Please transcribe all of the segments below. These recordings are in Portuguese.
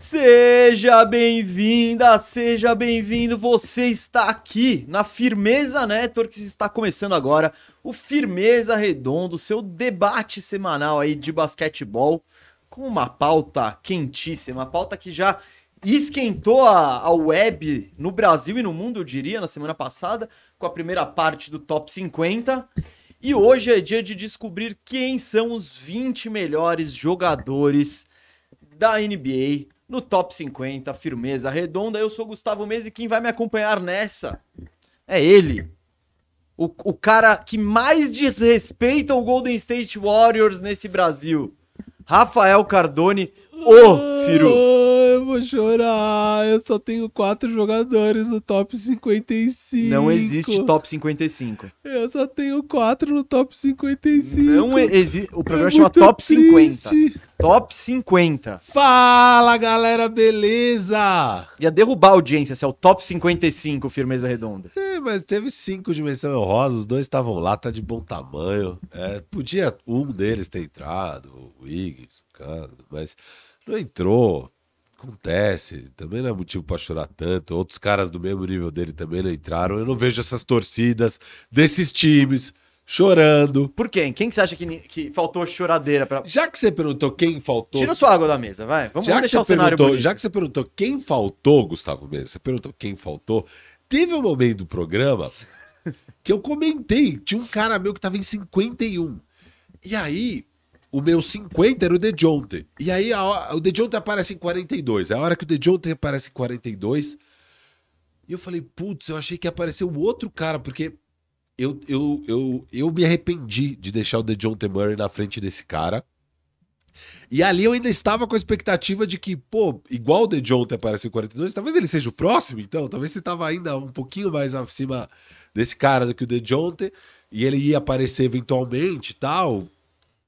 Seja bem-vinda, seja bem-vindo. Você está aqui na Firmeza Networks. Está começando agora o Firmeza Redondo, seu debate semanal aí de basquetebol com uma pauta quentíssima, uma pauta que já esquentou a, a web no Brasil e no mundo, eu diria, na semana passada, com a primeira parte do Top 50. E hoje é dia de descobrir quem são os 20 melhores jogadores da NBA no Top 50, firmeza redonda. Eu sou Gustavo Mesa e quem vai me acompanhar nessa é ele. O, o cara que mais desrespeita o Golden State Warriors nesse Brasil. Rafael Cardone, o Firu. Eu vou chorar. Eu só tenho quatro jogadores no top 55. Não existe top 55. Eu só tenho quatro no top 55. Não existe. O programa É chama Top 50. triste. Top 50. Fala, galera, beleza? Ia derrubar a audiência se é o Top 55, firmeza redonda. É, mas teve cinco de menção honrosa, os dois estavam lá, tá de bom tamanho. É, podia um deles ter entrado, o Wiggins, o cara, mas não entrou. Acontece, também não é motivo pra chorar tanto. Outros caras do mesmo nível dele também não entraram. Eu não vejo essas torcidas desses times chorando. Por quem? Quem que você acha que, que faltou choradeira pra. Já que você perguntou quem faltou, Tira sua água da mesa, vai. Vamos, vamos deixar o cenário bonito. já que você perguntou quem faltou, Gustavo Mendes, você perguntou quem faltou, teve um momento do programa que eu comentei, tinha um cara meu que tava em 51. E aí, o meu 50 era o DeJounte. E aí, a o DeJounte aparece em 42. A hora que o DeJounte aparece em 42, e eu falei, putz, eu achei que o outro cara, porque eu, eu, eu, eu me arrependi de deixar o DeJounte Murray na frente desse cara. E ali eu ainda estava com a expectativa de que, pô, igual o DeJounte aparece em 42, talvez ele seja o próximo, então. Talvez você estava ainda um pouquinho mais acima desse cara do que o DeJounte, e ele ia aparecer eventualmente e tal.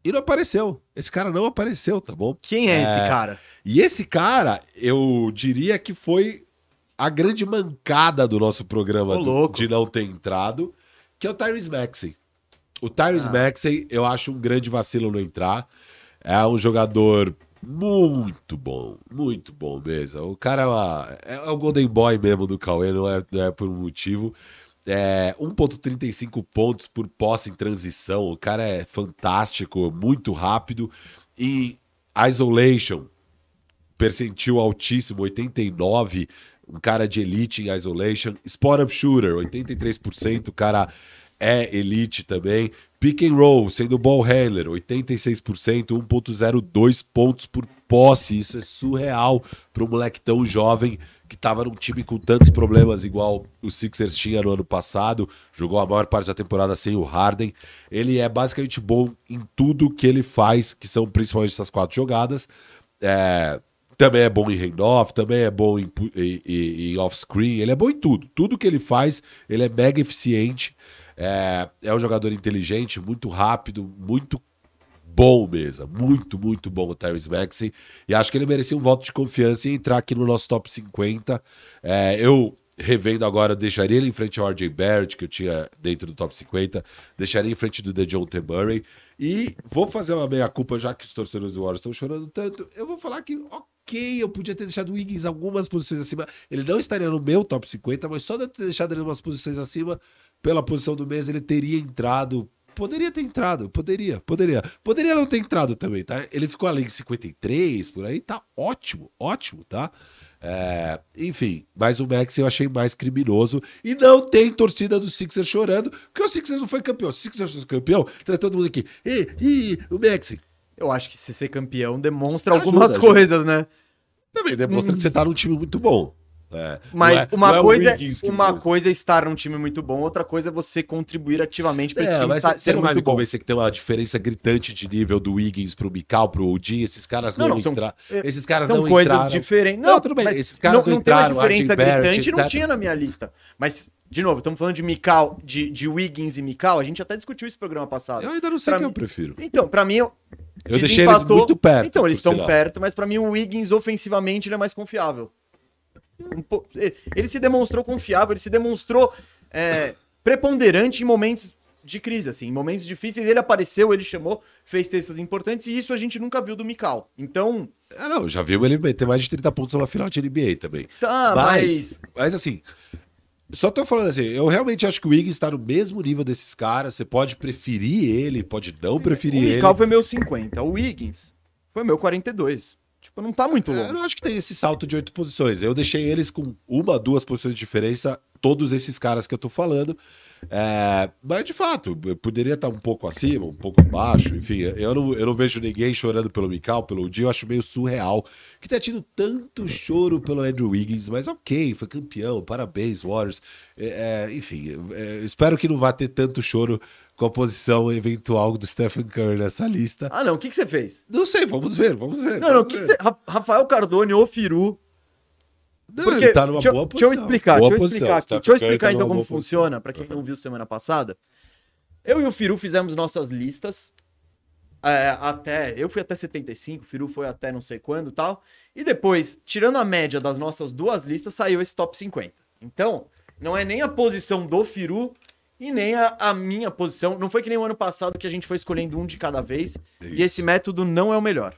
E não apareceu. Esse cara não apareceu, tá bom? Quem é, esse É. cara? E esse cara, eu diria que foi a grande mancada do nosso programa do- de não ter entrado, que é o Tyrese Maxey. O Tyrese Ah. Maxey, eu acho um grande vacilo não entrar. É um jogador muito bom, muito bom mesmo. O cara é, uma- é o Golden Boy mesmo do Cauê, não é, não é por um motivo. É 1,35 pontos por posse em transição. O cara é fantástico, muito rápido. E isolation, percentil altíssimo, 89, um cara de elite em isolation. Spot up shooter, 83%, o cara é elite também. Pick and roll, sendo ball handler, 86%, 1.02 pontos por posse. Isso é surreal para um moleque tão jovem que estava num time com tantos problemas igual o Sixers tinha no ano passado, jogou a maior parte da temporada sem o Harden. Ele é basicamente bom em tudo que ele faz, que são principalmente essas quatro jogadas. É, também é bom em handoff, também é bom em, em- em off-screen, ele é bom em tudo. Tudo que ele faz, ele é mega eficiente. É, é um jogador inteligente, muito rápido, muito bom mesmo. Muito, muito bom o Tyrese Maxey. E acho que ele merecia um voto de confiança e entrar aqui no nosso top 50. É, eu, revendo agora, deixaria ele em frente ao RJ Barrett, que eu tinha dentro do top 50. Deixaria em frente do DeJounte Murray. E vou fazer uma meia-culpa, já que os torcedores do Warriors estão chorando tanto. Eu vou falar que, ok, eu podia ter deixado o Wiggins algumas posições acima. Ele não estaria no meu top 50, mas só de eu ter deixado ele umas posições acima, pela posição do mês, ele teria entrado Poderia ter entrado, poderia, poderia. Poderia não ter entrado também, tá? Ele ficou além de 53, por aí, tá ótimo, ótimo, tá? É, enfim, mas o Max eu achei mais criminoso e não tem torcida do Sixers chorando, porque o Sixers não foi campeão. O Sixers fosse campeão, teria todo mundo aqui. Ih, ih, o Max. Eu acho que se ser campeão demonstra Ajuda, algumas ajuda. coisas, né? Também demonstra que você tá num time muito bom. É, Mas não é- uma, não é o coisa, que- uma coisa é estar num time muito bom, outra coisa é você contribuir ativamente para esse É, time estar- você ser não vai me muito bom. convencer que tem uma diferença gritante de nível do Wiggins pro Mikal, pro OG. Esses caras Não, não, não, são- entraram. é, Esses caras não coisas entraram. diferentes. Não, tudo bem, esses caras não não tem uma entraram, diferença Barrett, gritante, não tinha na minha lista. Mas, de novo, estamos falando de Mikal, de, de Wiggins e Mikal, a gente até discutiu esse programa passado. Eu ainda não sei Pra quem eu mim- prefiro. Então, pra mim, eu, Eu deixei eles muito perto, Então, eles estão perto, mas pra mim o Wiggins ofensivamente ele é mais confiável. Um ele- se demonstrou confiável, ele se demonstrou é, preponderante em momentos de crise, assim, em momentos difíceis. Ele apareceu, ele chamou, fez testas importantes e isso a gente nunca viu do Mikal. Então, Ah, não, já viu ele ter mais de 30 pontos numa final de NBA também. Tá, mas. Mas assim, só tô falando assim, eu realmente acho que o Wiggins tá no mesmo nível desses caras. Você pode preferir ele, pode não preferir O ele. Mikal foi meu 50. O Wiggins foi meu 42. Tipo, não tá muito É, Eu longe. não acho que tem esse salto de oito posições. Eu deixei eles com uma, duas posições de diferença, todos esses caras que eu tô falando. É, mas de fato, eu poderia estar um pouco acima, um pouco abaixo. Enfim, eu não, eu não vejo ninguém chorando pelo Mikal, pelo dia. Eu acho meio surreal que tenha tido tanto choro pelo Andrew Wiggins, mas ok, foi campeão, parabéns, Warriors. É, é, enfim, é, espero que não vá ter tanto choro com a posição eventual do Stephen Curry nessa lista. Ah, não. O que, que você fez? Não sei, vamos ver, vamos ver. Não, não. vamos que que ver. Ra- Rafael Cardone ou Firu. Não, Porque, ele tá numa deixa, boa deixa eu posição. explicar, Boa deixa eu posição. explicar aqui. Deixa eu Curry explicar tá então como funciona, pra quem não viu semana passada. Eu e o Firu fizemos nossas listas. é, até. Eu fui até 75, o Firu foi até não sei quando e tal. E depois, tirando a média das nossas duas listas, saiu esse top 50. Então, não é nem a posição do Firu e nem a, a minha posição. Não foi que nem o ano passado que a gente foi escolhendo um de cada vez. E esse método não é o melhor.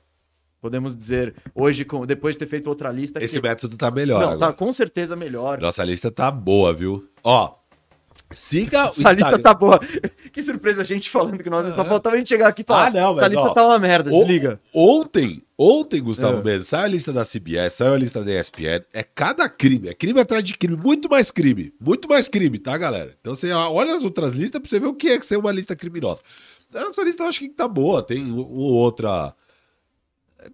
Podemos dizer, hoje, com- depois de ter feito outra lista. Esse que... método tá melhor Não, agora. tá com certeza melhor. Nossa lista tá boa, viu? Ó, siga o Essa lista tá boa. Que surpresa a gente falando que nós só faltava a gente chegar aqui e falar. Ah, não, Essa mas, lista ó, tá uma merda, O- desliga. Ontem, ontem, Gustavo É. Mendes, saiu a lista da CBS, saiu a lista da ESPN. É cada crime, é crime atrás de crime, muito mais crime, muito mais crime, tá, galera? Então você olha as outras listas pra você ver o que é que ser uma lista criminosa. A nossa lista eu acho que tá boa, tem outra.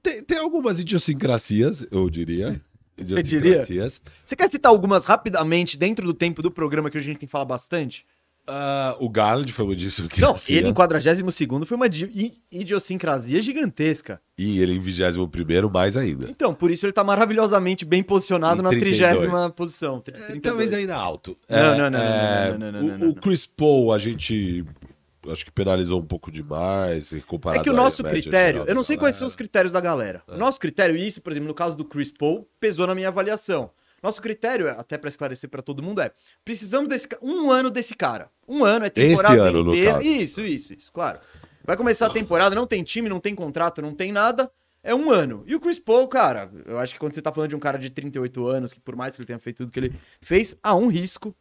Tem, tem algumas idiosincrasias, eu diria. Você diria? Você quer citar algumas rapidamente dentro do tempo do programa que a gente tem que falar bastante? Ah, o Garland uma disso que Não, ele em 42 foi uma idiosincrasia gigantesca. E ele em 21 mais ainda. Então, por isso ele tá maravilhosamente bem posicionado Em na 32. 30 posição. É, 32. talvez ainda alto. Não, É, não, não, não, é, não, não, não, o- não, não, O Chris Paul, a gente acho que penalizou um pouco demais. Comparado É que o nosso critério, eu não sei quais galera. são os critérios da galera. O nosso critério, e isso, por exemplo, no caso do Chris Paul, pesou na minha avaliação. Nosso critério, até pra esclarecer pra todo mundo, é: precisamos desse um ano desse cara. Um ano é temporada Este ano, no inteira. caso. Isso, isso, isso, claro. Vai começar a temporada, não tem time, não tem contrato, não tem nada. É um ano. E o Chris Paul, cara, eu acho que quando você tá falando de um cara de 38 anos, que por mais que ele tenha feito tudo que ele fez, há um risco.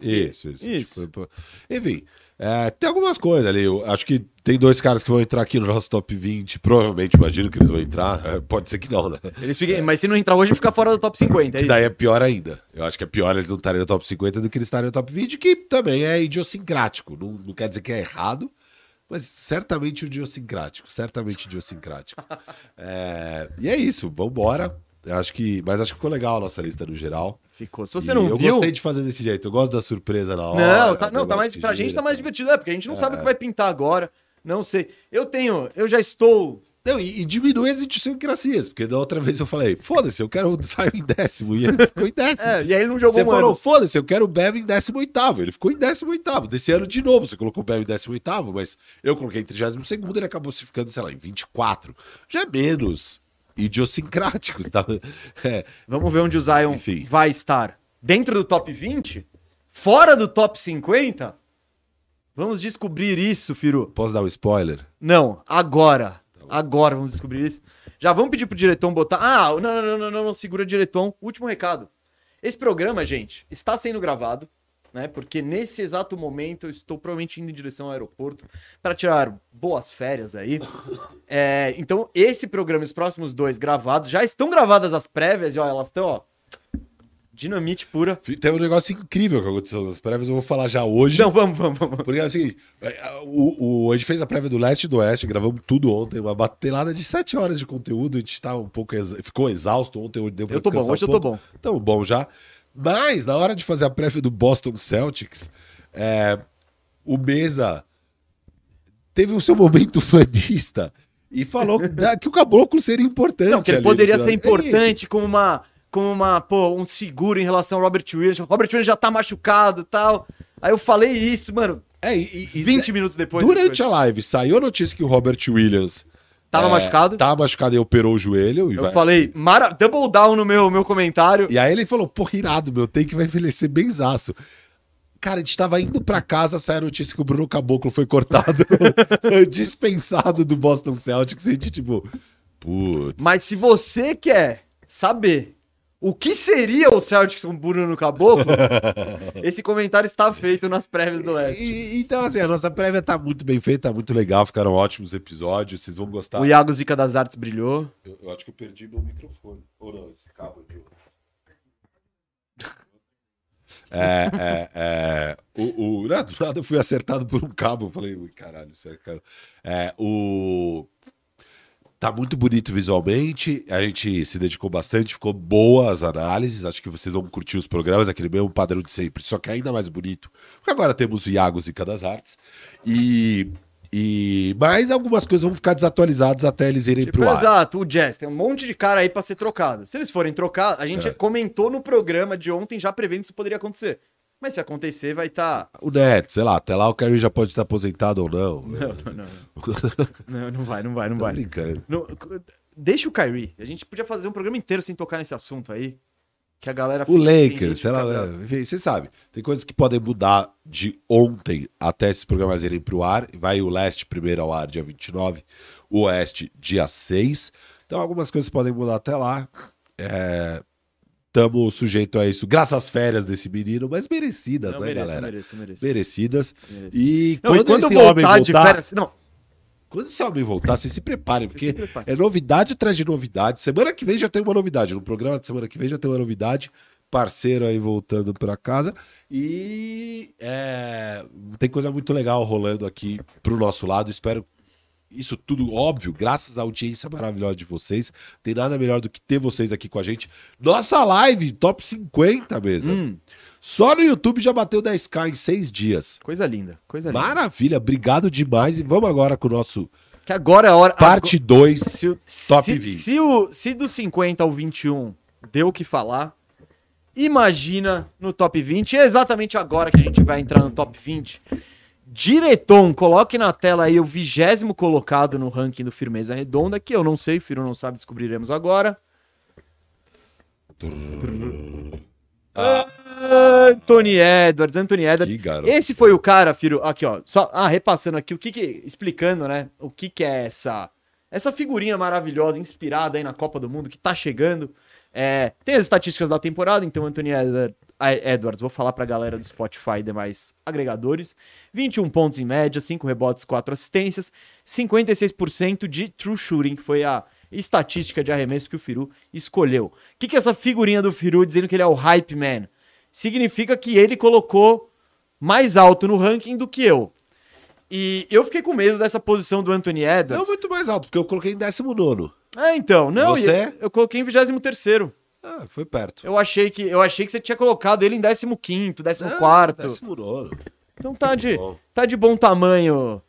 Isso, isso. Isso. Tipo, enfim, é, tem algumas coisas ali. Eu acho que tem dois caras que vão entrar aqui no nosso top 20. Provavelmente, imagino que eles vão entrar. É, pode ser que não, né? Eles ficam, Mas se não entrar hoje, fica fora do top 50. É daí é pior ainda. Eu acho que é pior eles não estarem no top 50 do que eles estarem no top 20, que também é idiosincrático. Não, não quer dizer que é errado, mas certamente idiosincrático. Certamente idiosincrático. É, e é isso, vambora. Eu Acho que, mas acho que ficou legal a nossa lista no geral. Ficou. Se você E não eu viu. gostei de fazer desse jeito. Eu gosto da surpresa na hora. Não, tá, não, eu tá mais, pra gente tá mais divertido, é, porque a gente não sabe o que vai pintar agora. Não sei. Eu tenho, eu já estou. Não, e, e diminui as idiosincrasias, porque da outra vez eu falei, foda-se, eu quero o saio em décimo, e ele ficou em décimo. É, e aí ele não jogou Você um falou, foda-se, eu quero o Bebe em 18 Ele ficou em 18 Desse ano, de novo, você colocou o Bebe em 18 mas eu coloquei em 32 ele acabou se ficando, sei lá, em 24. Já é menos idiosincrático. Tá? É, Vamos ver onde o Zion Enfim. vai estar. Dentro do top 20? Fora do top 50? Vamos descobrir isso, Firu. posso dar um spoiler? Não, agora. Agora vamos descobrir isso. Já vamos pedir pro diretor botar. Ah, não, não, não, não, não, não, segura diretor. Último recado. Esse programa, gente, está sendo gravado, né? Porque nesse exato momento eu estou provavelmente indo em direção ao aeroporto para tirar boas férias aí. É, então, esse programa e os próximos dois gravados já estão gravadas as prévias e ó, elas estão, ó. Dinamite pura. Tem um negócio incrível que aconteceu nas prévias, eu vou falar já hoje. Não, vamos, vamos, vamos. Porque assim, é, o, o- a gente fez a prévia do leste e do oeste, gravamos tudo ontem, uma batelada de sete horas de conteúdo, a gente tá um pouco, exa- ficou exausto ontem, deu pra Eu tô bom, hoje um eu tô bom. Tamo bom já. Mas, na hora de fazer a prévia do Boston Celtics, é, o Mesa teve o seu momento fanista e falou que o caboclo seria importante. Não, que ele ali, poderia né? ser É importante como uma, como uma, pô, um seguro em relação ao Robert Williams. Robert Williams já tá machucado e tal. Aí eu falei isso, mano, É, e, e- 20 minutos depois. Durante a live, saiu a notícia que o Robert Williams Tava é, machucado. Tava machucado e operou o joelho. Eu vai- falei, mara... double down no meu, meu comentário. e aí ele falou, porra, irado, meu, tem que vai envelhecer bem zaço. Cara, a gente tava indo pra casa, saiu a notícia que o Bruno Caboclo foi cortado, dispensado do Boston Celtics. E a gente, tipo, Putz. Mas se você quer saber o que seria o Celtics com Bruno Caboclo, esse comentário está feito nas prévias do Leste. E- então, assim, a nossa prévia tá muito bem feita, tá muito legal, ficaram ótimos episódios, vocês vão gostar. O Iago Zica das Artes brilhou. Eu, eu acho que eu perdi meu microfone. Ou não, esse cabo aqui. É, é, é, o, o, do nada eu fui acertado por um cabo. Eu falei, "Ui, caralho, sério, cara. É, o. Tá muito bonito visualmente. A gente se dedicou bastante, ficou boas análises. Acho que vocês vão curtir os programas, aquele mesmo padrão de sempre, só que ainda mais bonito. Porque agora temos o Iago Zica das Artes. E. E mais algumas coisas vão ficar desatualizadas até eles irem Tipo, pro ar. exato, o Jazz tem um monte de cara aí pra ser trocado. Se eles forem trocados, a gente É. comentou no programa de ontem já prevendo que isso poderia acontecer. Mas se acontecer, vai estar. O Nets, sei lá, até lá o Curry já pode estar aposentado ou não. Não, não, não. Não, não vai, não vai, não Tô vai. brincando. Não, deixa o Kyrie. A gente podia fazer um programa inteiro sem tocar nesse assunto aí. Que a galera O Lakers, sei lá, tá- é, enfim, você sabe. Tem coisas que podem mudar de ontem até esses programas irem pro ar. Vai o leste primeiro ao ar, dia 29, o oeste, dia 6. Então algumas coisas podem mudar até lá. Estamos sujeitos a isso, graças às férias desse menino, mas merecidas, Não, né, mereço, galera? mereço, mereço, Merecidas. mereço. E Não, e quando, quando esse homem voltar de voltar, férias. Não, Quando esse homem voltar, vocês se preparem, porque se é novidade atrás de novidade. Semana que vem já tem uma novidade. No programa de semana que vem já tem uma novidade. Parceiro aí voltando pra casa. E é, tem coisa muito legal rolando aqui pro nosso lado. Espero isso tudo óbvio, graças à audiência maravilhosa de vocês. Tem nada melhor do que ter vocês aqui com a gente. Nossa live, top 50 mesa. Hum, Só no YouTube já bateu 10k em seis dias. coisa linda, coisa linda. Maravilha, obrigado demais. E vamos agora com o nosso Que agora é a hora. parte 2. Se, o- Top se, 20. Se, o, se do 50 ao 21 deu o que falar, imagina no top 20. É exatamente agora que a gente vai entrar no top 20. Direton, coloque na tela aí o vigésimo colocado no ranking do Firmeza Redonda, que eu não sei, o Firo não sabe, descobriremos agora. Anthony Edwards, Anthony Edwards. Esse foi o cara, Firo. Aqui, ó. Só, ah, repassando aqui, o que que. Explicando, né? O que que é essa. Essa figurinha maravilhosa, inspirada aí na Copa do Mundo, que tá chegando. É, tem as estatísticas da temporada, então Anthony Edward- ah, Edwards, vou falar pra galera do Spotify e demais agregadores. 21 pontos em média, 5 rebotes, 4 assistências, 56% de true shooting, que foi a estatística de arremesso que o Firu escolheu. O que, que é essa figurinha do Firu dizendo que ele é o hype man? Significa que ele colocou mais alto no ranking do que eu. E eu fiquei com medo dessa posição do Anthony Não Edwards. muito mais alto, porque eu coloquei em 19. É, então, não, Você? eu, eu coloquei em 23º. Ah, foi perto. Eu achei que eu achei que você tinha colocado ele em 15º, 14º. Ah, 19. Então tá de, Bom. tá de bom tamanho.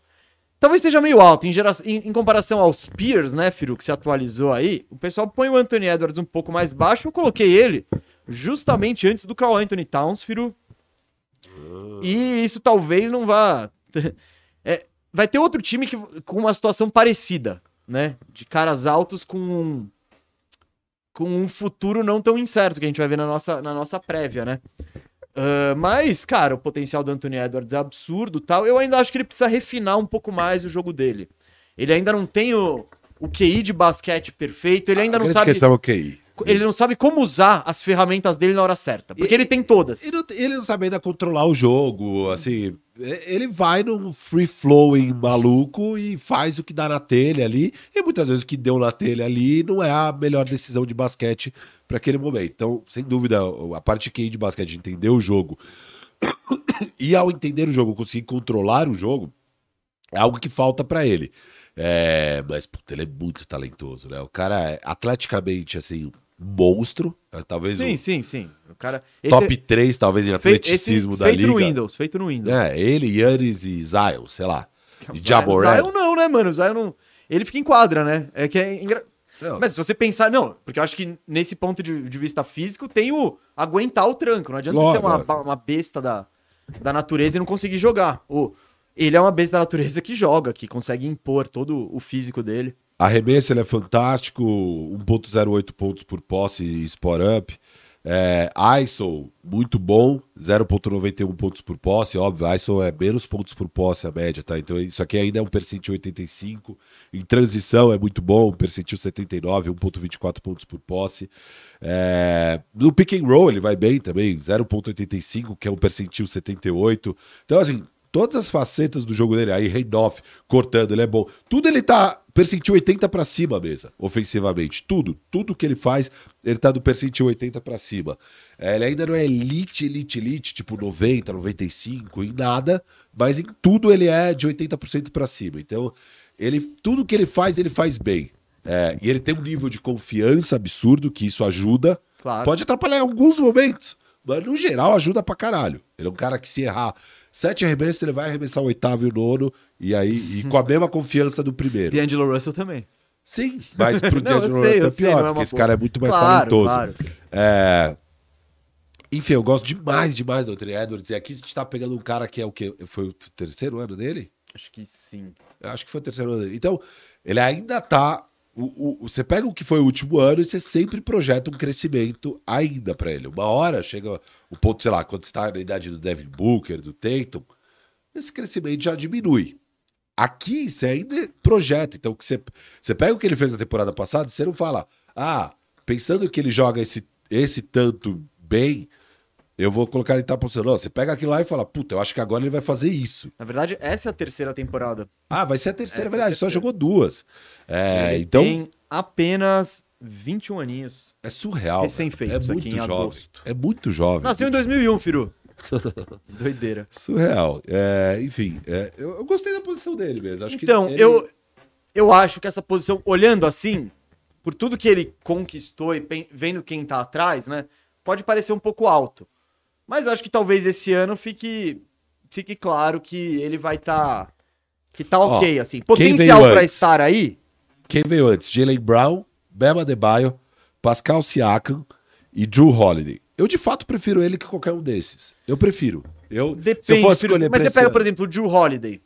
Talvez esteja meio alto em, gera- em- em comparação aos Spears, né, Firu, que se atualizou aí. O pessoal põe o Anthony Edwards um pouco mais baixo. Eu coloquei ele justamente antes do Carl Anthony Towns, Firu. E isso talvez não vá. É, vai ter outro time que, com uma situação parecida, né? De caras altos com com um futuro não tão incerto que a gente vai ver na nossa, na nossa prévia, né? Ah, mas, cara, o potencial do Anthony Edwards é absurdo tal. Eu ainda acho que ele precisa refinar um pouco mais o jogo dele. Ele ainda não tem o, o QI de basquete perfeito, ele ainda A não sabe. questão é o QI. Ele não sabe como usar as ferramentas dele na hora certa. Porque E- ele tem todas. Ele não, ele não sabe ainda controlar o jogo, assim, é- ele vai num free flowing maluco e faz o que dá na telha ali, e muitas vezes o que deu na telha ali não é a melhor decisão de basquete para aquele momento. Então, sem dúvida, a parte QI de basquete, de entender o jogo, e ao entender o jogo, conseguir controlar o jogo, é algo que falta para ele. É, mas, puta, ele é muito talentoso, né? O cara é atleticamente, assim, monstro, é, talvez Sim, um sim, sim. O cara. esse- top 3, talvez, em atleticismo esse da feito liga. no Windows, feito no Windows. É, ele, Yannis e Zion, sei lá. E O Jamoran. Zion não, né, mano? O Zion não. Ele fica em quadra, né? É que é engra... Não. Mas se você pensar, não, porque eu acho que nesse ponto de, de vista físico tem o aguentar o tranco. Não adianta você Lógico, ser uma, uma besta da, da natureza e não conseguir jogar. O, ele é uma besta da natureza que joga, que consegue impor todo o físico dele. Arremesso, ele é fantástico, 1.08 pontos por posse e spot up. É, ISO, muito bom, 0.91 pontos por posse, óbvio, ISO é menos pontos por posse a média, tá? Então isso aqui ainda é um percentil 85. Em transição é muito bom, percentil 79, 1.24 pontos por posse. É, no pick and roll ele vai bem também, 0.85, que é um percentil 78. Então assim, todas as facetas do jogo dele, aí handoff, cortando, ele é bom. Tudo ele tá percentil 80 para cima a mesa, ofensivamente. Tudo, tudo que ele faz, ele tá do percentil 80 para cima. É, ele ainda não é elite, elite, elite, tipo 90, 95, em nada, mas em tudo ele é de 80% para cima. Então, ele tudo que ele faz, ele faz bem. É, e ele tem um nível de confiança absurdo, que isso ajuda. Claro. Pode atrapalhar em alguns momentos, mas no geral ajuda pra caralho. Ele é um cara que se errar sete arremessos, ele vai arremessar o oitavo e o nono, e aí e com a mesma confiança do primeiro. D'Angelo Russell também. Sim, mas pro D'Angelo sei, Russell é sei, pior, não é porque esse cara é muito mais Claro, talentoso. claro. É, Enfim, eu gosto demais, demais do Anthony Edwards. E aqui a gente tá pegando um cara que é o quê? Foi o terceiro ano dele? Acho que sim. Acho que foi o terceiro ano dele. Então, ele ainda tá. O- o- você pega o que foi o último ano e você sempre projeta um crescimento ainda pra ele. Uma hora chega o ponto, sei lá, quando você tá na idade do Devin Booker, do Tatum, esse crescimento já diminui. Aqui você ainda projeta. Então, que você, você pega o que ele fez na temporada passada e você não fala, ah, pensando que ele joga esse, esse tanto bem, eu vou colocar ele tal posição. Não, você pega aquilo lá e fala, puta, eu acho que agora ele vai fazer isso. Na verdade, essa é a terceira temporada. Ah, vai ser a terceira, Essa é a verdade, só terceira. jogou duas. É, Ele então, tem apenas 21 aninhos. é surreal. recém-feito. É isso aqui muito em jovem. agosto. É muito jovem. Nasceu em 2001, Firu. Doideira. Surreal. É, enfim, é, eu, eu gostei da posição dele mesmo. Acho Então, que ele- eu, eu acho que essa posição, olhando assim, por tudo que ele conquistou e vendo quem tá atrás, né? Pode parecer um pouco alto. Mas acho que talvez esse ano fique, fique claro que ele vai estar. que tá ok, assim. Potencial antes? estar aí. Quem veio antes? Jalen Brown, Bema Debaio, Pascal Siakam e Drew Holiday. Eu, de fato, prefiro ele que qualquer um desses. Eu prefiro. Eu, Depende. se eu fosse escolher mas você pega, esse por ano- exemplo, o Drew Holiday.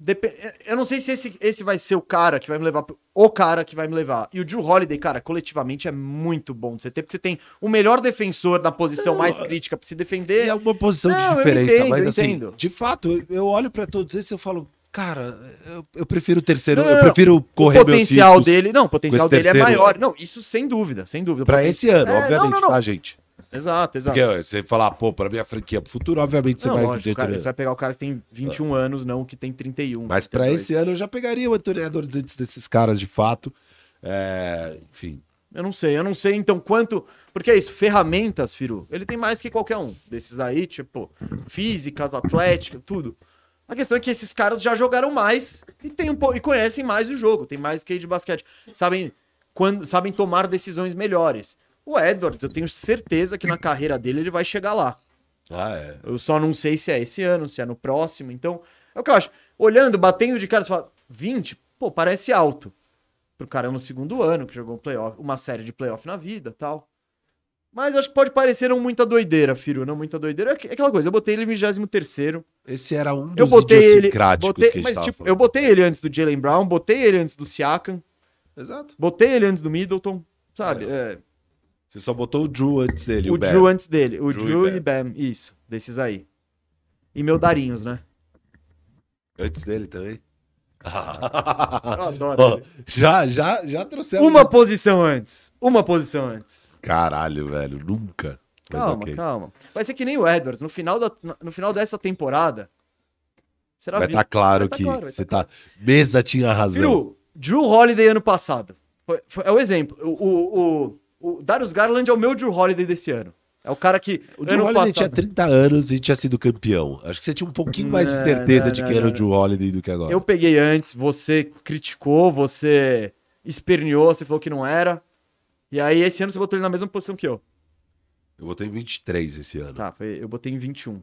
Depe- Eu não sei se esse, esse vai ser o cara que vai me levar. O cara que vai me levar. E o Drew Holiday, cara, coletivamente é muito bom de você ter, porque você tem o melhor defensor na posição Não, mais é- crítica pra se É defender. uma posição Não, de diferença, entendo, mas assim, entendo. de fato, eu, olho pra todos esses e eu falo, cara, eu, eu prefiro o terceiro, Não, eu prefiro correr o potencial dele. Não, o potencial dele é maior. Não, isso sem dúvida, sem dúvida. Poten- esse ano, É, obviamente, tá, gente? Exato, exato. Porque você falar, pô, pra minha franquia pro futuro, obviamente você não, vai lógico, cara, você vai pegar o cara que tem 21 anos, não o que tem 31. Mas pra 32. esse ano eu já pegaria o Anthony Edwards antes desses caras, de fato. É, enfim. Eu não sei, eu não sei então quanto. Porque é isso, ferramentas, Firu, ele tem mais que qualquer um desses aí, tipo, físicas, atlética, tudo. A questão é que esses caras já jogaram mais e, tem um po- e conhecem mais o jogo, tem mais que de basquete. Sabem, quando, sabem tomar decisões melhores. O Edwards, eu tenho certeza que na carreira dele ele vai chegar lá. Ah, é. Eu só não sei se é esse ano, se é no próximo. Então, é o que eu acho. Olhando, batendo de cara, você fala, 20? Pô, parece alto. Pro cara no segundo ano, que jogou um playoff, uma série de playoff na vida tal. Mas eu acho que pode parecer não muita doideira, Firu, não muita doideira. É é aquela coisa, eu botei ele em 23 Esse era um Eu dos botei ele. Botei, que a gente mas, tipo, falando. eu botei ele antes do Jalen Brown, botei ele antes do Siakam, Exato. botei ele antes do Middleton, sabe? É, Você só botou o Drew antes dele, o o, Bam. Drew antes dele. O Drew e Drew e Bam, isso, desses aí. E meu Darinhos, né? Antes dele também. Eu adoro ele. já, já, já trouxemos. Uma posição antes. Uma posição antes. Caralho, velho, nunca. Mas Calma, ok. calma. Vai ser que nem o Edwards. No final, da, no final dessa temporada. Será Vai estar claro Vai tá que claro, vai você tá tá. Mesa tinha razão. Firu, Drew Holiday ano passado. Foi- foi- é o exemplo. O, o, o, o Darius Garland é o meu Drew Holiday desse ano. É o cara que. O Drew Holiday passado... tinha 30 anos e tinha sido campeão. Acho que você tinha um pouquinho mais de Não, certeza não, de não, que era o não. Drew Holiday do que agora. Eu peguei antes, você criticou, você esperneou, você falou que não era. E aí, esse ano você botou ele na mesma posição que eu. Eu botei em 23 esse ano. Tá, eu botei em 21.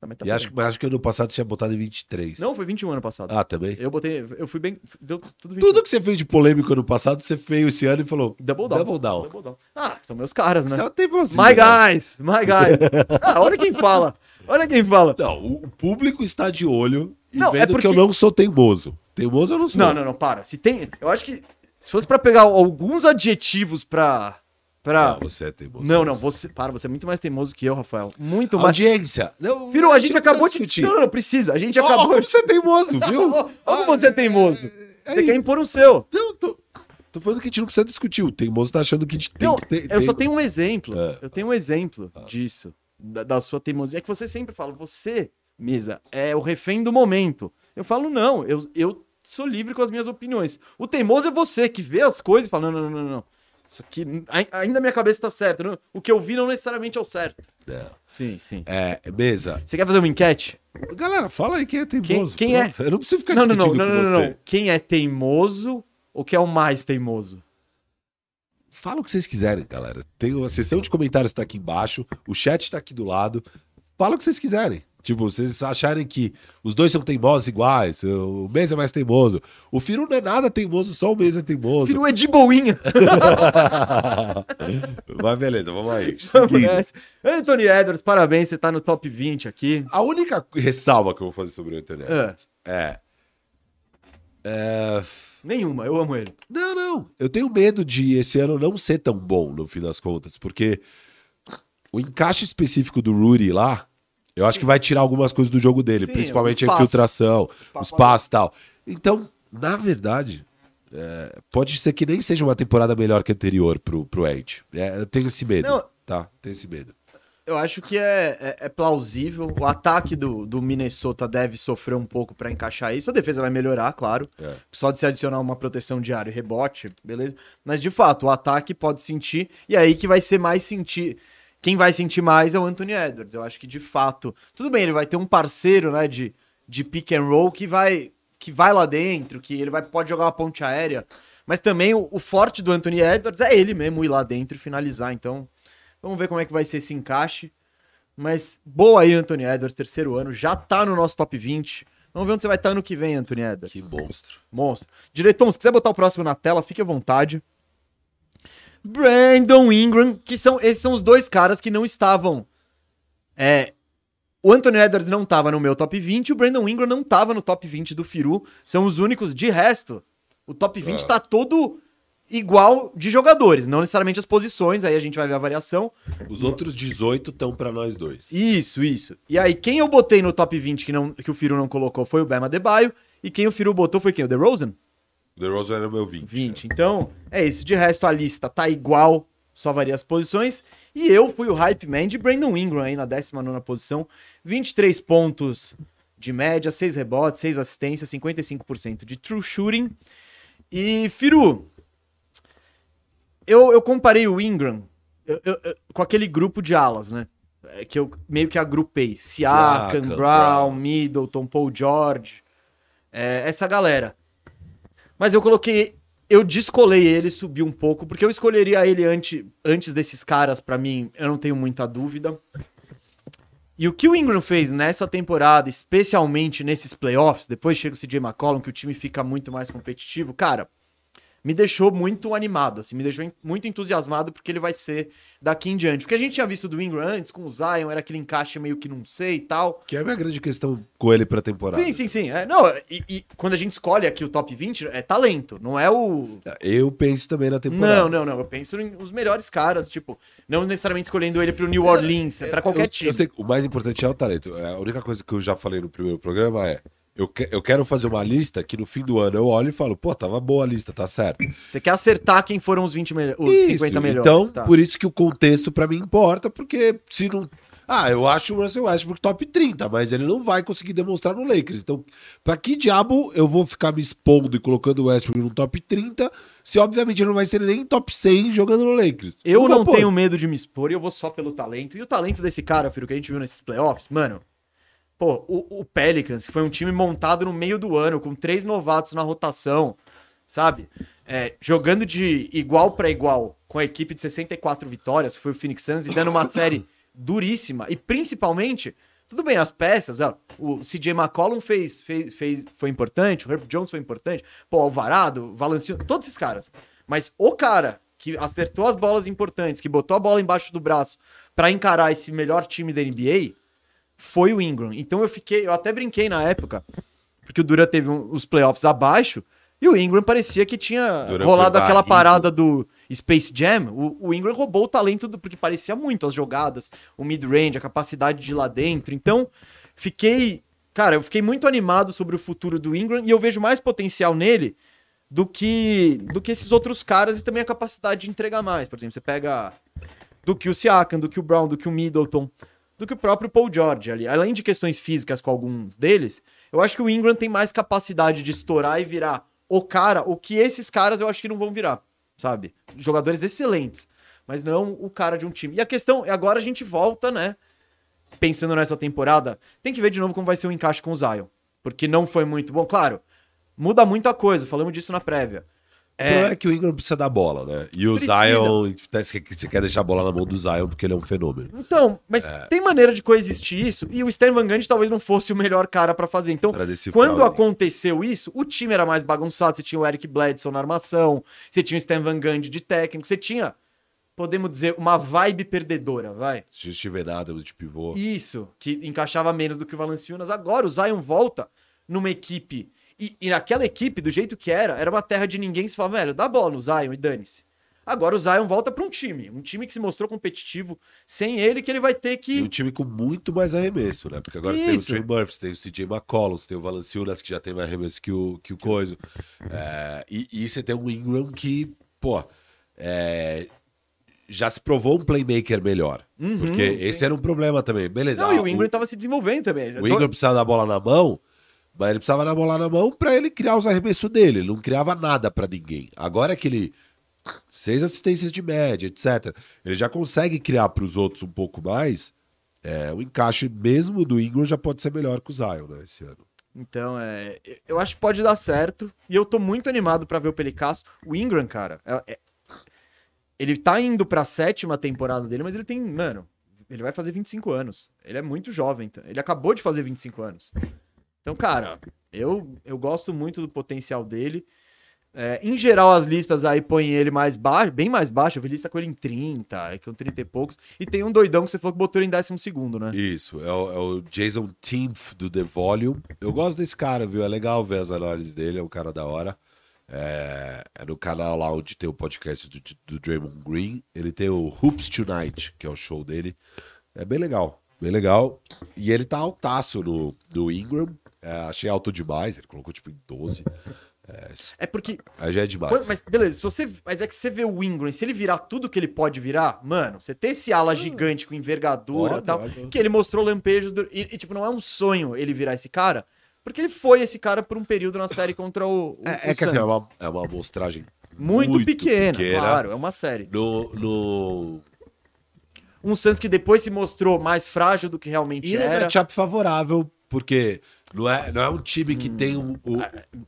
Também tá e acho, acho que ano passado você tinha botado em 23. Não, foi 21 ano passado. Ah, também? Eu botei. Eu fui bem. Deu tudo 21. Tudo que você fez de polêmico ano passado, você fez esse ano e falou. Double down. Double down. Double down. Ah, são meus caras, né? Você tem você. My né? guys, my guys. Ah, olha quem fala. Olha quem fala. Não, o público está de olho e Não, é vendo porque- que eu não sou teimoso. Teimoso eu não sou. Não, não, não, para. Se tem, eu acho que se fosse pra pegar alguns adjetivos pra pra... Não, você é teimoso. Não, não, você. Para, você é muito mais teimoso que eu, Rafael. Muito mais. Audiência. Não, Firu, a gente não acabou de. discutir. Não, não, não precisa. A gente acabou. como você é teimoso, viu? Olha como você é teimoso. Você Aí. quer impor o seu. Não, tô, tô falando que a gente não precisa discutir. O teimoso tá achando que a gente tem Não, que ter. eu só tenho um exemplo. É. Eu tenho um exemplo disso. Da, da sua teimosia. É que você sempre fala, você, mesa, é o refém do momento. Eu falo, não, eu, eu sou livre com as minhas opiniões. O teimoso é você que vê as coisas e fala, não, não, não, não. não. Isso aqui, ai- ainda minha cabeça tá certa. não- o que eu vi não necessariamente é o certo. Não. Sim, sim. É, mesa. Você quer fazer uma enquete? Galera, fala aí quem é teimoso. Quem- quem é? Eu não preciso ficar Não, não, não, discutindo não, não, não, você. não. Quem é teimoso ou quem é o mais teimoso? Fala o que vocês quiserem, galera. Tem a sessão de comentários tá aqui embaixo, o chat tá aqui do lado. Fala o que vocês quiserem. Tipo, vocês acharem que os dois são teimosos iguais, o Mês é mais teimoso. O Firu não é nada teimoso, só o Mês é teimoso. Firu é de boinha. Mas beleza, vamos aí. Vamos. Anthony Edwards, parabéns, você tá no top 20 aqui. A única ressalva que eu vou fazer sobre o Anthony É. Edwards é. é... Nenhuma, eu amo ele. Não, não. Eu tenho medo de esse ano não ser tão bom, no fim das contas, porque o encaixe específico do Rudy lá, eu acho que vai tirar algumas coisas do jogo dele, Sim, principalmente a infiltração, o espaço. e tal. Então, na verdade, é, pode ser que nem seja uma temporada melhor que a anterior pro, pro Ed. É, eu tenho esse medo, Não. tá? Tenho esse medo. Eu acho que é, é- é plausível. O ataque do, do Minnesota deve sofrer um pouco pra encaixar isso. A defesa vai melhorar, claro. É. Só de se adicionar uma proteção diária e rebote, beleza? Mas de fato, o ataque pode sentir. E aí que vai ser mais sentir. Quem vai sentir mais é o Anthony Edwards. Eu acho que de fato. Tudo bem, ele vai ter um parceiro, né, de, de pick and roll que vai, que vai lá dentro, que ele vai, pode jogar uma ponte aérea. Mas também o, o forte do Anthony Edwards é ele mesmo ir lá dentro e finalizar. Então, vamos ver como é que vai ser esse encaixe. Mas boa aí, Anthony Edwards, terceiro ano. Já tá no nosso top 20. Vamos ver onde você vai estar ano que vem, Anthony Edwards. Que monstro. Monstro. Direitão, se quiser botar o próximo na tela, fique à vontade. Brandon Ingram, que são esses são os dois caras que não estavam. É, o Anthony Edwards não estava no meu top 20, o Brandon Ingram não estava no top 20 do Firu. São os únicos. De resto, o top 20 Ah. tá todo igual de jogadores, não necessariamente as posições, aí a gente vai ver a variação. Os outros 18 estão pra nós dois. Isso, isso. E aí, quem eu botei no top 20 que, não, que o Firu não colocou foi o Bema Debaio, e quem o Firu botou foi quem? O DeRozan? The Rose era o meu 20. 20. Então, é isso. De resto, a lista tá igual, só varia as posições. E eu fui o hype man de Brandon Ingram aí na 19 posição. 23 pontos de média, 6 rebotes, 6 assistências, 55% de true shooting. E, Firu, eu, eu comparei o Ingram eu- eu- eu- com aquele grupo de alas, né? É, Que eu meio que agrupei. Siakam, Siakam, Brown, Brown. Middleton, Paul George. é, essa galera. Mas eu coloquei. Eu descolei ele, subi um pouco, porque eu escolheria ele ante, antes desses caras, pra mim, eu não tenho muita dúvida. E o que o Ingram fez nessa temporada, especialmente nesses playoffs, depois chega o CJ McCollum, que o time fica muito mais competitivo, cara, me deixou muito animado, assim, me deixou muito entusiasmado porque ele vai ser daqui em diante. O que a gente tinha visto do Ingram antes, com o Zion, era aquele encaixe meio que não sei e tal. Que é a minha grande questão com ele pra temporada. Sim, sim, sim. É, não, e, e quando a gente escolhe aqui o top 20, é talento, não é o. Eu penso também na temporada. Não, não, não. Eu penso em os melhores caras, tipo, não necessariamente escolhendo ele pro New Orleans, é pra qualquer Eu- time. eu que o mais importante é o talento. É, A única coisa que eu já falei no primeiro programa é. Eu, que- eu quero fazer uma lista que no fim do ano eu olho e falo, pô, tava boa a lista, tá certo. Você quer acertar quem foram os 20 melhores, os Isso, 50 melhores. Então, tá. por isso que o contexto pra mim importa, porque se não. Ah, eu acho o Russell Westbrook top 30, mas ele não vai conseguir demonstrar no Lakers. Então, pra que diabo eu vou ficar me expondo e colocando o Westbrook no top 30, se obviamente ele não vai ser nem top 100 jogando no Lakers? Eu não pôr. tenho medo de me expor e eu vou só pelo talento. E o talento desse cara, filho, que a gente viu nesses playoffs, mano. Pô, o, o Pelicans, que foi um time montado no meio do ano, com três novatos na rotação, sabe? É, jogando de igual pra igual com a equipe de 64 vitórias, que foi o Phoenix Suns, e dando uma série duríssima. E principalmente, tudo bem, as peças, ó, o CJ McCollum fez, fez, fez, foi importante, o Herb Jones foi importante, pô, Alvarado, Valanciunas, todos esses caras. Mas o cara que acertou as bolas importantes, que botou a bola embaixo do braço pra encarar esse melhor time da NBA, foi o Ingram. Então eu fiquei, eu até brinquei na época, porque o Duran teve um- os playoffs abaixo, e o Ingram parecia que tinha Duran rolado aquela parada do Space Jam, o, o Ingram roubou o talento do, porque parecia muito as jogadas, o mid-range, a capacidade de ir lá dentro. Então, fiquei. Cara, eu fiquei muito animado sobre o futuro do Ingram e eu vejo mais potencial nele do que do que esses outros caras e também a capacidade de entregar mais. Por exemplo, você pega do que o Siakam, do que o Brown, do que o Middleton, do que o próprio Paul George ali. Além de questões físicas com alguns deles, eu acho que o Ingram tem mais capacidade de estourar e virar o cara, o que esses caras eu acho que não vão virar, sabe? Jogadores excelentes, mas não o cara de um time. E a questão, agora a gente volta, né? Pensando nessa temporada, tem que ver de novo como vai ser o encaixe com o Zion. Porque não foi muito bom. Claro, muda muita coisa, falamos disso na prévia. O problema é que o Ingram precisa da bola, né? E o Precisa. Zion, você quer- você quer deixar a bola na mão do Zion porque ele é um fenômeno. Então, mas tem maneira de coexistir isso, e o Stan Van Gundy talvez não fosse o melhor cara pra fazer. Então, Pra quando o- aconteceu isso, o time era mais bagunçado, você tinha o Eric Bledsoe na armação, você tinha o Stan Van Gundy de técnico, você tinha, podemos dizer, uma vibe perdedora, vai. Se Steven Adams de pivô. Isso, que encaixava menos do que o Valanciunas. Agora o Zion volta numa equipe. E, e naquela equipe, do jeito que era, era uma terra de ninguém se fala, velho, dá bola no Zion e dane-se. Agora o Zion volta pra um time. Um time que se mostrou competitivo sem ele, que ele vai ter E que. um time com muito mais arremesso, né? Porque agora você tem o Isso. Trey Murphy, você tem o CJ McCollum, você tem o Valanciunas, que já tem mais arremesso que o, que o Coiso. É, e, e você tem um Ingram que, pô, é, já se provou um playmaker melhor. porque esse era um problema também. Beleza. Uhum, Não, e ah, o Ingram tava se desenvolvendo também. O Ingram precisava da bola na mão, mas ele precisava da bola na mão pra ele criar os arremessos dele. Ele não criava nada pra ninguém. Agora que ele. Seis assistências de média, etc. Ele já consegue criar pros outros um pouco mais. É, o encaixe mesmo do Ingram já pode ser melhor que o Zion, né, esse ano. Então, é, eu acho que pode dar certo. E eu tô muito animado pra ver o Pelicasso. O Ingram, cara, é- é- ele tá indo pra sétima temporada dele, mas ele tem, mano, ele vai fazer 25 anos. Ele é muito jovem. Ele acabou de fazer 25 anos. Então, cara, eu, eu gosto muito do potencial dele. É, em geral, as listas aí põem ele mais baixo, bem mais baixo. Eu vi lista com ele em 30, é com 30 e poucos. E tem um doidão que você falou que botou ele em décimo segundo, né? Isso, é o, é o Jason Timpf do The Volume. Eu gosto desse cara, viu? É legal ver as análises dele, é um cara da hora. É, é no canal lá onde tem o podcast do, do Draymond Green. Ele tem o Hoops Tonight, que é o show dele. É bem legal, bem legal. E ele tá altaço no, no Ingram. É, achei alto demais, ele colocou tipo em 12. É, É porque aí já é demais. Quando- mas beleza, se você, mas é que você vê o Ingram, se ele virar tudo que ele pode virar, mano, você ter esse ala gigante com envergadura e tal, pode. que ele mostrou lampejos do- e, e, tipo não é um sonho ele virar esse cara, porque ele foi esse cara por um período na série contra o, o É, o é que assim, é uma, é uma amostragem muito, pequena, claro, é uma série. No, no... Um Suns que depois se mostrou mais frágil do que realmente E no era. matchup favorável, porque não é, não é um time que tem um. o-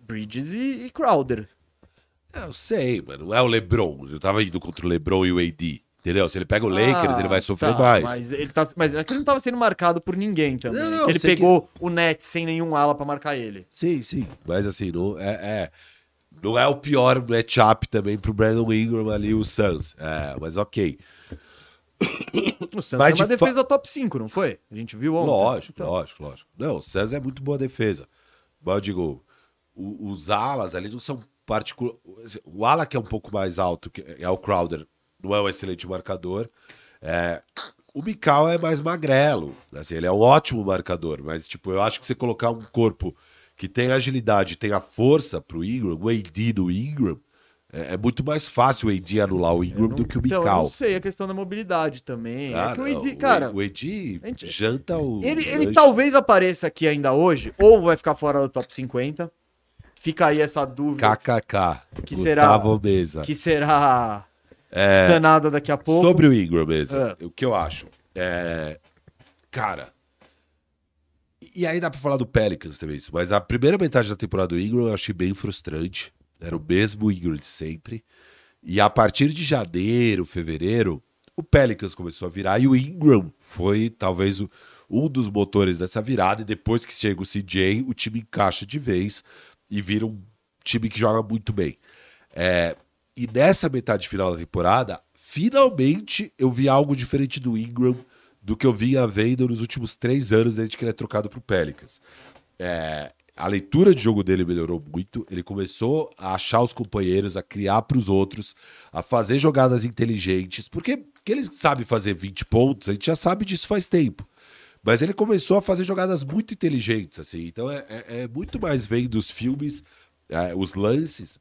Bridges e, e Crowder. É, eu sei, mas não é o LeBron. Eu tava indo contra o LeBron e o AD. Entendeu? Se ele pega o Lakers, Ah, ele vai sofrer tá, mais. Mas ele, tá, mas é que ele não tava sendo marcado por ninguém também. Não, não, ele pegou o net sem nenhum ala pra marcar ele. Sim, sim. Mas assim, não é, é- não é o pior matchup também pro Brandon Ingram ali, o Suns. É, mas ok. O Suns Mas era uma de fa- defesa top 5, não foi? A gente viu ontem. Lógico, Então, lógico, lógico. Não, o Suns é muito boa defesa. Mas eu digo, o- os alas ali não são particular. O ala que é um pouco mais alto, que é o Crowder, não é um excelente marcador. É, o Mikal é mais magrelo. Assim, ele é um ótimo marcador, mas tipo, eu acho que você colocar um corpo que tem agilidade, tem a força pro Ingram, o AD do Ingram, é, é muito mais fácil o AD anular o Ingram do que o Então, eu não sei a questão da mobilidade também. Ah, é que o não, AD, cara, o AD gente- janta o. ele, ele lanche. talvez apareça aqui ainda hoje, ou vai ficar fora do top 50. Fica aí essa dúvida KKK. Que Gustavo Mesa. que será É, sanada daqui a pouco. sobre o Ingram Mesa, Ah. o que eu acho? É, cara. E aí dá pra falar do Pelicans também, isso, mas a primeira metade da temporada do Ingram eu achei bem frustrante. Era o mesmo Ingram de sempre. E a partir de janeiro, fevereiro, o Pelicans começou a virar e o Ingram foi talvez o- um dos motores dessa virada. E depois que chega o CJ, o time encaixa de vez e vira um time que joga muito bem. É, e nessa metade final da temporada, finalmente eu vi algo diferente do Ingram do que eu vinha vendo nos últimos três anos desde que ele é trocado pro Pelicans. É, a leitura de jogo dele melhorou muito. Ele começou a achar os companheiros, a criar para os outros, a fazer jogadas inteligentes. Porque que ele sabe fazer 20 pontos, a gente já sabe disso faz tempo. Mas ele começou a fazer jogadas muito inteligentes, assim. Então é, é, é muito mais vendo os filmes, é, os lances,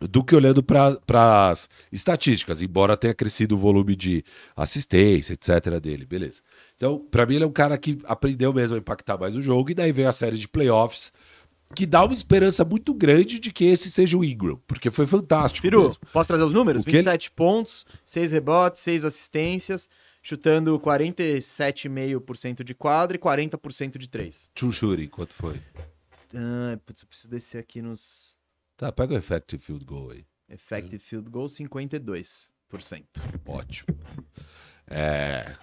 do que olhando para as estatísticas, embora tenha crescido o volume de assistência, etc. dele, beleza. Então, para mim, ele é um cara que aprendeu mesmo a impactar mais o jogo, e daí veio a série de playoffs, que dá uma esperança muito grande de que esse seja o Ingram, porque foi fantástico. Firu, mesmo. posso trazer os números? O que 27 pontos, 6 rebotes, 6 assistências, chutando 47,5% de quadra e 40% de 3. True shooting, quanto foi? Ah, putz, eu preciso descer aqui nos Tá, pega o effective field goal aí. effective field goal, 52%. Ótimo. É...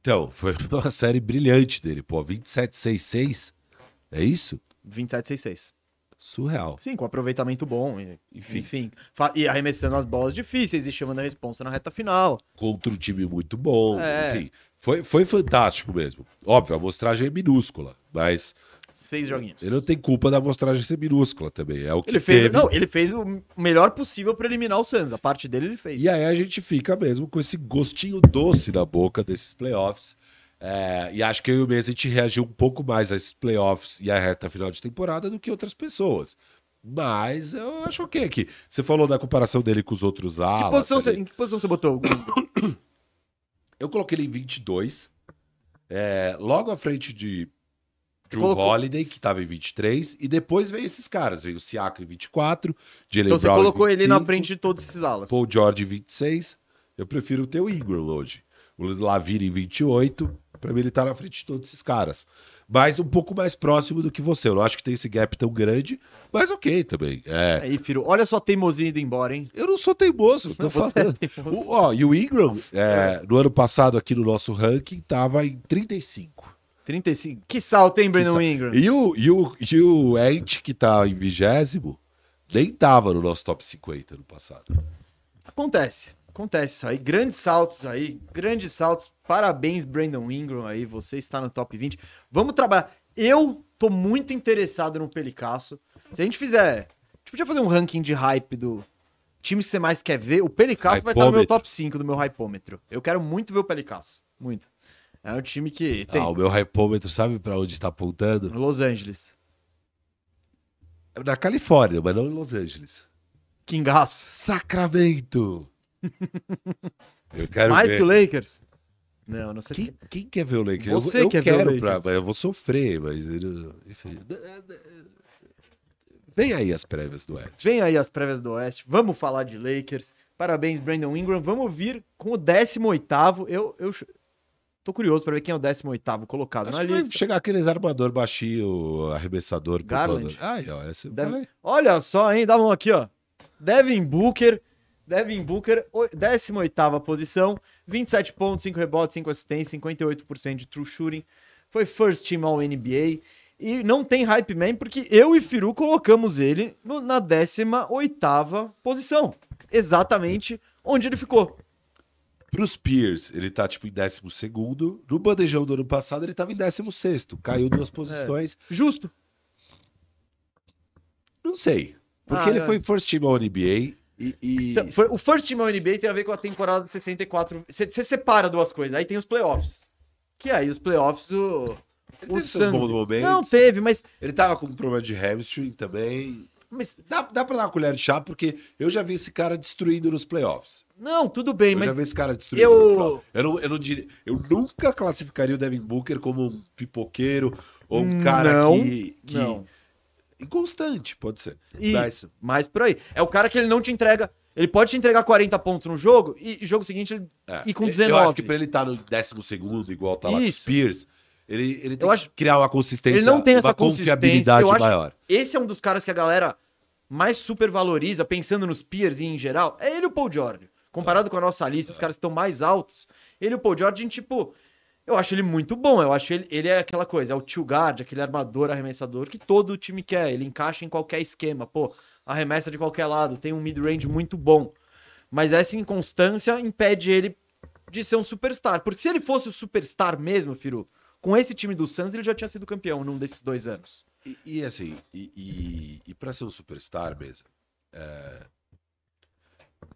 Então, foi uma série brilhante dele, pô. 27-6-6. É isso? 27,66. Surreal. Sim, com aproveitamento bom. Enfim. Enfim. E arremessando as bolas difíceis e chamando a responsa na reta final. Contra um time muito bom. É. Enfim, foi, foi fantástico mesmo. Óbvio, a amostragem é minúscula, mas Seis joguinhos. ele não tem culpa da amostragem ser minúscula também. É o que Ele fez, teve. não, ele fez o melhor possível pra eliminar o Suns. A parte dele ele fez. E aí a gente fica mesmo com esse gostinho doce na boca desses playoffs. É, e acho que eu e o Mês a gente reagiu um pouco mais a esses playoffs e a reta final de temporada do que outras pessoas. Mas eu acho ok aqui. Você falou da comparação dele com os outros Que alas. posição você- em que posição você botou? o- Eu coloquei ele em 22. é, logo à frente de Drew colocou- Holiday, que estava em 23. E depois veio esses caras. Veio o Siakam em 24. Jalen Então você Brown em colocou ele na 25. frente de todos esses alas. Paul George em 26. Eu prefiro ter o Ingram hoje. O Lavine em 28. Pra mim, ele tá na frente de todos esses caras. Mas um pouco mais próximo do que você. Eu não acho que tem esse gap tão grande, mas ok também. É. Aí, Firo, olha só a teimosia indo embora, hein? Eu não sou teimoso, tô Você é falando. teimoso. O- ó, e o Ingram, é, no ano passado, aqui no nosso ranking, tava em 35. 35. Que salto, hein, Brandon Ingram? E o, e o, e o Ant, que tá em vigésimo, nem tava no nosso top 50 no passado. Acontece. Acontece isso aí. Grandes saltos aí. Grandes saltos. Parabéns, Brandon Ingram aí. Você está no top 20. Vamos trabalhar. Eu tô muito interessado no Pelicasso. Se a gente fizer. A gente podia fazer um ranking de hype do time que você mais quer ver. O Pelicasso vai estar no meu top 5 do meu hypômetro. Eu quero muito ver o Pelicasso. Muito. É um time que tem. Ah, o meu hypômetro sabe pra onde tá apontando? Los Angeles. Na Califórnia, mas não em Los Angeles. Kingaço. Sacramento! Eu quero Mais ver. que o Lakers? Não, não sei. Quem, quem quer ver o Lakers? Eu- Você eu, quer ver o quero, Lakers. pra, mas eu vou sofrer, mas eu- enfim. Vem aí as prévias do Oeste. Vem aí as prévias do Oeste. Vamos falar de Lakers. Parabéns, Brandon Ingram. Vamos vir com o 18º. Eu, eu tô curioso para ver quem é o 18º colocado Acho na que vai lista. chegar aqueles armador baixinho, arremessador. Garland. Ai, ó, essa eu Deve-. Olha só, hein? Dá uma aqui, ó. Devin Booker. Devin Booker, oi- 18ª posição. 27 pontos, 5 rebotes, 5 assistências, 58% de true shooting. Foi first team all NBA. E não tem hype man porque eu e Firu colocamos ele no- na 18ª posição. Exatamente onde ele ficou. Pros Spears, ele tá tipo em 12. No bandejão do ano passado, ele tava em 16. Caiu duas posições. Justo. Não sei. Porque Ah, ele é. foi first team ao NBA e. e- Então, o First Team NBA tem a ver com a temporada de 64. Você separa duas coisas. Aí tem os playoffs. Que aí os playoffs, o. Ele o Suns-. Não teve, mas. Ele tava com um problema de hamstring também. Mas Dá, dá pra dar uma colher de chá, porque eu já vi esse cara destruindo nos playoffs. não, tudo bem, Eu mas. já vi esse cara destruindo eu- nos playoffs. Eu, não, eu, não diria, eu nunca classificaria o Devin Booker como um pipoqueiro ou um cara Não, que, que- não. Inconstante, pode ser. Isso, mais por aí. É o cara que ele não te entrega. Ele pode te entregar 40 pontos no jogo e jogo seguinte ele É, ir com eu- 19. Eu acho que pra ele estar no décimo segundo, igual tá lá com Isso. Spears, ele, ele tem Eu que acho- criar uma consistência, Ele não tem essa uma confiabilidade Eu acho- maior. Esse é um dos caras que a galera mais supervaloriza, pensando nos peers e em geral. É ele o Paul George. Comparado com a nossa lista, os caras que estão mais altos. Ele o Paul George, tipo. Eu acho ele muito bom. Eu acho ele, ele é aquela coisa, é o two guard, aquele armador, arremessador que todo time quer. Ele encaixa em qualquer esquema. Pô, arremessa de qualquer lado, tem um mid-range muito bom. Mas essa inconstância impede ele de ser um superstar. Porque se ele fosse o superstar mesmo, Firu, com esse time do Suns, ele já tinha sido campeão num desses dois anos. E, e assim, e, e, e para ser um superstar mesmo, é,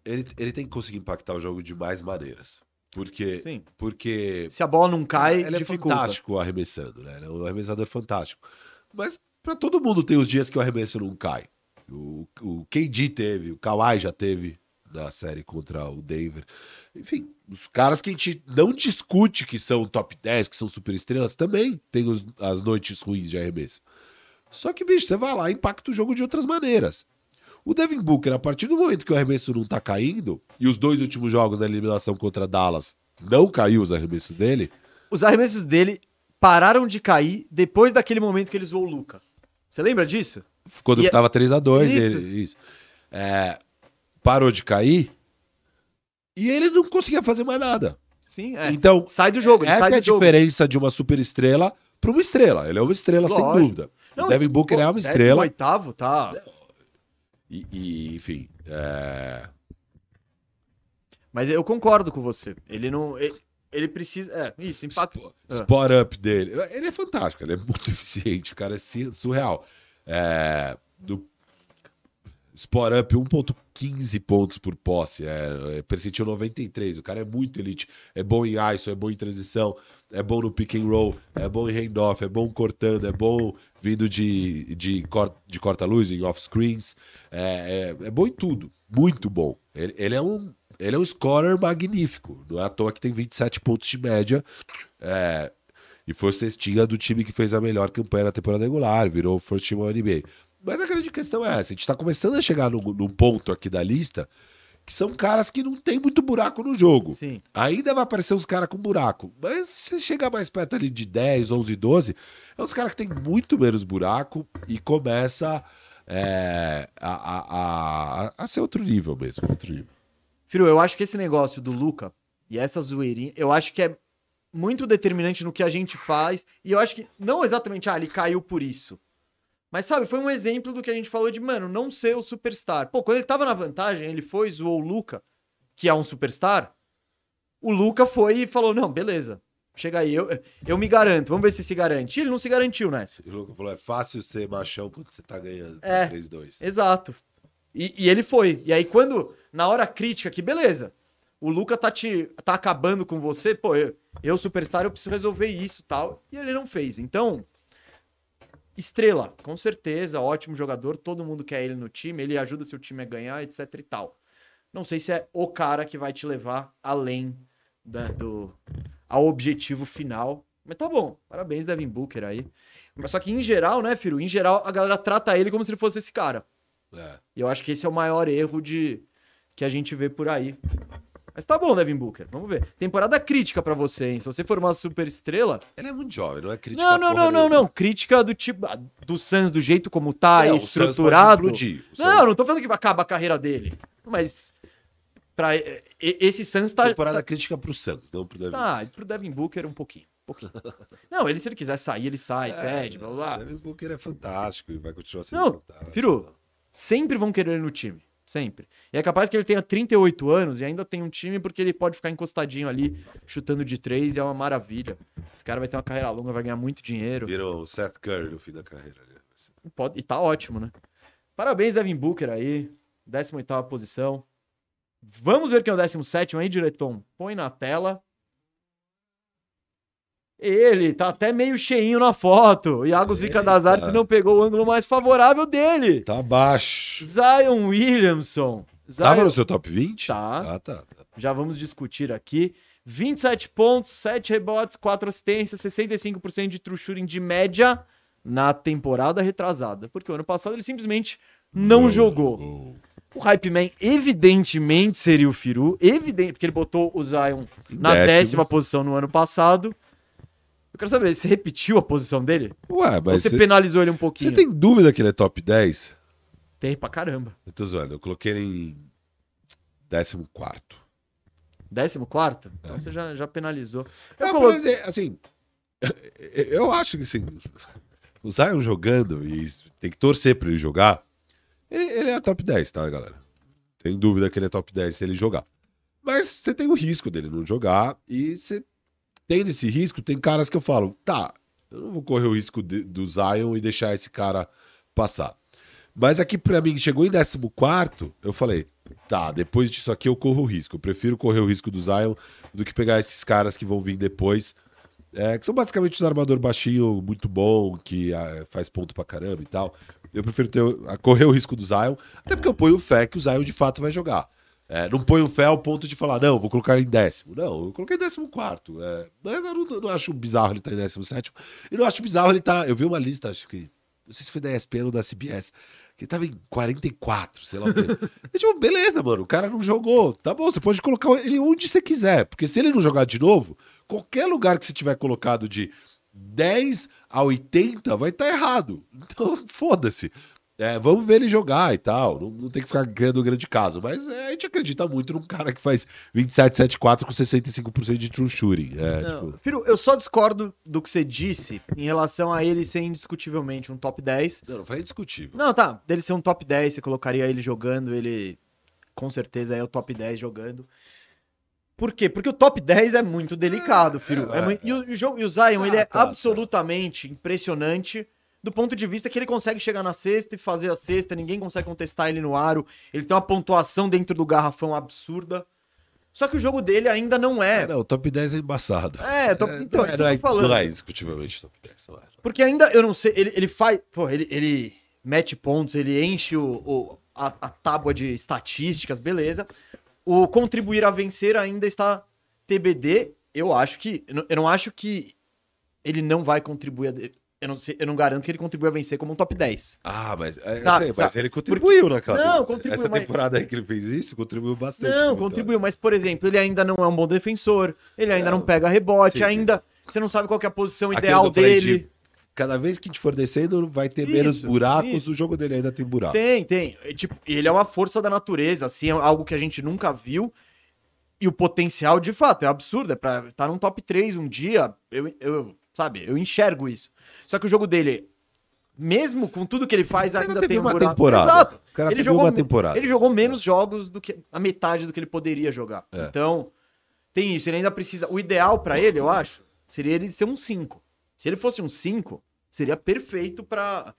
ele, ele tem que conseguir impactar o jogo de mais maneiras. Porque, Sim. porque Se a bola não cai, ele é dificulta. fantástico arremessando, né? Ele é arremessador fantástico. Mas pra todo mundo tem os dias que o arremesso não cai. O, o KD teve, o Kawhi já teve na série contra o Denver. Enfim, os caras que a gente não discute que são top 10, que são super estrelas, também tem os- as noites ruins de arremesso. Só que, bicho, você vai lá e impacta o jogo de outras maneiras. O Devin Booker, a partir do momento que o arremesso não tá caindo, e os dois últimos jogos da eliminação contra Dallas não caiu os arremessos dele, Os arremessos dele pararam de cair depois daquele momento que ele zoou o Luca. Você lembra disso? quando E é- tava 3x2, Isso. ele, isso. É, parou de cair e ele não conseguia fazer mais nada. Sim, é. Então, sai do jogo, essa é a jogo. diferença de uma super estrela para uma estrela. Ele é uma estrela, sem Lógico. dúvida. o Devin Booker é uma estrela. oitavo, tá. E, e, enfim, é, Mas eu concordo com você. Ele não. Ele, ele precisa. É, isso, impacto. o Ah. spot up dele. Ele é fantástico, ele é muito eficiente, o cara é surreal. É, do spot up 1.15 pontos por posse, é, é percentil 93. O cara é muito elite, é bom em ISO, é bom em transição, é bom no pick and roll, é bom em handoff, é bom cortando, é bom vindo de, de, cor- de corta-luz, em off-screens, é, é, é bom em tudo, muito bom. Ele, ele é um ele é um scorer magnífico, não é à toa que tem 27 pontos de média, é, e foi cestinha do time que fez a melhor campanha na temporada regular, virou o first team NBA. Mas a grande questão é essa: a gente tá começando a chegar num, num ponto aqui da lista que são caras que não tem muito buraco no jogo. Sim. Ainda vai aparecer uns caras com buraco. Mas se chegar mais perto ali de 10, 11, 12, é uns caras que tem muito menos buraco e começa é, a, a, a, a ser outro nível mesmo. Outro nível. Firu, eu acho que esse negócio do Luca e essa zoeirinha, eu acho que é muito determinante no que a gente faz. E eu acho que não exatamente, ah, ele caiu por isso. Mas sabe, foi um exemplo do que a gente falou de, mano, não ser o superstar. Pô, quando ele tava na vantagem, ele foi, zoou o Luca, que é um superstar. O Luca foi e falou: não, beleza. Chega aí, eu, eu me garanto, vamos ver se se garante. Ele não se garantiu nessa. E o Lucas falou: é fácil ser machão quando você tá ganhando É. 3-2. Exato. E, e ele foi. E aí, quando, na hora crítica, que beleza, o Luca tá, te, tá acabando com você, pô, eu, eu, superstar, eu preciso resolver isso tal. E ele não fez. Então, estrela, com certeza, ótimo jogador, todo mundo quer ele no time, ele ajuda seu time a ganhar, etc e tal. Não sei se é o cara que vai te levar além da- do ao objetivo final. Mas tá bom, parabéns, Devin Booker aí. Mas só que em geral, né, Firu? Em geral, a galera trata ele como se ele fosse esse cara. É. E eu acho que esse é o maior erro de que a gente vê por aí. Mas tá bom, Devin Booker. Vamos ver. Temporada crítica pra você, hein? Se você for uma super estrela. Ele é muito jovem, não é crítica. Não, não, não, não, não. Crítica do tipo. ah, Do Suns, do jeito como tá, o Suns pode estruturado. O Suns- Não, não tô falando que acaba a carreira dele. Mas. Pra, e- esse Suns tá. Temporada tá, crítica pro Santos, não pro Devin. tá, pro Devin Booker um pouquinho. Um pouquinho. não, ele, se ele quiser sair, ele sai, pede, blá blá. blá. Devin Booker é fantástico e vai continuar sendo Não, fantástico. Piru, sempre vão querer ele no time. Sempre. E é capaz que ele tenha 38 anos e ainda tem um time porque ele pode ficar encostadinho ali, chutando de três e é uma maravilha. Esse cara vai ter uma carreira longa, vai ganhar muito dinheiro. Virou o Seth Curry no fim da carreira. né? Pode, e tá ótimo, né? Parabéns, Devin Booker aí. 18 posição. Vamos ver quem é o 17 aí, diretor. Põe na tela. Ele tá até meio cheinho na foto. Iago Zica das. Artes não pegou o ângulo mais favorável dele. Tá baixo. Zion Williamson. Tava Zion- no seu top 20? Tá. Ah, tá. Já vamos discutir aqui. 27 pontos, 7 rebotes, 4 assistências, 65% de true shooting de média na temporada retrasada. Porque o ano passado ele simplesmente não jogou. O Hype Man, evidentemente, seria o Firu. Evidente, porque ele botou o Zion na Décimo. décima posição no ano passado. Eu quero saber, você repetiu a posição dele? Ué, Ou mas você você penalizou ele um pouquinho? você tem dúvida que ele é top 10? Tem pra caramba. Eu tô zoando, eu coloquei ele em 14. Décimo quarto? Então você já, já penalizou. Eu É, colo- mas é, assim, eu acho que assim, o Zion jogando e tem que torcer pra ele jogar, ele, ele é top 10, tá, galera? Tem dúvida que ele é top 10 se ele jogar. Mas você tem o risco dele não jogar e você tendo esse risco, tem caras que eu falo, tá, Eu não vou correr o risco de, do Zion e deixar esse cara passar. Mas aqui para mim, chegou em 14, eu falei, tá, depois disso aqui eu corro o risco. Eu prefiro correr o risco do Zion do que pegar esses caras que vão vir depois, é, que são basicamente os armador baixinho muito bom, que é, faz ponto pra caramba e tal. Eu prefiro ter, correr o risco do Zion, até porque eu ponho fé que o Zion de fato vai jogar. É, não ponho fé ao ponto de falar, não, vou colocar em décimo. Não, eu coloquei em décimo quarto. É, mas eu não, não, acho bizarro ele estar tá em décimo sétimo. E não acho bizarro ele estar. Tá, eu vi uma lista, acho que. Não sei se foi da ESPN ou da CBS que tava em 44, sei lá o quê. E, tipo, beleza, mano, o cara não jogou. Tá bom, você pode colocar ele onde você quiser. Porque se ele não jogar de novo, qualquer lugar que você tiver colocado de 10 a 80 vai estar tá errado. Então, foda-se. É, vamos ver ele jogar e tal. Não, não tem que ficar criando um grande caso. Mas é, a gente acredita muito num cara que faz 27-7-4 com 65% de true shooting. É, não, tipo... Firo, eu só discordo do que você disse em relação a ele ser indiscutivelmente um top 10. Não, não foi indiscutível. Não, tá. Dele ser um top 10, você colocaria ele jogando, ele com certeza é o top 10 jogando. Por quê? Porque o top 10 é muito delicado, Firo. É, é, muito... E, o, e, o, e o Zion, ah, ele é tá, tá. absolutamente tá. impressionante do ponto de vista que ele consegue chegar na cesta e fazer a cesta, ninguém consegue contestar ele no aro. Ele tem uma pontuação dentro do garrafão absurda. Só que o jogo dele ainda não é. é não, o top 10 é embaçado. É, top, é, então, não, é, não, é, falando. não é indiscutivelmente top 10. Não é. Porque ainda, eu não sei, ele, ele faz. Pô, ele, ele mete pontos, ele enche o, o a, a tábua de estatísticas, beleza. O contribuir a vencer ainda está TBD. Eu acho que. Eu não acho que ele não vai contribuir a eu não, sei, eu não garanto que ele contribua a vencer como um top 10. Ah, mas, é, sabe, mas sabe? ele contribuiu Porque... naquela Não, contribuiu. Essa temporada aí que ele fez isso, contribuiu bastante. Não, contribuiu, mas, por exemplo, ele ainda não é um bom defensor, ele ainda não, não pega rebote, sim, ainda. Sim. Você não sabe qual é a posição Aquilo ideal dele. De, cada vez que gente for descendo, vai ter isso, menos buracos, isso. o jogo dele ainda tem buraco. Tem, tem. Tipo, ele é uma força da natureza, assim, é algo que a gente nunca viu. E o potencial, de fato, é absurdo. É pra estar tá num top 3 um dia. Eu, eu, sabe, eu enxergo isso. Só que o jogo dele, mesmo com tudo que ele faz, ainda tem uma buraco. temporada. Exato. O cara ele jogou uma temporada. Ele jogou menos jogos do que a metade do que ele poderia jogar. É. Então, tem isso. Ele ainda precisa. O ideal para ele, eu acho, seria ele ser um 5. Se ele fosse um 5, seria perfeito para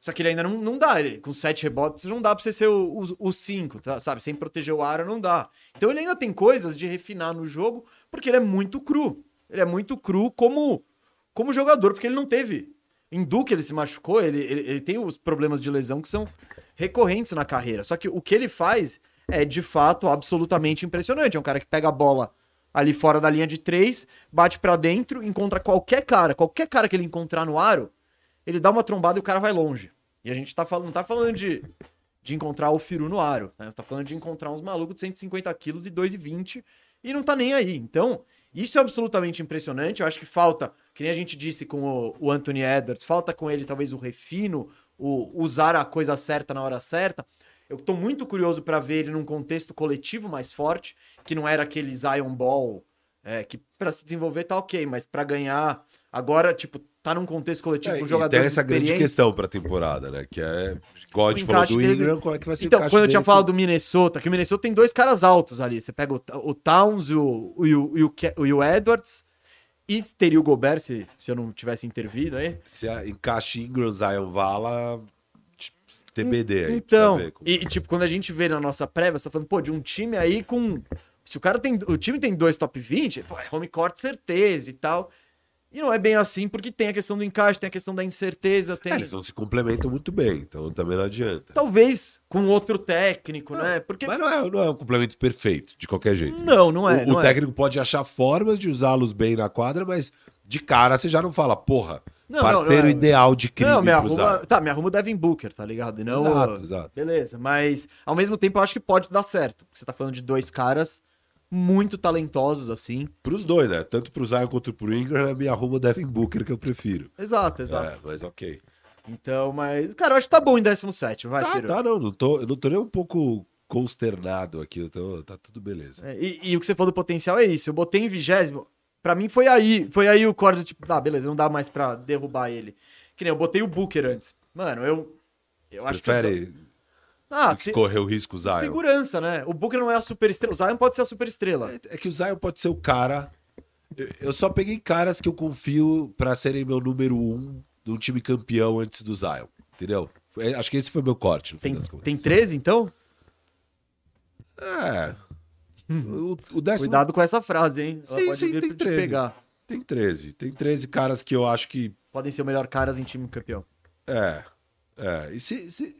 só que ele ainda não, não dá. Ele, com sete rebotes, não dá pra você ser o 5, tá? sabe? Sem proteger o aro, não dá. Então ele ainda tem coisas de refinar no jogo, porque ele é muito cru. Ele é muito cru como como jogador, porque ele não teve. Em Duque ele se machucou, ele, ele, ele tem os problemas de lesão que são recorrentes na carreira. Só que o que ele faz é de fato absolutamente impressionante. É um cara que pega a bola ali fora da linha de três, bate para dentro, encontra qualquer cara, qualquer cara que ele encontrar no aro, ele dá uma trombada e o cara vai longe. E a gente tá falando, não tá falando de, de encontrar o Firu no aro, né? Tá falando de encontrar uns malucos de 150 quilos e 2,20 e não tá nem aí. Então, isso é absolutamente impressionante. Eu acho que falta, que nem a gente disse com o, o Anthony Edwards, falta com ele talvez o refino, o usar a coisa certa na hora certa. Eu tô muito curioso para ver ele num contexto coletivo mais forte, que não era aquele Zion Ball, é, que para se desenvolver tá ok, mas para ganhar agora, tipo, tá num contexto coletivo é, com jogadores tem essa grande questão pra temporada, né? Que é, a gente falou do Ingram, como é que vai ser Então, quando eu tinha falado do Minnesota, que o Minnesota tem dois caras altos ali. Você pega o, o Towns e o, o, o, o, o Edwards, e teria o Gobert se, se eu não tivesse intervido aí. Se encaixa Ingram, Zion Vala, tipo, TBD aí. Então, e, tipo, quando a gente vê na nossa prévia, você tá falando, pô, de um time aí com... Se o cara tem... O time tem dois top 20, pô, é home court certeza e tal. E não é bem assim, porque tem a questão do encaixe, tem a questão da incerteza. Tem... É, eles não se complementam muito bem, então também não adianta. Talvez com outro técnico, não, né? Porque... Mas não é, não é um complemento perfeito, de qualquer jeito. Não, não é. O, não o é. técnico pode achar formas de usá-los bem na quadra, mas de cara você já não fala, porra, não, parceiro não, é. ideal de crime não, me arruma, Tá, me arruma o Devin Booker, tá ligado? E não, exato, exato. Beleza, mas ao mesmo tempo eu acho que pode dar certo. Você tá falando de dois caras muito talentosos, assim. Pros dois, né? Tanto pro Zion quanto pro Ingram, me arruma o Devin Booker que eu prefiro. Exato, exato. É, mas ok. Então, mas. Cara, eu acho que tá bom em 17, vai, Tá, tá, não. Não tô, eu não tô nem um pouco consternado aqui. Tô, tá tudo beleza. É, e, e, o que você falou do potencial é isso. Eu botei em vigésimo. Pra mim foi aí. Foi aí o corte, tipo, tá, beleza, não dá mais pra derrubar ele. Que nem eu botei o Booker antes. Mano, eu. Eu acho Prefere... que. Ah, se... correr o risco, o Zion. Segurança, né? O Booker não é a super estrela. O Zion pode ser a super estrela. É, é, que o Zion pode ser o cara. Eu- só peguei caras que eu confio pra serem meu número um de um time campeão antes do Zion. Entendeu? É, Acho que esse foi meu corte. No fim Tem, das contas. tem 13, então? É. O, o décimo Cuidado com essa frase, hein? Ela Sim, pode sim, vir tem pra te 13. pegar. tem 13. Tem 13 caras que eu acho que. Podem ser o melhor caras em time campeão. É. É. E se. se...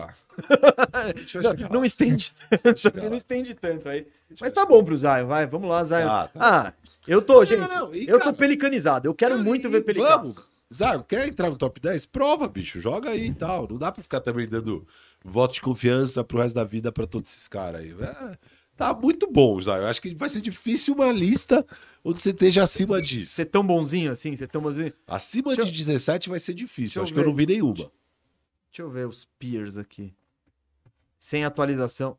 Tá. Não, não estende tanto, assim, não estende tanto aí. Mas tá bom pro Zion, vai, vamos lá, Zion. Tá, Ah, eu tô, gente, não, e, eu tô cara, pelicanizado, eu quero Cara, muito e ver pelicanos. Vamos. Zion, quer entrar no top 10? Prova, bicho. Joga aí e tal. Não dá pra ficar também dando voto de confiança pro resto da vida pra todos esses caras aí. É, tá muito bom, Zion. Eu acho que vai ser difícil uma lista onde você esteja acima disso. Ser tão bonzinho assim, ser tão bonzinho. Acima Deixa de 17 vai ser difícil. Acho que eu ver. não vi nenhuma. Deixa eu ver os peers aqui. Sem atualização.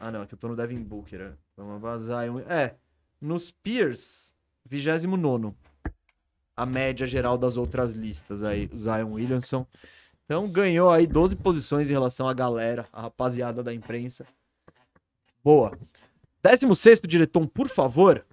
Ah, não, aqui eu tô no Devin Booker. né? Vamos vazar. É, nos peers, 29. A média geral das outras listas aí, o Zion Williamson. Então ganhou aí 12 posições em relação à galera, a rapaziada da imprensa. Boa. 16 diretor, por favor.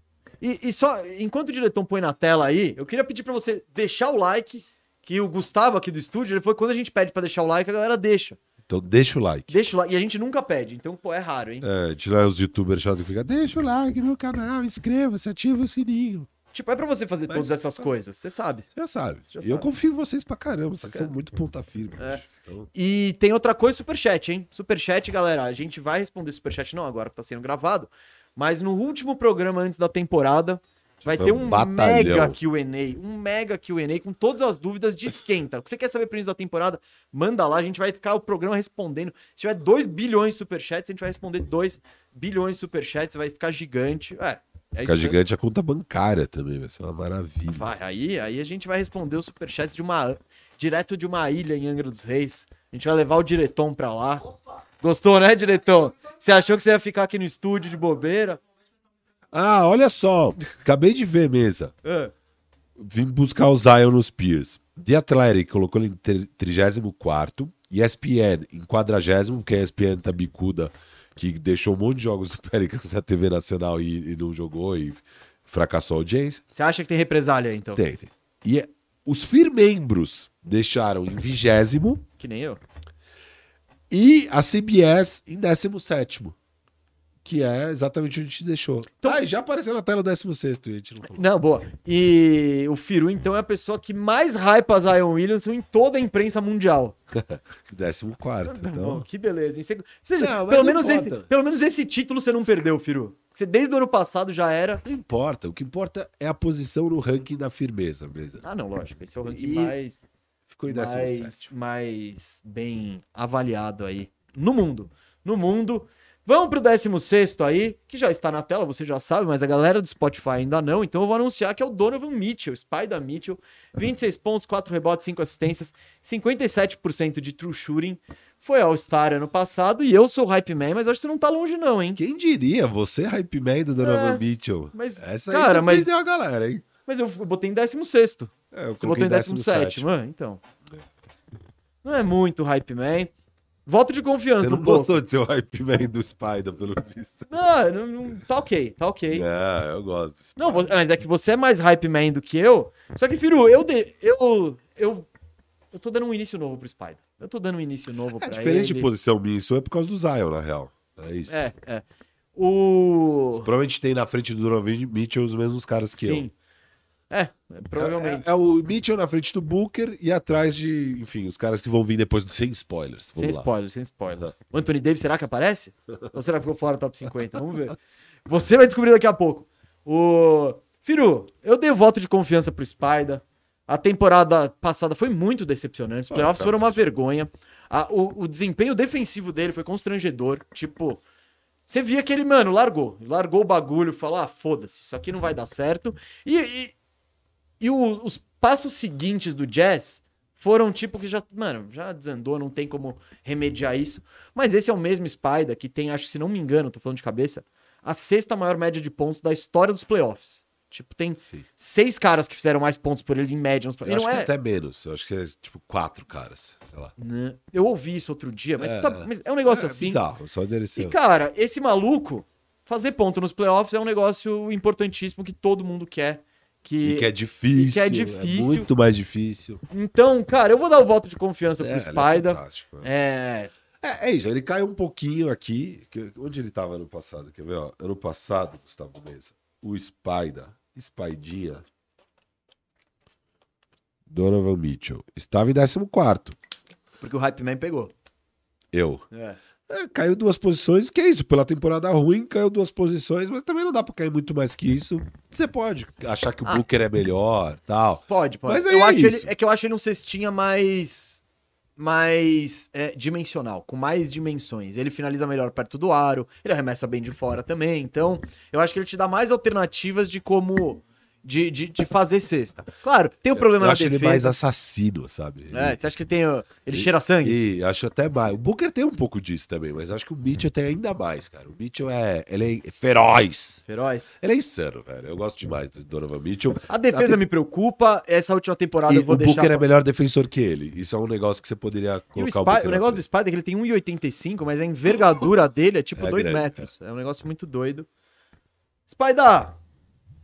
E, e só, enquanto o diretor põe na tela aí, eu queria pedir pra você deixar o like, que o Gustavo aqui do estúdio, ele foi quando a gente pede pra deixar o like, a galera deixa. Então deixa o like. Deixa o like. E a gente nunca pede, então, pô, é raro, hein? É, tirar os youtubers chatos que ficam, deixa o like no canal, inscreva-se, ativa o sininho. Tipo, é pra você fazer Mas- todas essas coisas, você sabe. Você já sabe. Você já e eu sabe. confio em vocês pra caramba. Vocês são muito ponta firme. É. Então, E tem outra coisa, superchat, hein? Superchat, galera, a gente vai responder superchat não agora que tá sendo gravado, mas no último programa antes da temporada vai Foi ter um um mega Q&A, um mega Q&A com todas as dúvidas de esquenta. O que você quer saber início da temporada? Manda lá, a gente vai ficar o programa respondendo. Se tiver 2 bilhões de superchats, a gente vai responder 2 bilhões de superchats, vai ficar gigante. É, é ficar gigante a conta bancária também, vai ser uma maravilha. Vai, aí, aí a gente vai responder o superchat de uma direto de uma ilha em Angra dos Reis. A gente vai levar o diretom pra lá. Gostou, né, diretom? Você achou que você ia ficar aqui no estúdio de bobeira? Ah, olha só. Acabei de ver, mesa. Ah, Vim buscar o Zion nos Peers. The Athletic colocou ele em tri- 34 ESPN em 40 porque a ESPN tá bicuda, que deixou um monte de jogos do Pelicans na TV nacional e, e não jogou e fracassou a audiência. você acha que tem represália então? Tem, tem. E é- os firmembros deixaram em vigésimo Que nem eu. e a CBS em 17 que é exatamente onde gente deixou. Então- ah, e já apareceu na tela o 16 e a gente não. Não, boa. E o Firu, então, é a pessoa que mais hypa Zion Williamson em toda a imprensa mundial. 14 Tá então... bom, que beleza. hein? Você- você- Não, pelo, menos esse, pelo menos esse título você não perdeu, Firu. Você desde o ano passado já era. Não importa, o que importa é a posição no ranking da firmeza mesmo. Ah, não, lógico. Esse é o ranking E mais. Ficou em mais, 17. mais bem avaliado aí no mundo. No mundo. Vamos pro 16 aí, que já está na tela, você já sabe, mas a galera do Spotify ainda não. Então eu vou anunciar que é o Donovan Mitchell, Spider Mitchell. 26 pontos, 4 rebotes, 5 assistências, 57% de true shooting. Foi All-Star ano passado e eu sou o Hype Man, mas acho que você não tá longe, não, hein? Quem diria, você hype man do Donovan É, Mitchell. mas, Essa cara, aí mas- a galera, hein? Mas eu botei em 16. É, eu Você botou em 17, mano? Então. Não é muito Hype Man. Voto de confiança Você não gostou de ser o hype man do Spider, pelo visto. Não, não, não- tá ok, tá ok. É, eu gosto. Não, mas é que você é mais hype man do que eu. Só que, Firu, eu, de- eu, eu, eu tô dando um início novo pro Spider. Eu tô dando um início novo É pra diferente ele. de posição minha, isso é por causa do Zion, na real. É isso. É, é. O... Provavelmente tem na frente do Donovan Mitchell os mesmos caras que Sim. É, é, provavelmente. É, é o Mitchell na frente do Booker e atrás de, enfim, os caras que vão vir depois do sem spoilers. sem Vamos lá. spoilers, sem spoilers. O Anthony Davis, será que aparece? Ou será que ficou fora do top 50? Vamos ver. Você vai descobrir daqui a pouco. O... Firu, eu dei voto de confiança pro Spider. A temporada passada foi muito decepcionante. Os Ah, playoffs tá. foram uma vergonha. A- o, o desempenho defensivo dele foi constrangedor. Tipo, você via que ele, mano, largou. Largou o bagulho, falou: ah, foda-se, isso aqui não vai dar certo. E, e, e o- os passos seguintes do Jazz foram tipo que já, mano, já desandou, não tem como remediar isso. Mas esse é o mesmo Spider que tem, acho, se não me engano, tô falando de cabeça, a sexta maior média de pontos da história dos playoffs. Tipo, tem Sim. seis caras que fizeram mais pontos por ele em média nos Eu acho não que é... até menos. Eu acho que é tipo quatro caras, sei lá. Né? Eu ouvi isso outro dia, mas, É, tá- mas é um negócio é assim. bizarro, só E, cara, esse maluco fazer ponto nos playoffs é um negócio importantíssimo que todo mundo quer. Que... E que é difícil. Que é difícil. muito mais difícil. Então, cara, eu vou dar o voto de confiança pro É, é Spider. É, É, é isso, ele cai um pouquinho aqui. que- onde ele tava ano passado? Quer ver? Ó? Ano passado, Gustavo Mesa, o Spider, Spidia, Donovan Mitchell, estava em 14. porque o Hype Man pegou. Eu. É. É, caiu duas posições, que é isso, pela temporada ruim, caiu duas posições, mas também não dá pra cair muito mais que isso. Você pode achar que o Ah. Booker é melhor tal. Pode, pode. Mas é eu acho ele, isso. é que eu acho ele um cestinha mais. mais é, dimensional, com mais dimensões. Ele finaliza melhor perto do aro, ele arremessa bem de fora também. Então, eu acho que ele te dá mais alternativas de como. De, de, de fazer cesta. Claro, tem o problema Eu na acho ele mais assassino, sabe? Ele- É, você acha que tem. o- Ele cheira sangue? E acho até mais. O Booker tem um pouco disso também, mas acho que o Mitchell tem ainda mais, cara. O Mitchell é, ele é feroz. Feroz. Ele é insano, velho. Eu gosto demais do Donovan Mitchell. A defesa A me preocupa. Essa última temporada E eu vou o deixar. Booker é melhor defensor que ele. Isso é um negócio que você poderia E o, colocar Spy- o o negócio do. Spider é que ele tem 1,85, mas a envergadura dele é tipo É 2 grande, metros. É um negócio muito doido. Spider!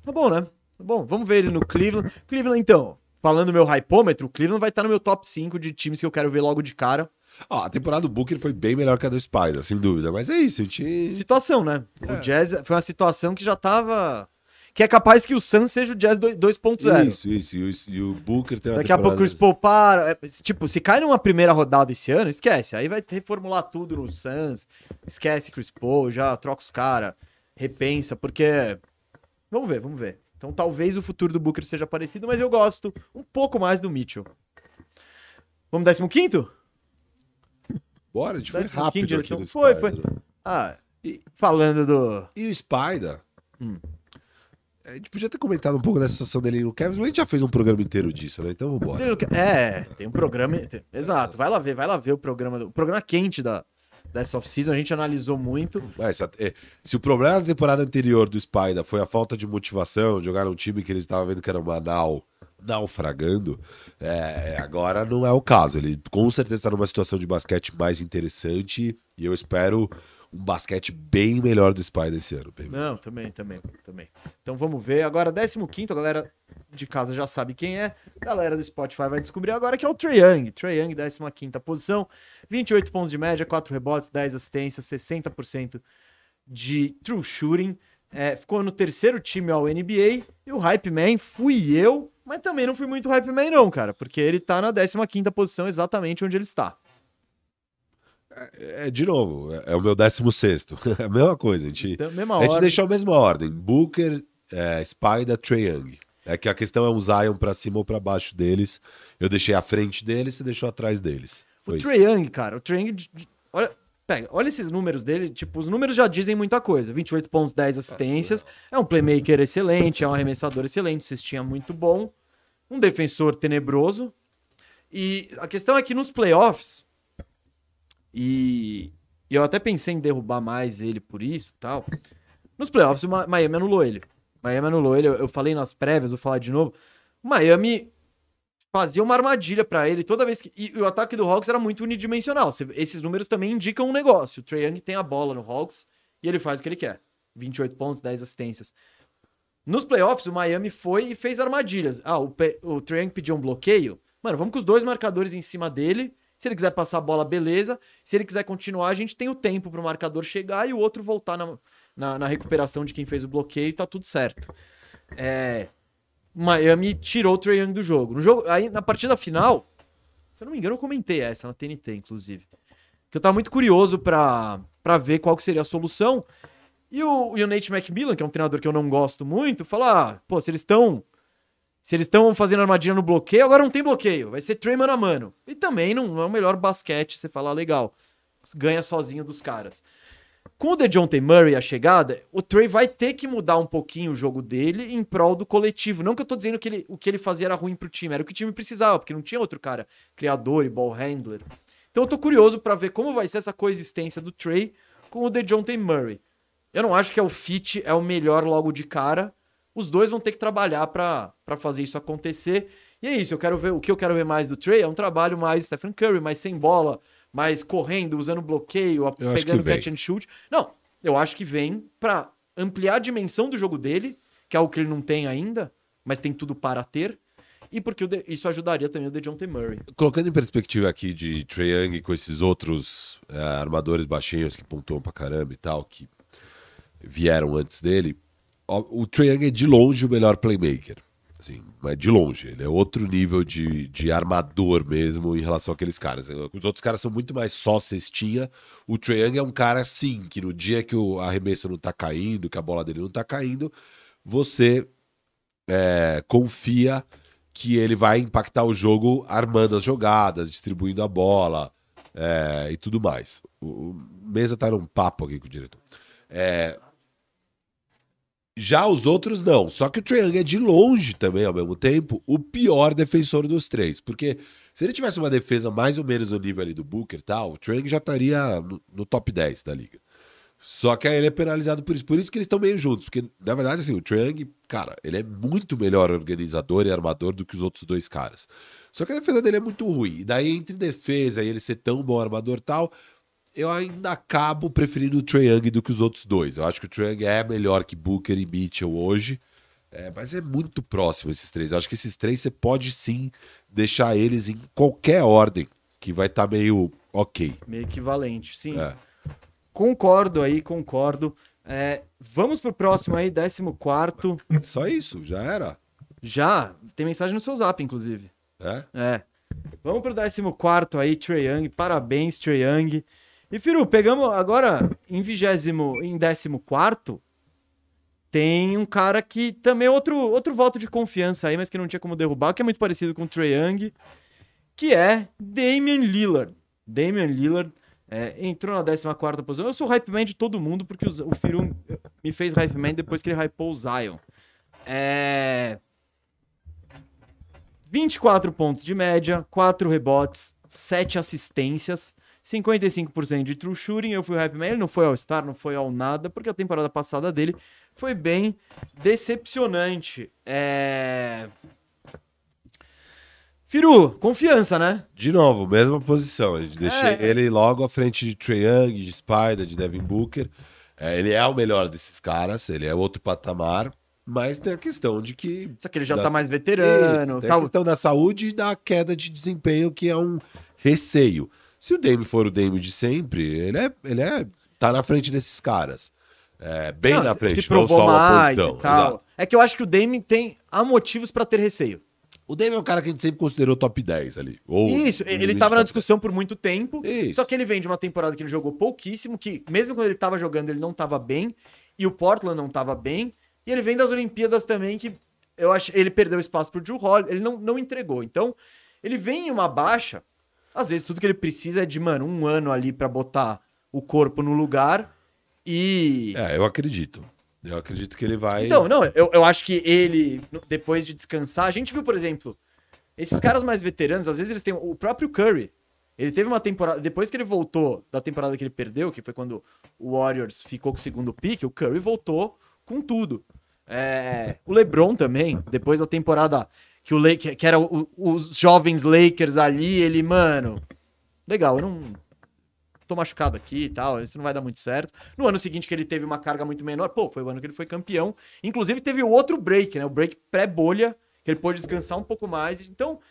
Tá bom, né? Bom, vamos ver ele no Cleveland. Cleveland, então, falando do meu hypômetro, o Cleveland vai estar no meu top 5 de times que eu quero ver logo de cara. Ó, a temporada do Booker foi bem melhor que a do Spider, sem dúvida. Mas é isso, a gente. Situação, né? É. O Jazz foi uma situação que já tava. Que é capaz que o Suns seja o Jazz 2.0. Isso, isso. E o, e o Booker tem uma Daqui a pouco o temporada- Chris Paul para. é, Tipo, se cai numa primeira rodada esse ano, esquece. Aí vai reformular tudo no Suns. Esquece Chris Paul, já troca os caras. Repensa, porque. Vamos ver, vamos ver. Então talvez o futuro do Booker seja parecido, mas eu gosto um pouco mais do Mitchell. Vamos décimo quinto? Bora, a gente foi Décimo rápido quinto, aqui então. Foi, Spider. Ah, E- falando do. E o Spider? Hum. A gente podia ter comentado um pouco da situação dele no Cavs, mas a gente já fez um programa inteiro disso, né? Então vambora. É, tem um programa. Exato, vai lá ver, vai lá ver o programa. do- O programa quente da, dessa off-season, a gente analisou muito. É, é, se o problema da temporada anterior do Spider foi a falta de motivação, jogar num time que ele estava vendo que era uma nau naufragando, é, agora não é o caso. Ele com certeza está numa situação de basquete mais interessante e eu espero um basquete bem melhor do Spider esse ano. Não, também, também, também. Então vamos ver. Agora, 15 a galera de casa já sabe quem é. A galera do Spotify vai descobrir agora que é o Trae Young. Trae Young, 15 posição. 28 pontos de média, 4 rebotes, 10 assistências, 60% de true shooting. É, ficou no terceiro time ao NBA. E o Hype Man fui eu, mas também não fui muito Hype Man não, cara. Porque ele tá na 15 posição exatamente onde ele está. É, de novo, é, é o meu 16 É a mesma coisa. A gente, Então, a gente deixou a mesma ordem: Booker, é, Spider, Trae Young. É que a questão é um Zion pra cima ou pra baixo deles. Eu deixei à frente deles, você deixou atrás deles. O Foi isso. Trae Young, cara, o Trae Young. Olha, pega, olha esses números dele. Tipo, os números já dizem muita coisa. 28 pontos, 10 assistências. É um playmaker excelente, é um arremessador excelente, cestinha muito bom. Um defensor tenebroso. E a questão é que nos playoffs. E, e eu até pensei em derrubar mais ele por isso tal. Nos playoffs, o Miami anulou ele. Miami anulou ele. Eu, falei nas prévias, vou falar de novo. O Miami fazia uma armadilha pra ele toda vez que. E o ataque do Hawks era muito unidimensional. Esses números também indicam um negócio. O Trae Young tem a bola no Hawks e ele faz o que ele quer: 28 pontos, 10 assistências. Nos playoffs, o Miami foi e fez armadilhas. Ah, o, Pe- o Trae Young pediu um bloqueio. Mano, vamos com os dois marcadores em cima dele. Se ele quiser passar a bola, beleza. Se ele quiser continuar, a gente tem o tempo pro marcador chegar e o outro voltar na, na, na recuperação de quem fez o bloqueio tá tudo certo. É. Miami tirou o Trae Young do jogo. No jogo, aí na partida final, se eu não me engano, eu comentei essa na TNT, inclusive. Que eu tava muito curioso pra ver qual que seria a solução. E o, e o Nate McMillan, que é um treinador que eu não gosto muito, falou: ah, pô, se eles estão. Se eles estão fazendo armadilha no bloqueio, agora não tem bloqueio. Vai ser Trey mano a mano. E também não, é o melhor basquete você falar legal. Ganha sozinho dos caras. Com o DeJounte Murray a chegada, o Trey vai ter que mudar um pouquinho o jogo dele em prol do coletivo. Não que eu tô dizendo que ele, o que ele fazia era ruim pro time, era o que o time precisava, porque não tinha outro cara criador e ball handler. Então eu tô curioso pra ver como vai ser essa coexistência do Trey com o DeJounte Murray. Eu não acho que é o fit é o melhor logo de cara. Os dois vão ter que trabalhar pra fazer isso acontecer. E é isso, eu quero ver o que eu quero ver mais do Trey é um trabalho mais Stephen Curry, mais sem bola, mais correndo, usando bloqueio, Eu pegando catch and shoot. Não, eu acho que vem pra ampliar a dimensão do jogo dele, que é algo que ele não tem ainda, mas tem tudo para ter. E porque o isso ajudaria também o DeJounte Murray. Colocando em perspectiva aqui de Trae Young com esses outros é, armadores baixinhos que pontuam pra caramba e tal, que vieram antes dele, o Trae Young é de longe o melhor playmaker. Assim, mas de longe. Ele é outro nível de, de armador mesmo em relação àqueles caras. Os outros caras são muito mais só cestinha. O Trae Young é um cara, sim, que no dia que o arremesso não tá caindo, que a bola dele não tá caindo, você é, confia que ele vai impactar o jogo armando as jogadas, distribuindo a bola é, e tudo mais. O, o Mesa tá num papo aqui com o diretor. É, já os outros não. Só que o Trae Young é de longe também, ao mesmo tempo, o pior defensor dos três. Porque se ele tivesse uma defesa mais ou menos no nível ali do Booker e tal, o Trae Young já estaria no, no top 10 da liga. Só que aí ele é penalizado por isso. Por isso que eles estão meio juntos. Porque, na verdade, assim, o Trae Young, cara, ele é muito melhor organizador e armador do que os outros dois caras. Só que a defesa dele é muito ruim. E daí, entre defesa e ele ser tão bom armador tal, eu ainda acabo preferindo o Trae Young do que os outros dois. Eu acho que o Trae Young é melhor que Booker e Mitchell hoje. É, mas é muito próximo esses três. Eu acho que esses três você pode sim deixar eles em qualquer ordem, que vai estar meio ok. Meio equivalente, sim. É. Concordo aí, concordo. É, vamos pro próximo aí, 14. Só isso, já era. Já, tem mensagem no seu zap, inclusive. É? É. Vamos pro 14 aí, Trae Young. Parabéns, Trae Young. E, Firu, pegamos agora em vigésimo, em 14 tem um cara que também é outro, outro voto de confiança aí, mas que não tinha como derrubar, que é muito parecido com o Trae Young, que é Damian Lillard. Damian Lillard é, entrou na 14 posição. Eu sou hype man de todo mundo, porque o, o Firu me fez hype man depois que ele hypou o Zion. É... 24 pontos de média, 4 rebotes, 7 assistências, 55% de true shooting. Eu fui o hype man, ele não foi ao star, não foi ao nada, porque a temporada passada dele foi bem decepcionante. É... Firu, confiança, né? De novo, mesma posição. A gente deixei É. ele logo à frente de Trae Young, de Spider, de Devin Booker. É, ele é o melhor desses caras, ele é outro patamar, mas tem a questão de que. Só que ele já da- tá mais veterano. Tem tal. a questão da saúde e da queda de desempenho, que é um receio. Se o Dame for o Dame de sempre, ele é, ele é tá na frente desses caras. É, bem Não, na frente, não só uma posição. Exato. É que eu acho que o Dame tem há motivos pra ter receio. O Dame é um cara que a gente sempre considerou top 10 ali. Ou Isso, ele limite tava na discussão por muito tempo. 10. Isso. Só que ele vem de uma temporada que ele jogou pouquíssimo, que mesmo quando ele tava jogando, ele não tava bem, e o Portland não tava bem. E ele vem das Olimpíadas também, que eu acho ele perdeu espaço pro Drew Holiday, ele não, não entregou. Então, ele vem em uma baixa. Às vezes, tudo que ele precisa é de, mano, um ano ali pra botar o corpo no lugar. E. É, eu acredito. Eu acredito que ele vai. Então, não, eu, eu acho que ele, depois de descansar, a gente viu, por exemplo, esses caras mais veteranos, às vezes eles têm. O próprio Curry, ele teve uma temporada. Depois que ele voltou da temporada que ele perdeu, que foi quando o Warriors ficou com o segundo pick, o Curry voltou com tudo. É, o LeBron também, depois da temporada que, o Lake, que era o- os jovens Lakers ali, ele, mano. Legal, eu não tô machucado aqui e tal, isso não vai dar muito certo. No ano seguinte que ele teve uma carga muito menor, pô, foi o ano que ele foi campeão. Inclusive teve o outro break, né? O break pré-bolha, que ele pôde descansar um pouco mais. Então,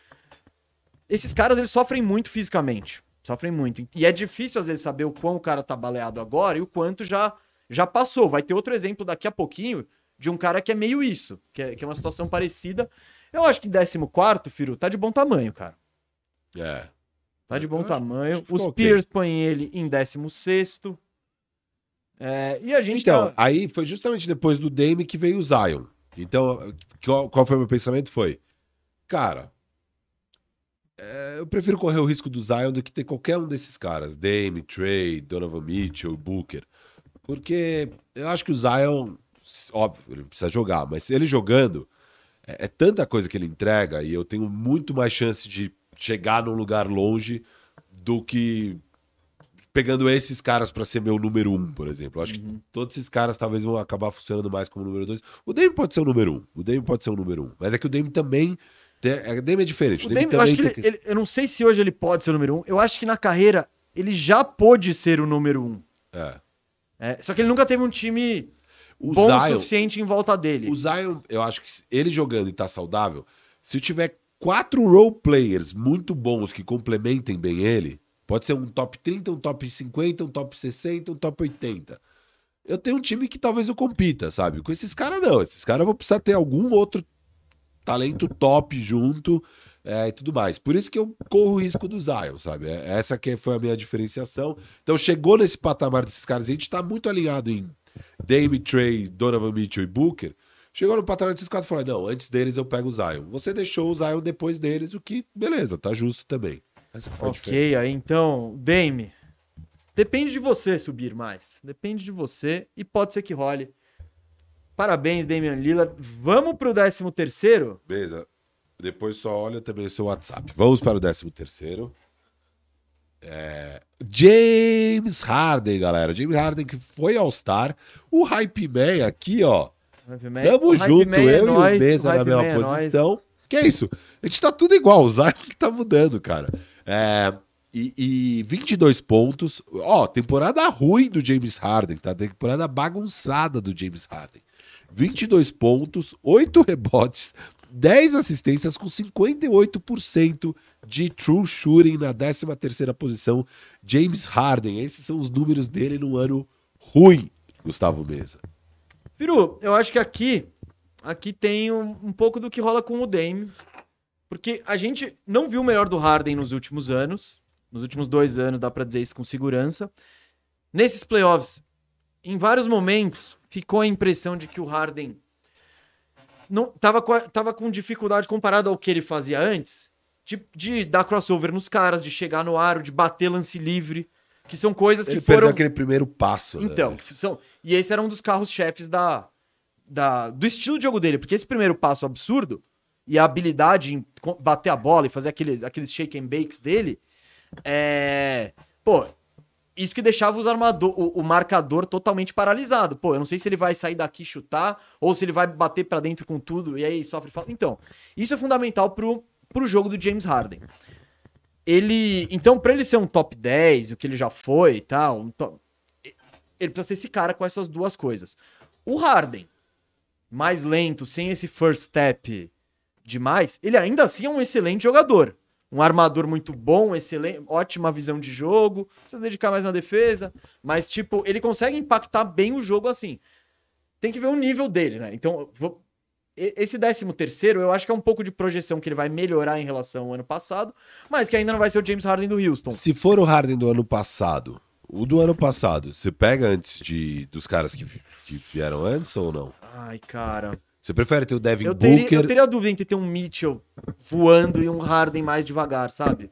esses caras, eles sofrem muito fisicamente. Sofrem muito. E é difícil, às vezes, saber o quão o cara tá baleado agora e o quanto já, já passou. Vai ter outro exemplo daqui a pouquinho de um cara que é meio isso, que é, que é uma situação parecida. Eu acho que 14, Firu, tá de bom tamanho, cara. É. Tá de bom tamanho. Os ficou ok. Spears põem ele em 16. É, e a gente Então, tá... aí foi justamente depois do Dame que veio o Zion. Então, qual, qual foi o meu pensamento? Foi, cara, é, eu prefiro correr o risco do Zion do que ter qualquer um desses caras. Dame, Trey, Donovan Mitchell, Booker. Porque eu acho que o Zion, óbvio, ele precisa jogar, mas ele jogando, é, é tanta coisa que ele entrega e eu tenho muito mais chance de chegar num lugar longe do que pegando esses caras pra ser meu número um, por exemplo. Eu acho que todos esses caras talvez vão acabar funcionando mais como número dois. O Dame pode ser o número um. O Dame pode ser o número um. Mas é que o Dame também. Tem, o Dame é diferente. O Dame, eu, acho que ele, ele- eu não sei se hoje ele pode ser o número um. Eu acho que na carreira ele já pôde ser o número um. É. É, só que ele nunca teve um time O bom o Zion, suficiente em volta dele. o Zion, eu acho que ele jogando e tá saudável, se tiver quatro role players muito bons que complementem bem ele, pode ser um top 30, um top 50, um top 60, um top 80. Eu tenho um time que talvez eu compita, sabe? Com esses caras não. Esses caras vão precisar ter algum outro talento top junto é, e tudo mais. Por isso que eu corro o risco do Zion, sabe? É, Essa que foi a minha diferenciação. Então chegou nesse patamar desses caras, a gente tá muito alinhado em Dame, Trey, Donovan Mitchell e Booker. Chegou no patamar desses quatro e falou: não, antes deles eu pego o Zion. Você deixou o Zion depois deles, o que, beleza, tá justo também. Essa que foi. Ok, aí então, Dame. Depende de você subir mais. Depende de você e pode ser que role. Parabéns, Damian Lillard. Vamos pro 13 terceiro? Beleza. Depois só olha também o seu WhatsApp. Vamos para o 13 terceiro. É, James Harden, galera. James Harden que foi All-Star. O Hype Man aqui, ó. Tamo O junto, Man é eu nóis, e o Mesa o na mesma Man é posição. Que é isso? A gente tá tudo igual, o Zion que tá mudando, cara. É, e, e 22 pontos. Ó, temporada ruim do James Harden, tá? Temporada bagunçada do James Harden. 22 pontos, 8 rebotes, 10 assistências com 58% de true shooting na 13ª posição. James Harden, esses são os números dele no ano ruim, Gustavo Mesa. Firu, eu acho que aqui, aqui tem um, um pouco do que rola com o Dame. Porque a gente não viu o melhor do Harden nos últimos anos. Nos últimos dois anos, dá pra dizer isso com segurança. Nesses playoffs, em vários momentos, ficou a impressão de que o Harden não tava com, tava com dificuldade comparado ao que ele fazia antes, de, de dar crossover nos caras, de chegar no aro, de bater lance livre, que são coisas que Ele perdeu foram aquele primeiro passo. né? então, que são, e esse era um dos carros-chefes da, da, do estilo de jogo dele, porque esse primeiro passo absurdo e a habilidade em bater a bola e fazer aqueles, aqueles shake and bakes dele, é. Pô, isso que deixava os armador, o, o marcador totalmente paralisado. Pô, eu não sei se ele vai sair daqui e chutar ou se ele vai bater pra dentro com tudo e aí sofre falta. Então, isso é fundamental pro, pro jogo do James Harden. Ele, então, pra ele ser um top 10, o que ele já foi e tal, um top- ele precisa ser esse cara com essas duas coisas. O Harden, mais lento, sem esse first step demais, ele ainda assim é um excelente jogador. Um armador muito bom, excelente, ótima visão de jogo, precisa dedicar mais na defesa, mas tipo, ele consegue impactar bem o jogo assim. Tem que ver o nível dele, né? Então, vou- esse 13 terceiro, eu acho que é um pouco de projeção que ele vai melhorar em relação ao ano passado, mas que ainda não vai ser o James Harden do Houston. Se for o Harden do ano passado, o do ano passado, você pega antes de, dos caras que, que vieram antes ou não? Ai, cara. Você prefere ter o Devin Eu teria, Booker? eu teria dúvida entre ter um Mitchell voando e um Harden mais devagar, sabe?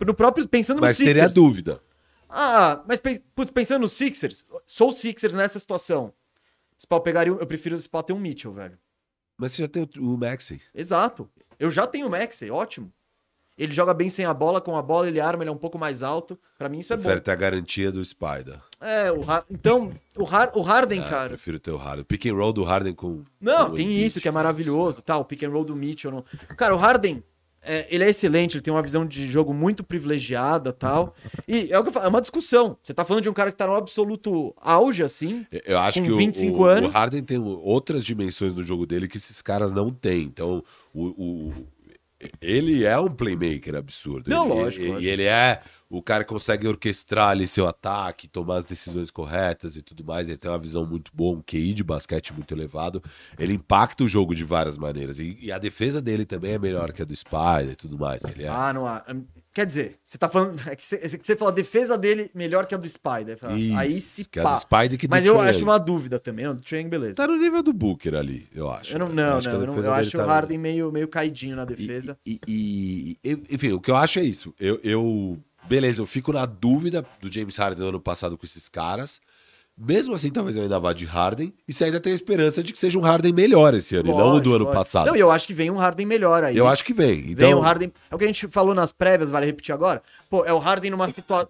No próprio, pensando no Mas Sixers. teria dúvida. Ah, mas putz, pensando no Sixers, sou o Sixers nessa situação. Spal pegaria, um- eu prefiro o Spal ter um Mitchell, velho. Mas você já tem o, o Maxi. Exato. Eu já tenho o Maxey, ótimo. Ele joga bem sem a bola, com a bola ele arma, ele é um pouco mais alto. Pra mim isso é bom. Prefere ter a garantia do Spider. É, o Har- então, o, Har- o Harden, Ah, cara. prefiro ter o Harden. Pick and roll do Harden com. Não, com tem isso que é maravilhoso, tal, o pick and roll do Mitchell. Não. Cara, o Harden, é, ele é excelente, ele tem uma visão de jogo muito privilegiada, tal. E é o que eu falo, é uma discussão. Você tá falando de um cara que tá no absoluto auge, assim. Eu acho com que o- 25 o, anos. o Harden tem outras dimensões no jogo dele que esses caras não têm. Então, o, o- ele é um playmaker absurdo. Não, ele, lógico, E, lógico. e ele é o cara consegue orquestrar ali seu ataque, tomar as decisões corretas e tudo mais. Ele tem uma visão muito boa, um QI de basquete muito elevado. Ele impacta o jogo de várias maneiras. E, e a defesa dele também é melhor que a do Spider e tudo mais. Ele é. Ah, não há. Quer dizer, você tá falando. É que você, é que você fala a defesa dele melhor que a do Spider. Isso, Aí se que pá. do Spider que Mas eu Trae acho uma dúvida também. O Young, beleza. Tá no nível do Booker ali, eu acho. Eu não, não, acho que a não, eu, não- eu acho tá o Harden meio, meio caidinho na defesa. E, e- e- enfim, o que eu acho é isso. Eu, eu- beleza, eu fico na dúvida do James Harden do ano passado com esses caras. Mesmo assim, talvez eu ainda vá de Harden. E você ainda tem a esperança de que seja um Harden melhor esse ano, e não o do Lógico, ano lógico. passado. Não, e eu acho que vem um Harden melhor aí. eu acho que vem. Vem Então, o Harden. É o que a gente falou nas prévias, vale repetir agora. Pô, é o Harden numa situação.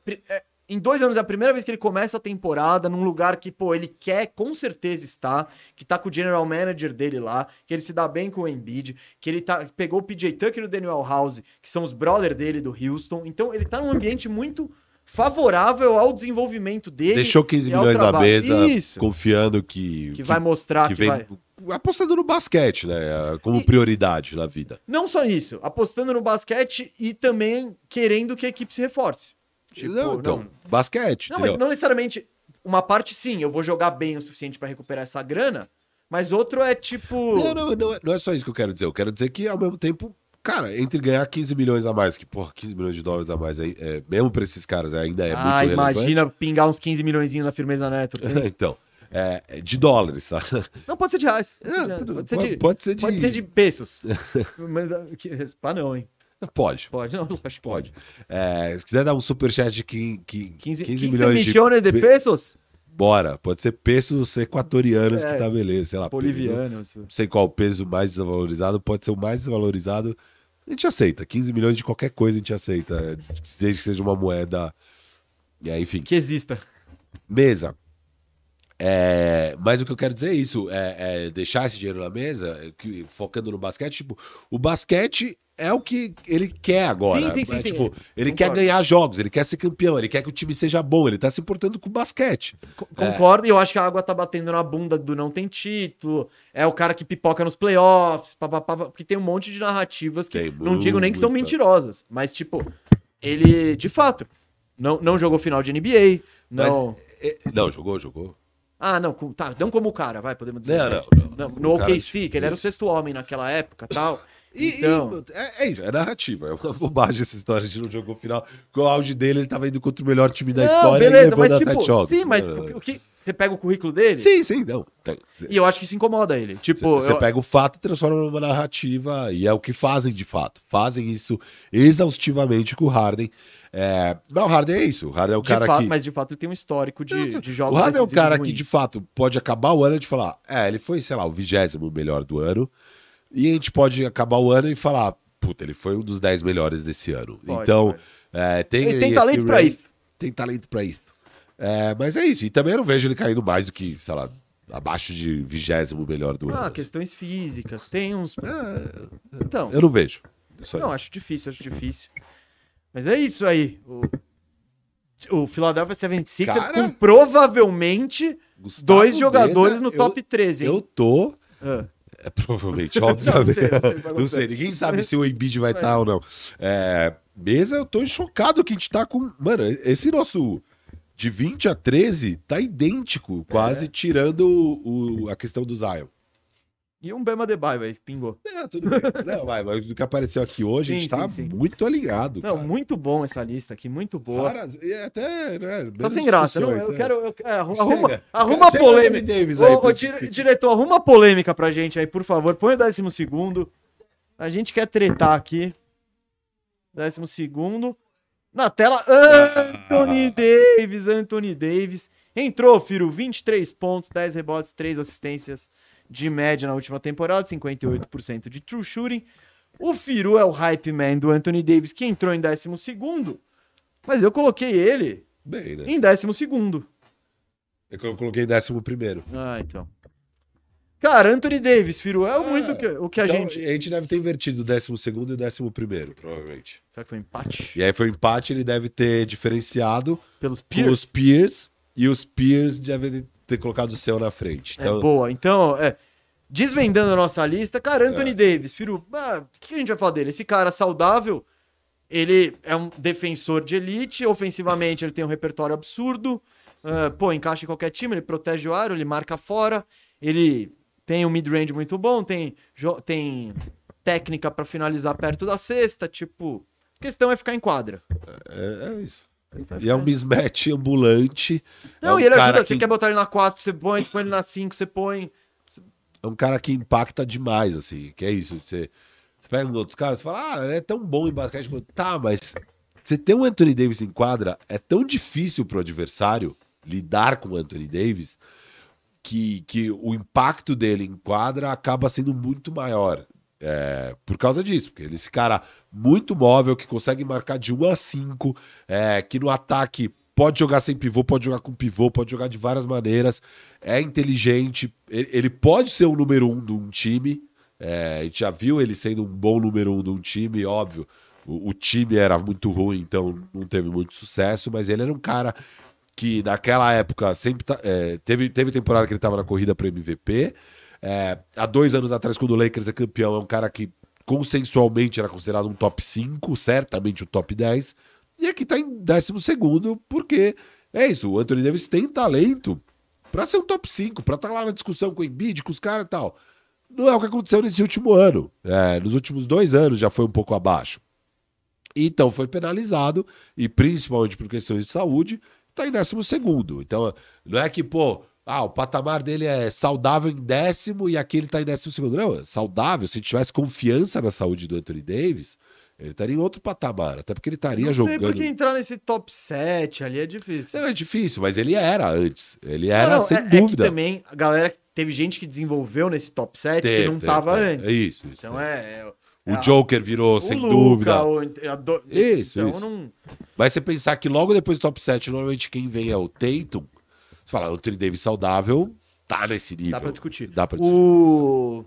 Em dois anos é a primeira vez que ele começa a temporada num lugar que, pô, ele quer com certeza estar, que tá com o general manager dele lá, que ele se dá bem com o Embiid, que ele tá, pegou o PJ Tucker e o Daniel House, que são os brother dele do Houston. Então ele tá num ambiente muito favorável ao desenvolvimento dele. Deixou 15 e ao milhões na mesa, Isso. confiando que. Que vai mostrar que, que vem vai. apostando no basquete, né? Como E- prioridade na vida. Não só isso, apostando no basquete e também querendo que a equipe se reforce. Tipo, não, então, não. basquete, Não, mas entendeu? não necessariamente. Uma parte sim, eu vou jogar bem o suficiente pra recuperar essa grana, mas outro é tipo. Não, não, não, é, não é só isso que eu quero dizer. Eu quero dizer que, ao mesmo tempo, cara, entre ganhar 15 milhões a mais, que, porra, 15 milhões de dólares a mais, aí, é, mesmo pra esses caras, ainda é ah, muito imagina relevante. pingar uns 15 milhões na firmeza network. Você- então, é, é de dólares, tá? Não, pode ser de reais. Pode, ser, É, de, pode, ser, de, pode ser de- pode ser de pesos. Mas, que- Pá, não, hein? Pode. Pode, não, acho que pode. É, se quiser dar um superchat de quin- quin- 15, 15, 15 milhões de. milhões de pe- pesos? Bora. Pode ser pesos equatorianos É, que tá beleza, sei lá. Bolivianos. Não sei qual o peso mais desvalorizado, pode ser o mais desvalorizado. A gente aceita. 15 milhões de qualquer coisa a gente aceita. Desde que seja uma moeda. E aí, enfim. Que exista. Mesa. É, mas o que eu quero dizer é isso: é, é deixar esse dinheiro na mesa, que- focando no basquete. Tipo, o basquete é o que ele quer agora. Sim, sim, sim, mas, sim. tipo, ele Concordo. quer ganhar jogos, ele quer ser campeão, ele quer que o time seja bom, ele tá se importando com o basquete. Co- Concordo, e eu acho que a água tá batendo na bunda do não tem título, é o cara que pipoca nos playoffs, papapá, porque tem um monte de narrativas que Tem não digo nem que são mentirosas, mas tipo, ele, de fato, não, não jogou final de NBA, não... É, não, jogou, jogou. Ah, não, tá, não como o cara, vai, podemos dizer. Não, mas- não, não. no O cara OKC, que ele era o sexto homem naquela época tal. E, então, e é, é isso, é narrativa. É uma bobagem essa história de não jogou final. Com o auge dele, ele tava indo contra o melhor time da não, história e beleza, levando mas a tipo, sete jogos. sim, mas É. o, que- o que... Você pega o currículo dele Sim, sim, não. E eu acho que isso incomoda ele. Tipo, Você eu- pega o fato e transforma numa narrativa, e é o que fazem de fato. Fazem isso exaustivamente com o Harden. É... Mas o Harden é isso. O Harden é o de cara fato, que. mas de fato ele tem um histórico de, de o jogos Harden é o cara ruins. que, de fato, pode acabar o ano e falar: é, ele foi, sei lá, o vigésimo melhor do ano. E a gente pode acabar o ano e falar: puta, ele foi um dos 10 melhores desse ano. Pode, então, pode. é, tem. Ele tem talento pra range- isso. Tem talento pra isso. É, mas é isso. E também eu não vejo ele caindo mais do que, sei lá, abaixo de vigésimo melhor do ano. Ah, questões físicas, tem uns. Então, Eu não vejo. Isso aí. não, acho difícil, acho difícil. Mas é isso aí. O, o Philadelphia 76ers Cara, com provavelmente Gustavo dois jogadores Mesa, no eu- top 13, hein? Eu tô. Ah. É, provavelmente, obviamente. Não sei, não sei não sei, ninguém sabe se o Embiid vai estar ou não. É, mesa, eu tô chocado que a gente tá com. Mano, esse nosso. De 20 a 13 tá idêntico, quase tirando o, o- a questão do Zion. E um Bema Debaio aí, pingou. É, tudo bem. Não, vai, mas do que apareceu aqui hoje, a Sim, gente tá sim, sim. muito alinhado. Não, cara. muito bom essa lista aqui, muito boa. Cara, e até, né, Tá sem graça, não, eu né? quero. eu- é, arru- Chega. arruma, arruma Chega polêmica. Davis aí Ô, ô, dire- diretor, arruma polêmica pra gente aí, por favor. Põe o décimo segundo. A gente quer tretar aqui. Décimo segundo. Na tela, Anthony Davis, Anthony Davis. Entrou, Firo, 23 pontos, 10 rebotes, 3 assistências de média na última temporada, 58% de true shooting. O Firu é o hype man do Anthony Davis, que entrou em décimo segundo. Mas eu coloquei ele Bem, né? em décimo segundo. É que eu coloquei em décimo primeiro. Ah, então. Cara, Anthony Davis, Firu, é muito o que, o que a Então, gente. A gente deve ter invertido o décimo segundo e o décimo primeiro, provavelmente. Será que foi um empate? E aí foi um empate, ele deve ter diferenciado Pelos com Pierce? os peers, e os peers devem ter colocado o seu na frente. É Então, boa. Então, é, desvendando a nossa lista, cara, É. Anthony Davis, Firu, ah, o que a gente vai falar dele? Esse cara saudável, ele é um defensor de elite, ofensivamente ele tem um repertório absurdo, ah, pô, encaixa em qualquer time, ele protege o aro, ele marca fora, ele tem um mid-range muito bom, tem, tem técnica pra finalizar perto da cesta, tipo, a questão é ficar em quadra. é, é isso. E é um mismatch ambulante. Não, é um e ele cara ajuda, que, você quer botar ele na 4, você põe, você põe ele na 5, você põe... É um cara que impacta demais, assim. Que é isso. Você, você pega um outros caras e fala, ah, ele é tão bom em basquete. quanto-" Tá, mas você ter um Anthony Davis em quadra é tão difícil pro adversário lidar com o Anthony Davis que, que o impacto dele em quadra acaba sendo muito maior. É, por causa disso, porque ele é esse cara muito móvel, que consegue marcar de 1 a 5, é, que no ataque pode jogar sem pivô, pode jogar com pivô, pode jogar de várias maneiras, é inteligente, ele, ele pode ser o número um de um time, é, a gente já viu ele sendo um bom número um de um time, óbvio. o, o time era muito ruim, então não teve muito sucesso, mas ele era um cara que naquela época sempre tá- é, teve, teve temporada que ele estava na corrida para MVP. É, há dois anos atrás, quando o Lakers é campeão, é um cara que consensualmente era considerado um top 5, certamente o top 10. E aqui tá em 12 segundo, porque é isso, o Anthony Davis tem talento para ser um top 5, para estar tá lá na discussão com o Embiid, com os caras e tal. Não é o que aconteceu nesse último ano. É, nos últimos dois anos já foi um pouco abaixo. Então foi penalizado, e principalmente por questões de saúde, tá em décimo segundo. Então, não é que, pô, ah, o patamar dele é saudável em décimo e aqui ele tá em décimo segundo. Não, é saudável, se tivesse confiança na saúde do Anthony Davis, ele estaria em outro patamar, até porque ele estaria não jogando. Não sei porque entrar nesse top 7 ali é difícil. Não, é difícil, mas ele era antes. Ele era, não, não, sem é, dúvida. É que também, a galera, teve gente que desenvolveu nesse top 7 teve, que não teve, tava teve. antes. É isso, isso. Então é... é o Joker virou, o sem Luca, dúvida. O, do, isso, então isso. Não... Mas você pensar que logo depois do top 7, normalmente quem vem é o Tatum, você fala, o Anthony Davis saudável, tá nesse nível. Dá pra discutir. Dá pra discutir. O...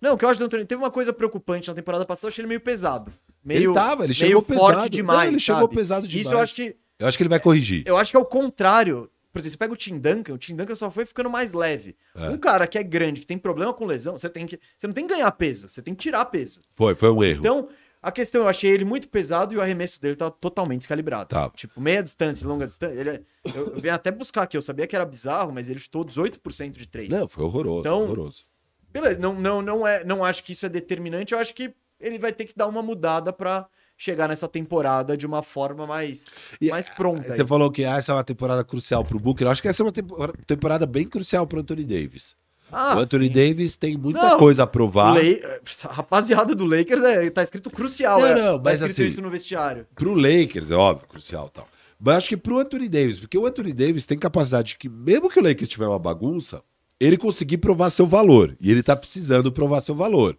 Não, o que eu acho do Anthony... Teve uma coisa preocupante na temporada passada, eu achei ele meio pesado. Meio, ele tava, ele meio chegou forte pesado. demais, Não, ele sabe? chegou pesado demais. Isso eu acho que... Eu acho que ele vai corrigir. Eu acho que é o contrário. Por exemplo, você pega o Tim Duncan, o Tim Duncan só foi ficando mais leve. É. Um cara que é grande, que tem problema com lesão, você tem que. Você não tem que ganhar peso, você tem que tirar peso. Foi, foi um erro. Então, a questão, eu achei ele muito pesado e o arremesso dele tá totalmente descalibrado. Tá. Tipo, meia distância, longa distância. Ele é- eu, eu venho até buscar aqui, eu sabia que era bizarro, mas ele chutou 18% de 3. Não, foi horroroso. Então, horroroso. Beleza, não, não, não, é, não acho que isso é determinante, eu acho que ele vai ter que dar uma mudada pra chegar nessa temporada de uma forma mais, E, mais pronta. aí. Você falou que essa é uma temporada crucial pro Booker. Eu acho que essa é uma tempor- temporada bem crucial pro Anthony Davis. Ah, o Anthony sim. Davis tem muita Não, coisa a provar. A rapaziada do Lakers é, tá escrito crucial. Não, é, não, tá mas escrito assim- isso no vestiário. Pro Lakers, é óbvio, crucial e tal. Mas acho que pro Anthony Davis, porque o Anthony Davis tem capacidade de que, mesmo que o Lakers tiver uma bagunça, ele conseguir provar seu valor. E ele tá precisando provar seu valor.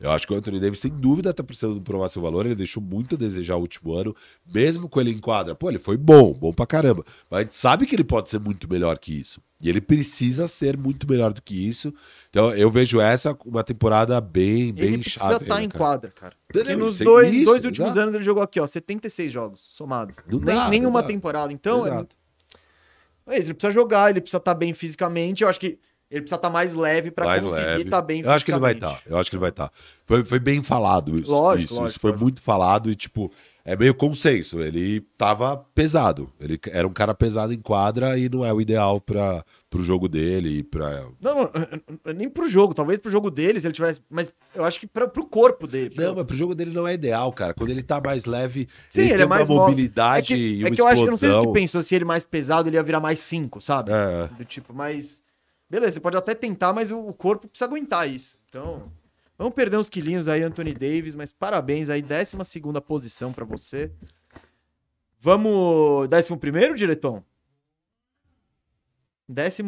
Eu acho que o Anthony Davis, sem dúvida, tá precisando provar seu valor. Ele deixou muito a desejar o último ano, mesmo com ele em quadra. Pô, ele foi bom, bom pra caramba. Mas a gente sabe que ele pode ser muito melhor que isso. E ele precisa ser muito melhor do que isso. Então eu vejo essa uma temporada bem, bem Ele precisa estar aí, em quadra, cara. Porque nos é dois, isso, dois últimos exato. anos ele jogou aqui, ó, 76 jogos somados. Não Nem, dá, nenhuma temporada. Então, é, é isso, ele precisa jogar, ele precisa estar bem fisicamente. Eu acho que ele precisa estar mais leve mais conseguir leve. estar bem eu acho que ele vai estar. Eu acho que ele vai estar. Foi, foi bem falado isso. Lógico, isso, lógico, isso foi lógico. muito falado e, tipo, é meio consenso. Ele tava pesado. Ele era um cara pesado em quadra e não é o ideal para pro jogo dele e pra. Não, não, não, nem pro jogo, talvez pro jogo dele, se ele tivesse. Mas eu acho que pra, pro corpo dele. Não, mas pro jogo dele não é ideal, cara. Quando ele tá mais leve, Sim, ele, ele, tem é mais uma mo- mobilidade é que, e é uma que eu acho que eu não sei o explosão. que pensou, se ele mais pesado, ele ia virar mais 5, sabe? É. Do tipo, mas. Beleza, você pode até tentar, mas o, corpo precisa aguentar isso. Então. Vamos perder uns quilinhos aí, Anthony Davis, mas parabéns aí, 12 posição pra você. Vamos. 11, diretão? 11.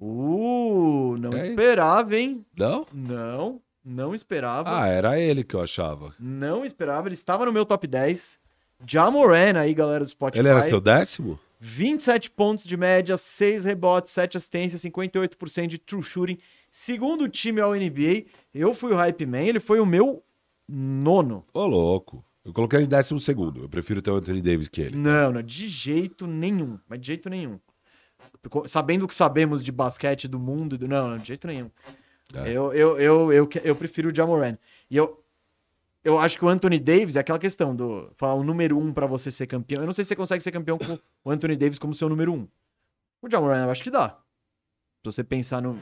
Uh, não É. esperava, hein? Não? Não, não esperava. Ah, era ele que eu achava. Não esperava, ele estava no meu top 10. Jamoran aí, galera do Spotify. Ele era seu décimo? 27 pontos de média, 6 rebotes, 7 assistências, 58% de true shooting. Segundo time ao NBA, eu fui o hype man, ele foi o meu nono. Ô, louco. Eu coloquei ele em décimo segundo. Eu prefiro ter o Anthony Davis que ele. Não, não, de jeito nenhum, mas de jeito nenhum. Sabendo o que sabemos de basquete do mundo, do- não, não, de jeito nenhum. É. Eu, eu, eu, eu, eu prefiro o Jamoran. E eu, eu acho que o Anthony Davis é aquela questão do falar o número um pra você ser campeão. Eu não sei se você consegue ser campeão com o Anthony Davis como seu número um. O Jamoran eu acho que dá. Se você pensar no.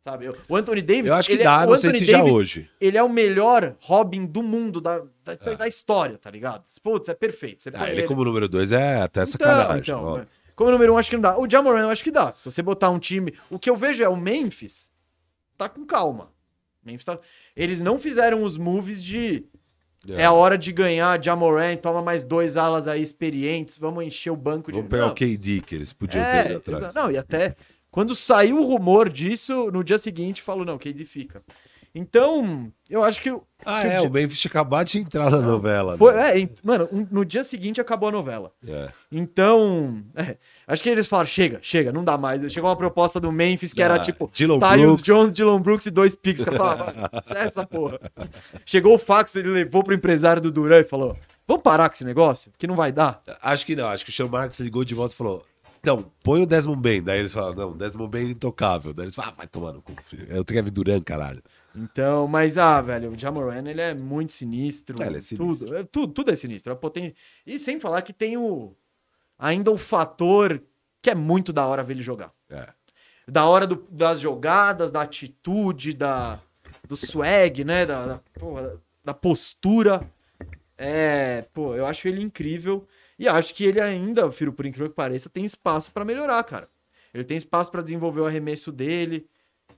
Sabe, eu- o Anthony Davis. Eu acho que ele é- dá, o não sei Anthony se já Davis, hoje. Ele é o melhor Robin do mundo, da, da, É. da história, tá ligado? Putz, é perfeito. Ah, põe ele como número dois é até então, sacanagem. então, né? como número um, acho que não dá. O Jamoran, eu acho que dá. Se você botar um time. O que eu vejo é o Memphis tá com calma. Memphis tá... Eles não fizeram os moves de. É. a hora de ganhar, Jamoran, toma mais dois alas aí experientes, vamos encher o banco de. Vamos pegar Não, o KD que eles podiam é, ter atrás. exa- Não, e até quando saiu o rumor disso, no dia seguinte falou: não, KD fica. Então, eu acho que. Ah, que é, o o Memphis acabado de entrar na novela. Foi- né? é, mano, um- no dia seguinte acabou a novela. É. Então, é, acho que eles falaram: chega, chega, não dá mais. Chegou uma proposta do Memphis que era Ah, tipo: Dylan Brooks. Jones, Dylan Brooks e dois picks. Cara falava, "Vai, sai essa porra. Chegou o fax, ele levou pro empresário do Duran e falou: vamos parar com esse negócio? Que não vai dar. Acho que não, acho que o Sean Marks ligou de volta e falou: Então, põe o Desmond Bain. Daí eles falaram: Não, Desmond Bain é intocável. Daí eles falaram: ah, vai tomar no cu. Eu tenho Kevin Durant, caralho. Então, mas, ah, velho, o Jamoran, ele é muito sinistro. É, ele é sinistro. Tudo, é, tudo, tudo é sinistro. A poten... E sem falar que tem o... Ainda o fator que é muito da hora ver ele jogar. É. Da hora do- das jogadas, da atitude, da, do swag, né? Da, da, porra, da postura. É, pô, eu acho ele incrível. E acho que ele ainda, Firo, por incrível que pareça, tem espaço pra melhorar, cara. Ele tem espaço pra desenvolver o arremesso dele.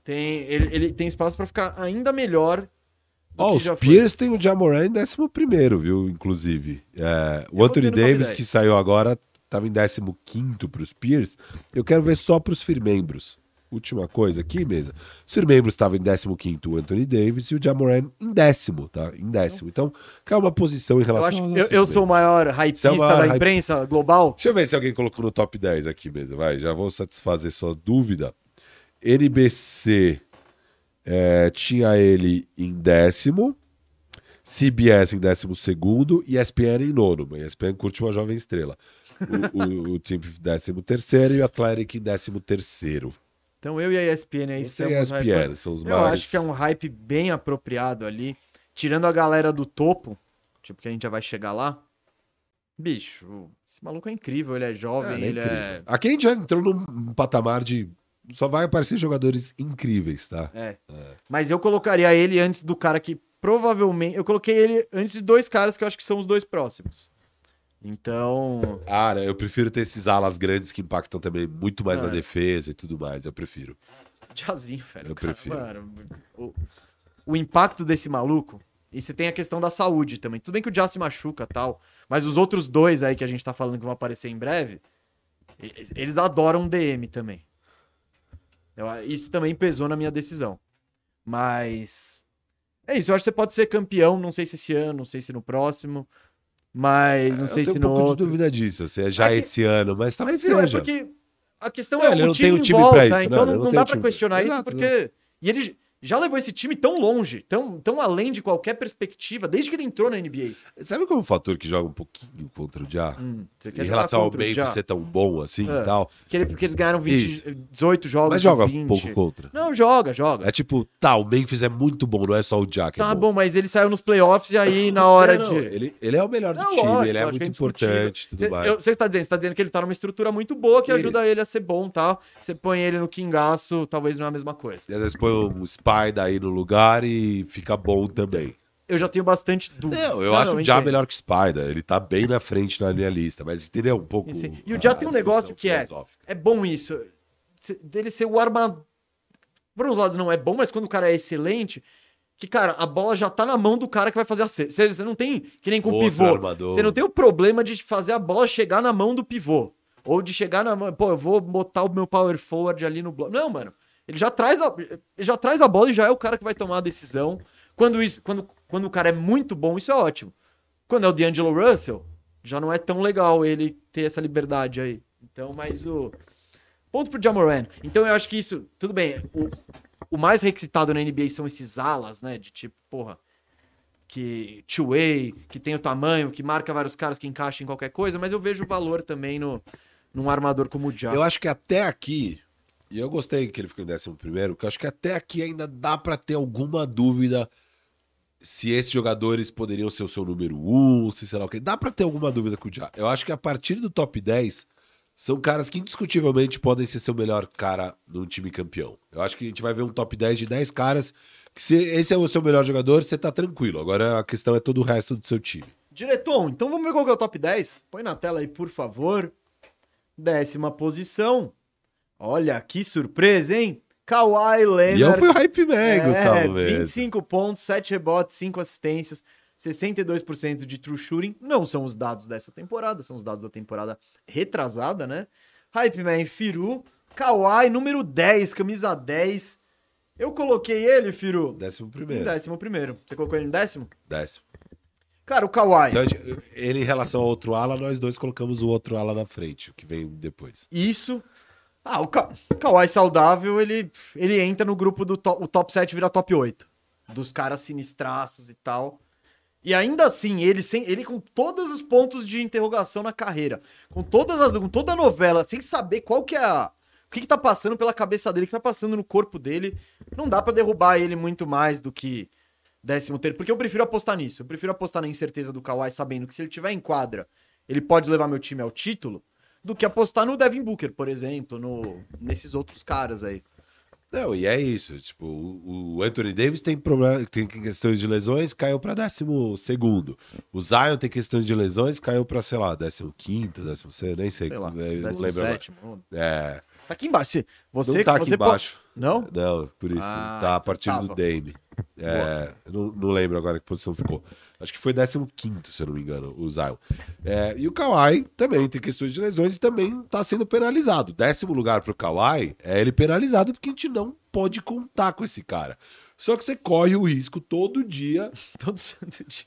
Tem, ele, ele tem espaço pra ficar ainda melhor Ó, que os foi. Spears tem o Jamoran em 11, viu? Inclusive. É, o Eu Anthony Davis, 10. que saiu agora, tava em 15 pros Spears. Eu quero ver só pros firmembros. Última coisa aqui, mesa. Os firmembros estavam em 15 o Anthony Davis e o Jamoran em décimo, tá? Em décimo. Então, cai uma posição em Eu, relação acho, aos eu, eu sou o maior hypista Você é da hype- imprensa global. Deixa eu ver se alguém colocou no top 10 aqui mesmo. Vai, já vou satisfazer sua dúvida. NBC é, tinha ele em décimo, CBS em décimo segundo e ESPN em nono. Mas ESPN curte uma jovem estrela. O, o, o décimo terceiro e o Athletic em décimo terceiro. Então eu e a ESPN aí Você estamos. ESPN são os Eu mais... acho que é um hype bem apropriado ali. Tirando a galera do topo, tipo, que a gente já vai chegar lá. Bicho, esse maluco é incrível, ele é jovem, É, ele é ele incrível. é. Aqui a gente já entrou num patamar de... Só vai aparecer jogadores incríveis, tá? é. Mas eu colocaria ele antes do cara que provavelmente. Eu coloquei ele antes de dois caras que eu acho que são os dois próximos. Então. Né, eu prefiro ter esses alas grandes que impactam também muito mais Ah. na defesa e tudo mais. Eu prefiro. Jazinho, velho. Eu cara, prefiro. mano, o, o impacto desse maluco. E você tem a questão da saúde também. Tudo bem que o Jazz se machuca e tal. Mas os outros dois aí que a gente tá falando que vão aparecer em breve. Eles adoram DM também. Eu- isso também pesou na minha decisão. Mas. É isso, eu acho que você pode ser campeão, não sei se esse ano, não sei se no próximo. Mas não sei eu tenho se um no pouco de dúvida disso, se é já É que- esse ano, mas talvez Mas, é seja. porque a questão É, é, ele o não time tem um em time volta, isso, então não, não, ele não não dá time. questionar isso, Exato, porque... E ele já levou esse time tão longe, tão, tão além de qualquer perspectiva, desde que ele entrou na NBA. Sabe qual é um fator que joga um pouquinho contra o Já? Hum, em relação ao o Ja? ser tão bom assim É. e tal. Que ele- porque eles ganharam 20, Isso. 18 jogos Mas joga 20. um pouco contra. Não, joga, joga. É tipo, tá, o Memphis é muito bom, não é só o Já que é tá bom, mas ele saiu nos playoffs e aí na hora Não, não, de... ele, ele é o melhor do Não, time, lógico, ele é muito indiscutível. importante e tudo Cê- mais. eu- Você está dizendo, você tá dizendo que ele tá numa estrutura muito boa que ajuda ele a ser bom, tá? Você põe ele no quingaço, talvez não é a mesma coisa. E às vezes põe um Spider aí no lugar e fica bom também. Eu já tenho bastante dúvida. Não, eu acho o Já melhor que o Spider. Ele tá bem na frente na minha lista, mas entendeu um pouco. Sim. E o Já tem um negócio que é, é bom isso. Dele ser o arma. Por uns lados não é bom, mas quando o cara é excelente, que, cara, a bola já tá na mão do cara que vai fazer a cesta. Você não tem, que nem com o pivô. armador. Você não tem o problema de fazer a bola chegar na mão do pivô. Ou de chegar na mão. Pô, eu vou botar o meu power forward ali no bloco. Não, mano. Ele já traz a, ele já traz a bola e já é o cara que vai tomar a decisão. Quando, isso, quando, quando o cara é muito bom, isso é ótimo. Quando é o D'Angelo Russell, já não é tão legal ele ter essa liberdade aí. Então, mas o. Ponto pro Jamoran. Então eu acho que isso. Tudo bem. O, o mais requisitado na NBA são esses alas, né? De tipo, porra. Que two-way, que tem o tamanho, que marca vários caras que encaixam em qualquer coisa, mas eu vejo valor também no, num armador como o Ja. Eu acho que até aqui, e eu gostei que ele ficou em décimo primeiro, porque acho que até aqui ainda dá pra ter alguma dúvida se esses jogadores poderiam ser o seu número um, se sei lá o que. Dá pra ter alguma dúvida com o Já. Eu acho que a partir do top 10, são caras que indiscutivelmente podem ser seu melhor cara num time campeão. Eu acho que a gente vai ver um top 10 de 10 caras que se esse é o seu melhor jogador, você tá tranquilo. Agora a questão é todo o resto do seu time. Diretor, então vamos ver qual que é o top 10? Põe na tela aí, por favor. Décima posição. Olha que surpresa, hein? Kawhi Leonard. E eu fui o hype man, É, Gustavo mesmo. 25 pontos, 7 rebotes, 5 assistências, 62% de true shooting. Não são os dados dessa temporada, são os dados da temporada retrasada, né? Hype Man Firu, Kawhi, número 10, camisa 10. Eu coloquei ele, Firu, Décimo em primeiro. décimo primeiro. Você colocou ele em décimo? Décimo. Cara, o Kawhi. Então, ele em relação ao outro ala, nós dois colocamos o outro ala na frente, o que vem depois. Isso. Ah, o, Ka Kawhi saudável, ele, ele entra no grupo do top, o top 7 vira top 8. Dos caras sinistraços e tal. E ainda assim, ele, sem, ele com todos os pontos de interrogação na carreira, com todas as com toda a novela, sem saber qual que é a o que, que tá passando pela cabeça dele, o que tá passando no corpo dele, não dá pra derrubar ele muito mais do que décimo terceiro, porque eu prefiro apostar nisso. Eu prefiro apostar na incerteza do Kawhi, sabendo que se ele tiver em quadra, ele pode levar meu time ao título, do que apostar no Devin Booker, por exemplo, no nesses outros caras aí. Não, e é isso. Tipo, o Anthony Davis tem problema, tem questões de lesões, caiu para décimo segundo. O Zion tem questões de lesões, caiu para sei lá, décimo quinto, décimo sexto, nem sei, Sei lá, é, não lembro. 17. É, Tá aqui embaixo. Você, não tá aqui pode- embaixo. Não? Não, por isso. Ah, tá a partir tava. do Dame. É, não, não lembro agora que posição ficou. Acho que foi 15, se eu não me engano, o Zion. É, e o Kawhi também tem questões de lesões e também tá sendo penalizado. Décimo lugar pro Kawhi é ele penalizado porque a gente não pode contar com esse cara. Só que você corre o risco todo dia, Todo santo dia.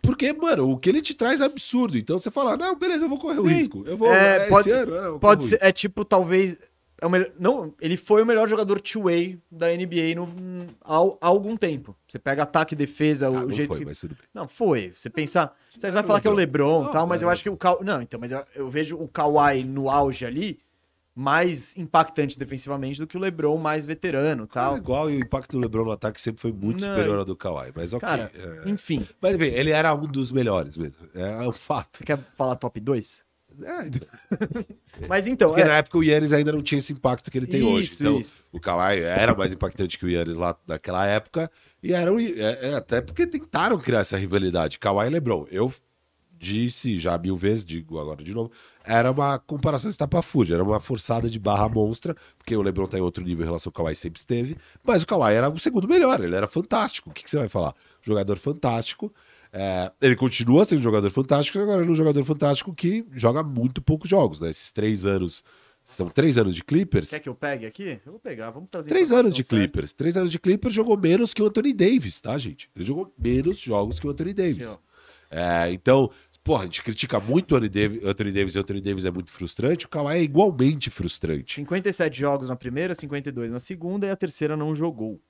porque, mano, o que ele te traz é absurdo. Então você fala, não, beleza, eu vou correr o Sim. risco. Eu vou, É, esse pode- ano, eu Pode o ser. É tipo, talvez. É o melhor, não, ele foi o melhor jogador two-way da NBA no, há, há algum tempo. Você pega ataque e defesa, Ah, o não jeito foi, que. mas tudo bem. Não, foi. Você pensar. Você vai falar que é o LeBron. E tal, mas eu era. acho que o Kawhi. Não, então, mas eu, eu vejo o Kawhi no auge ali mais impactante defensivamente do que o LeBron mais veterano Tal. tal. igual e o impacto do LeBron no ataque sempre foi muito Não, superior ao do Kawhi. Mas ok. Cara, é. enfim. Mas bem, ele era um dos melhores mesmo. É um fato. Você quer falar top 2? É, Mas então, porque é, na época o Yannis ainda não tinha esse impacto que ele tem hoje. Isso, Então, isso. o Kawhi era mais impactante que o Yannis lá naquela época. E era é, é, até porque tentaram criar essa rivalidade. Kawhi e LeBron. Eu disse já mil vezes, digo agora de novo, era uma comparação estapafúrdia, era uma forçada de barra monstra, porque o LeBron tá em outro nível em relação ao Kawhi sempre esteve, mas o Kawhi era o segundo melhor, ele era fantástico. O que, que você vai falar? Jogador fantástico. É, ele continua sendo um jogador fantástico, agora ele é um jogador fantástico que joga muito poucos jogos, né? Esses três anos. Estão três anos de Clippers. quer que eu pegue aqui? Eu vou pegar, vamos trazer Três anos de certa. Clippers. Três anos de Clippers jogou menos que o Anthony Davis, tá, gente? Ele jogou menos jogos que o Anthony Davis. Aqui, É, então, porra, a gente critica muito o Anthony Davis, Anthony Davis e o Anthony Davis é muito frustrante. O Kawhi é igualmente frustrante. 57 jogos na primeira, 52 na segunda e a terceira não jogou.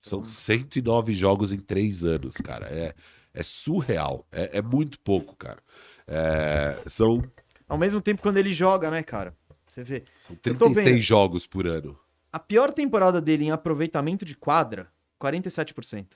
São 109 jogos em três anos, cara. É, é surreal. É, é muito pouco, cara. É, são, Ao mesmo tempo, quando ele joga, né, cara? Você vê. são Eu tô 36 vendo. jogos por ano. A pior temporada dele em aproveitamento de quadra, 47%.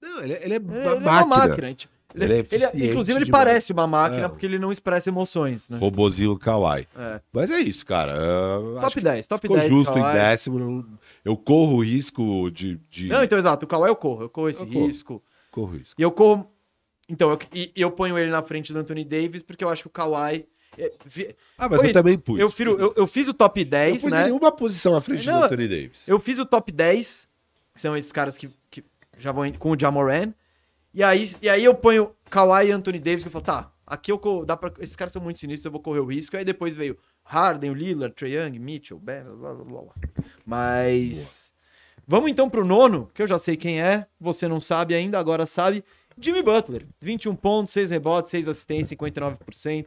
Não, ele, ele é uma Ele, ele é máquina. uma máquina. gente. Ele, Ele é ele- eficiente inclusive, ele demais. parece uma máquina É. porque ele não expressa emoções, né? Robozinho Kawhi. É. Mas é isso, cara. Eu Top 10, top Ficou 10. justo em décimo. Eu corro o risco de. de... Não, então, exato. O Kawhi eu corro. Eu corro esse Eu risco. Corro o risco. E eu corro. Então, eu, e, eu ponho ele na frente do Anthony Davis porque eu acho que o Kawhi. é, vi- Ah, mas Foi eu isso. também pus. eu, firo- eu, eu fiz o top Eu 10, pus né? em uma posição à frente Não, do Anthony Davis. Eu fiz o top 10, que são esses caras que, que já vão com o Jamoran. E aí, e aí eu ponho Kawhi e Anthony Davis, que eu falo, tá, aqui eu co- dá pra, esses caras são muito sinistros, eu vou correr o risco. Aí depois veio Harden, o Lillard, Trae Young, Mitchell, blá, blá, blá, blá. Mas vamos então pro nono, que eu já sei quem é, você não sabe ainda, agora sabe. Jimmy Butler, 21 pontos, 6 rebotes, 6 assistências, 59%.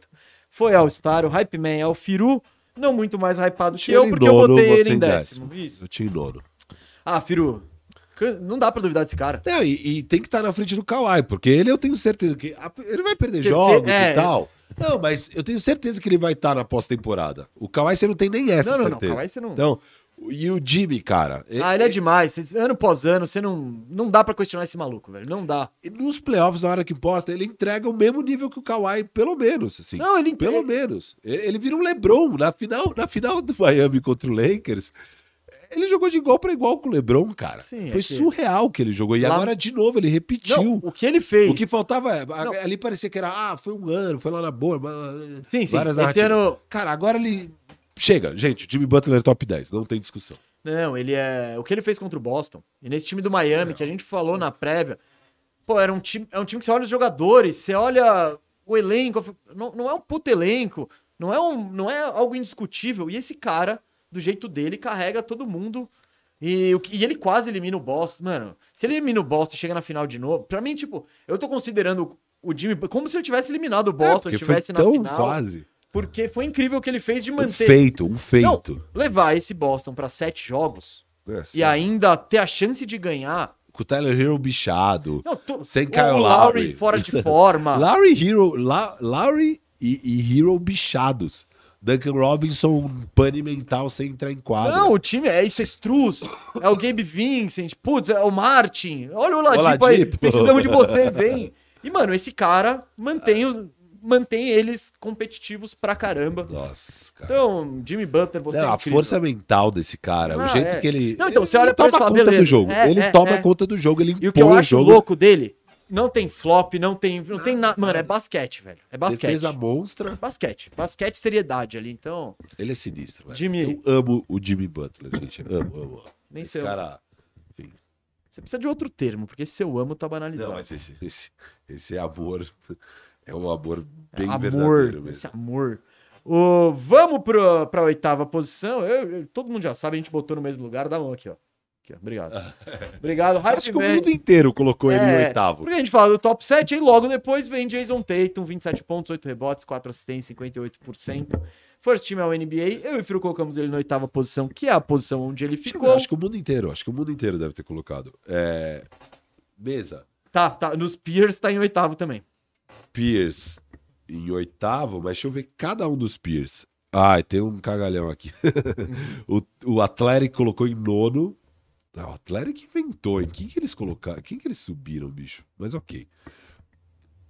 Foi All-Star, o Hype Man é o Firu, não muito mais hypado que eu, porque eu botei ele em décimo. Isso. Eu tinha em nono. Ah, Firu, não dá pra duvidar desse cara. Não, e, e tem que estar na frente do Kawhi, porque ele eu tenho certeza que. Ele vai perder Certe- jogos é. e tal. Não, mas eu tenho certeza que ele vai estar na pós-temporada. O Kawhi você não tem nem essa Não, não, não, certeza. Kawhi você não- Então, e o Jimmy, cara. Ah, ele é demais. Cê- Ano após ano, você não. Não dá pra questionar esse maluco, velho. Não dá. Nos playoffs, na hora que importa, ele entrega o mesmo nível que o Kawhi, pelo menos, assim. Não, ele Pelo entrega- menos. Ele ele vira um LeBron. Na final, na final do Miami contra o Lakers, ele jogou de igual para igual com o LeBron, cara. Sim, é Foi que- surreal que ele jogou. E Lá- agora, de novo, ele repetiu. Não, o que ele fez. O que faltava é. Não. Ali parecia que era, ah, foi um ano, foi lá na boa. Sim, sim. várias ano. Cara, agora ele. Chega, gente. Jimmy Butler é top 10, não tem discussão. Não, ele é. O que ele fez contra o Boston. E nesse time do Miami, que a gente falou na prévia. Pô, era um time, é um time que você olha os jogadores, você olha o elenco. Não, não é um puto elenco. Não é, um, não é algo indiscutível. E esse cara, do jeito dele, carrega todo mundo E, e ele quase elimina o Boston. Mano, se ele elimina o Boston e chega na final de novo, pra mim, tipo, eu tô considerando o Jimmy como se ele tivesse eliminado o É, Boston, foi tivesse na tão final. quase. Porque foi incrível o que ele fez de Um manter. feito, um Não, feito. levar esse Boston pra sete jogos É, e ainda ter a chance de ganhar. Com o Tyler Hero bichado. Não, Sem o Kyle Lowry Lowry. fora de forma. Larry Hero, La, Lowry e, e Hero bichados. Duncan Robinson, um pane mental sem entrar em quadra. Não, o time é isso, é Struz, é o Gabe Vincent, putz, é o Martin. Olha o Ladipo, aí, precisamos de você, vem. E, mano, esse cara mantém, o- mantém eles competitivos pra caramba. Nossa, cara. Então, Jimmy Butler, você Não, é a força mental desse cara, o Ah, jeito é. que ele. Não, então, ele você olha pra toma conta do jogo. É, ele é, toma é. conta do jogo, ele impõe E o que eu acho jogo. louco dele, não tem flop, não tem, não tem nada. Mano, é basquete, velho. É basquete. Defesa monstra. Basquete. Basquete, seriedade ali. Então, Ele é sinistro, velho. Jimmy- Eu amo o Jimmy Butler, gente. Amo, amo. amo. nem Esse sei. cara. Enfim. Você precisa de outro termo, porque esse eu amo tá banalizado. Não, mas esse, esse, esse amor é um amor bem amor, verdadeiro mesmo. esse amor. O, vamos pro, pra oitava posição. Eu- eu- todo mundo já sabe, a gente botou no mesmo lugar. Dá mão aqui, ó. Aqui, ó. Obrigado. Obrigado. Hype Acho que o mundo inteiro colocou ele em É, oitavo. Porque a gente fala do top 7, aí logo depois vem Jason Tatum, 27 pontos, 8 rebotes, 4 assistências, 58%. First team é o NBA. Eu e o Firo colocamos ele na oitava posição, que é a posição onde ele ficou. Acho que o mundo inteiro, acho que o mundo inteiro deve ter colocado. É, Mesa, Tá, tá. Nos Peers tá em oitavo também. Pierce em oitavo, mas deixa eu ver cada um dos Pierce. Ai, tem um cagalhão aqui. o, o Atlético colocou em nono. O Atlético inventou, em quem que eles colocaram? Quem que eles subiram, bicho? Mas ok.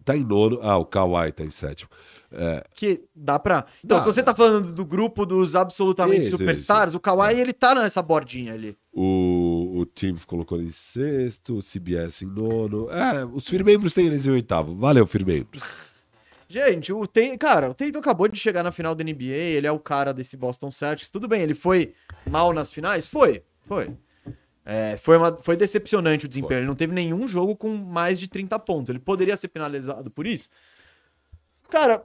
Tá em nono. Ah, o Kawhi tá em sétimo. É, Que dá pra. Então, Dá, se você tá falando do grupo dos absolutamente Isso, superstars, o Kawhi, ele tá nessa bordinha ali. o, o Tim colocou ele em sexto, o CBS em nono. É, os firmembros têm eles em oitavo. Valeu, firmembros. Gente, o Tatum, cara, o Tatum acabou de chegar na final da NBA, ele é o cara desse Boston Celtics. Tudo bem, ele foi mal nas finais? Foi, foi. É, foi, uma, foi decepcionante o desempenho. Foi. Ele não teve nenhum jogo com mais de 30 pontos. Ele poderia ser penalizado por isso? Cara,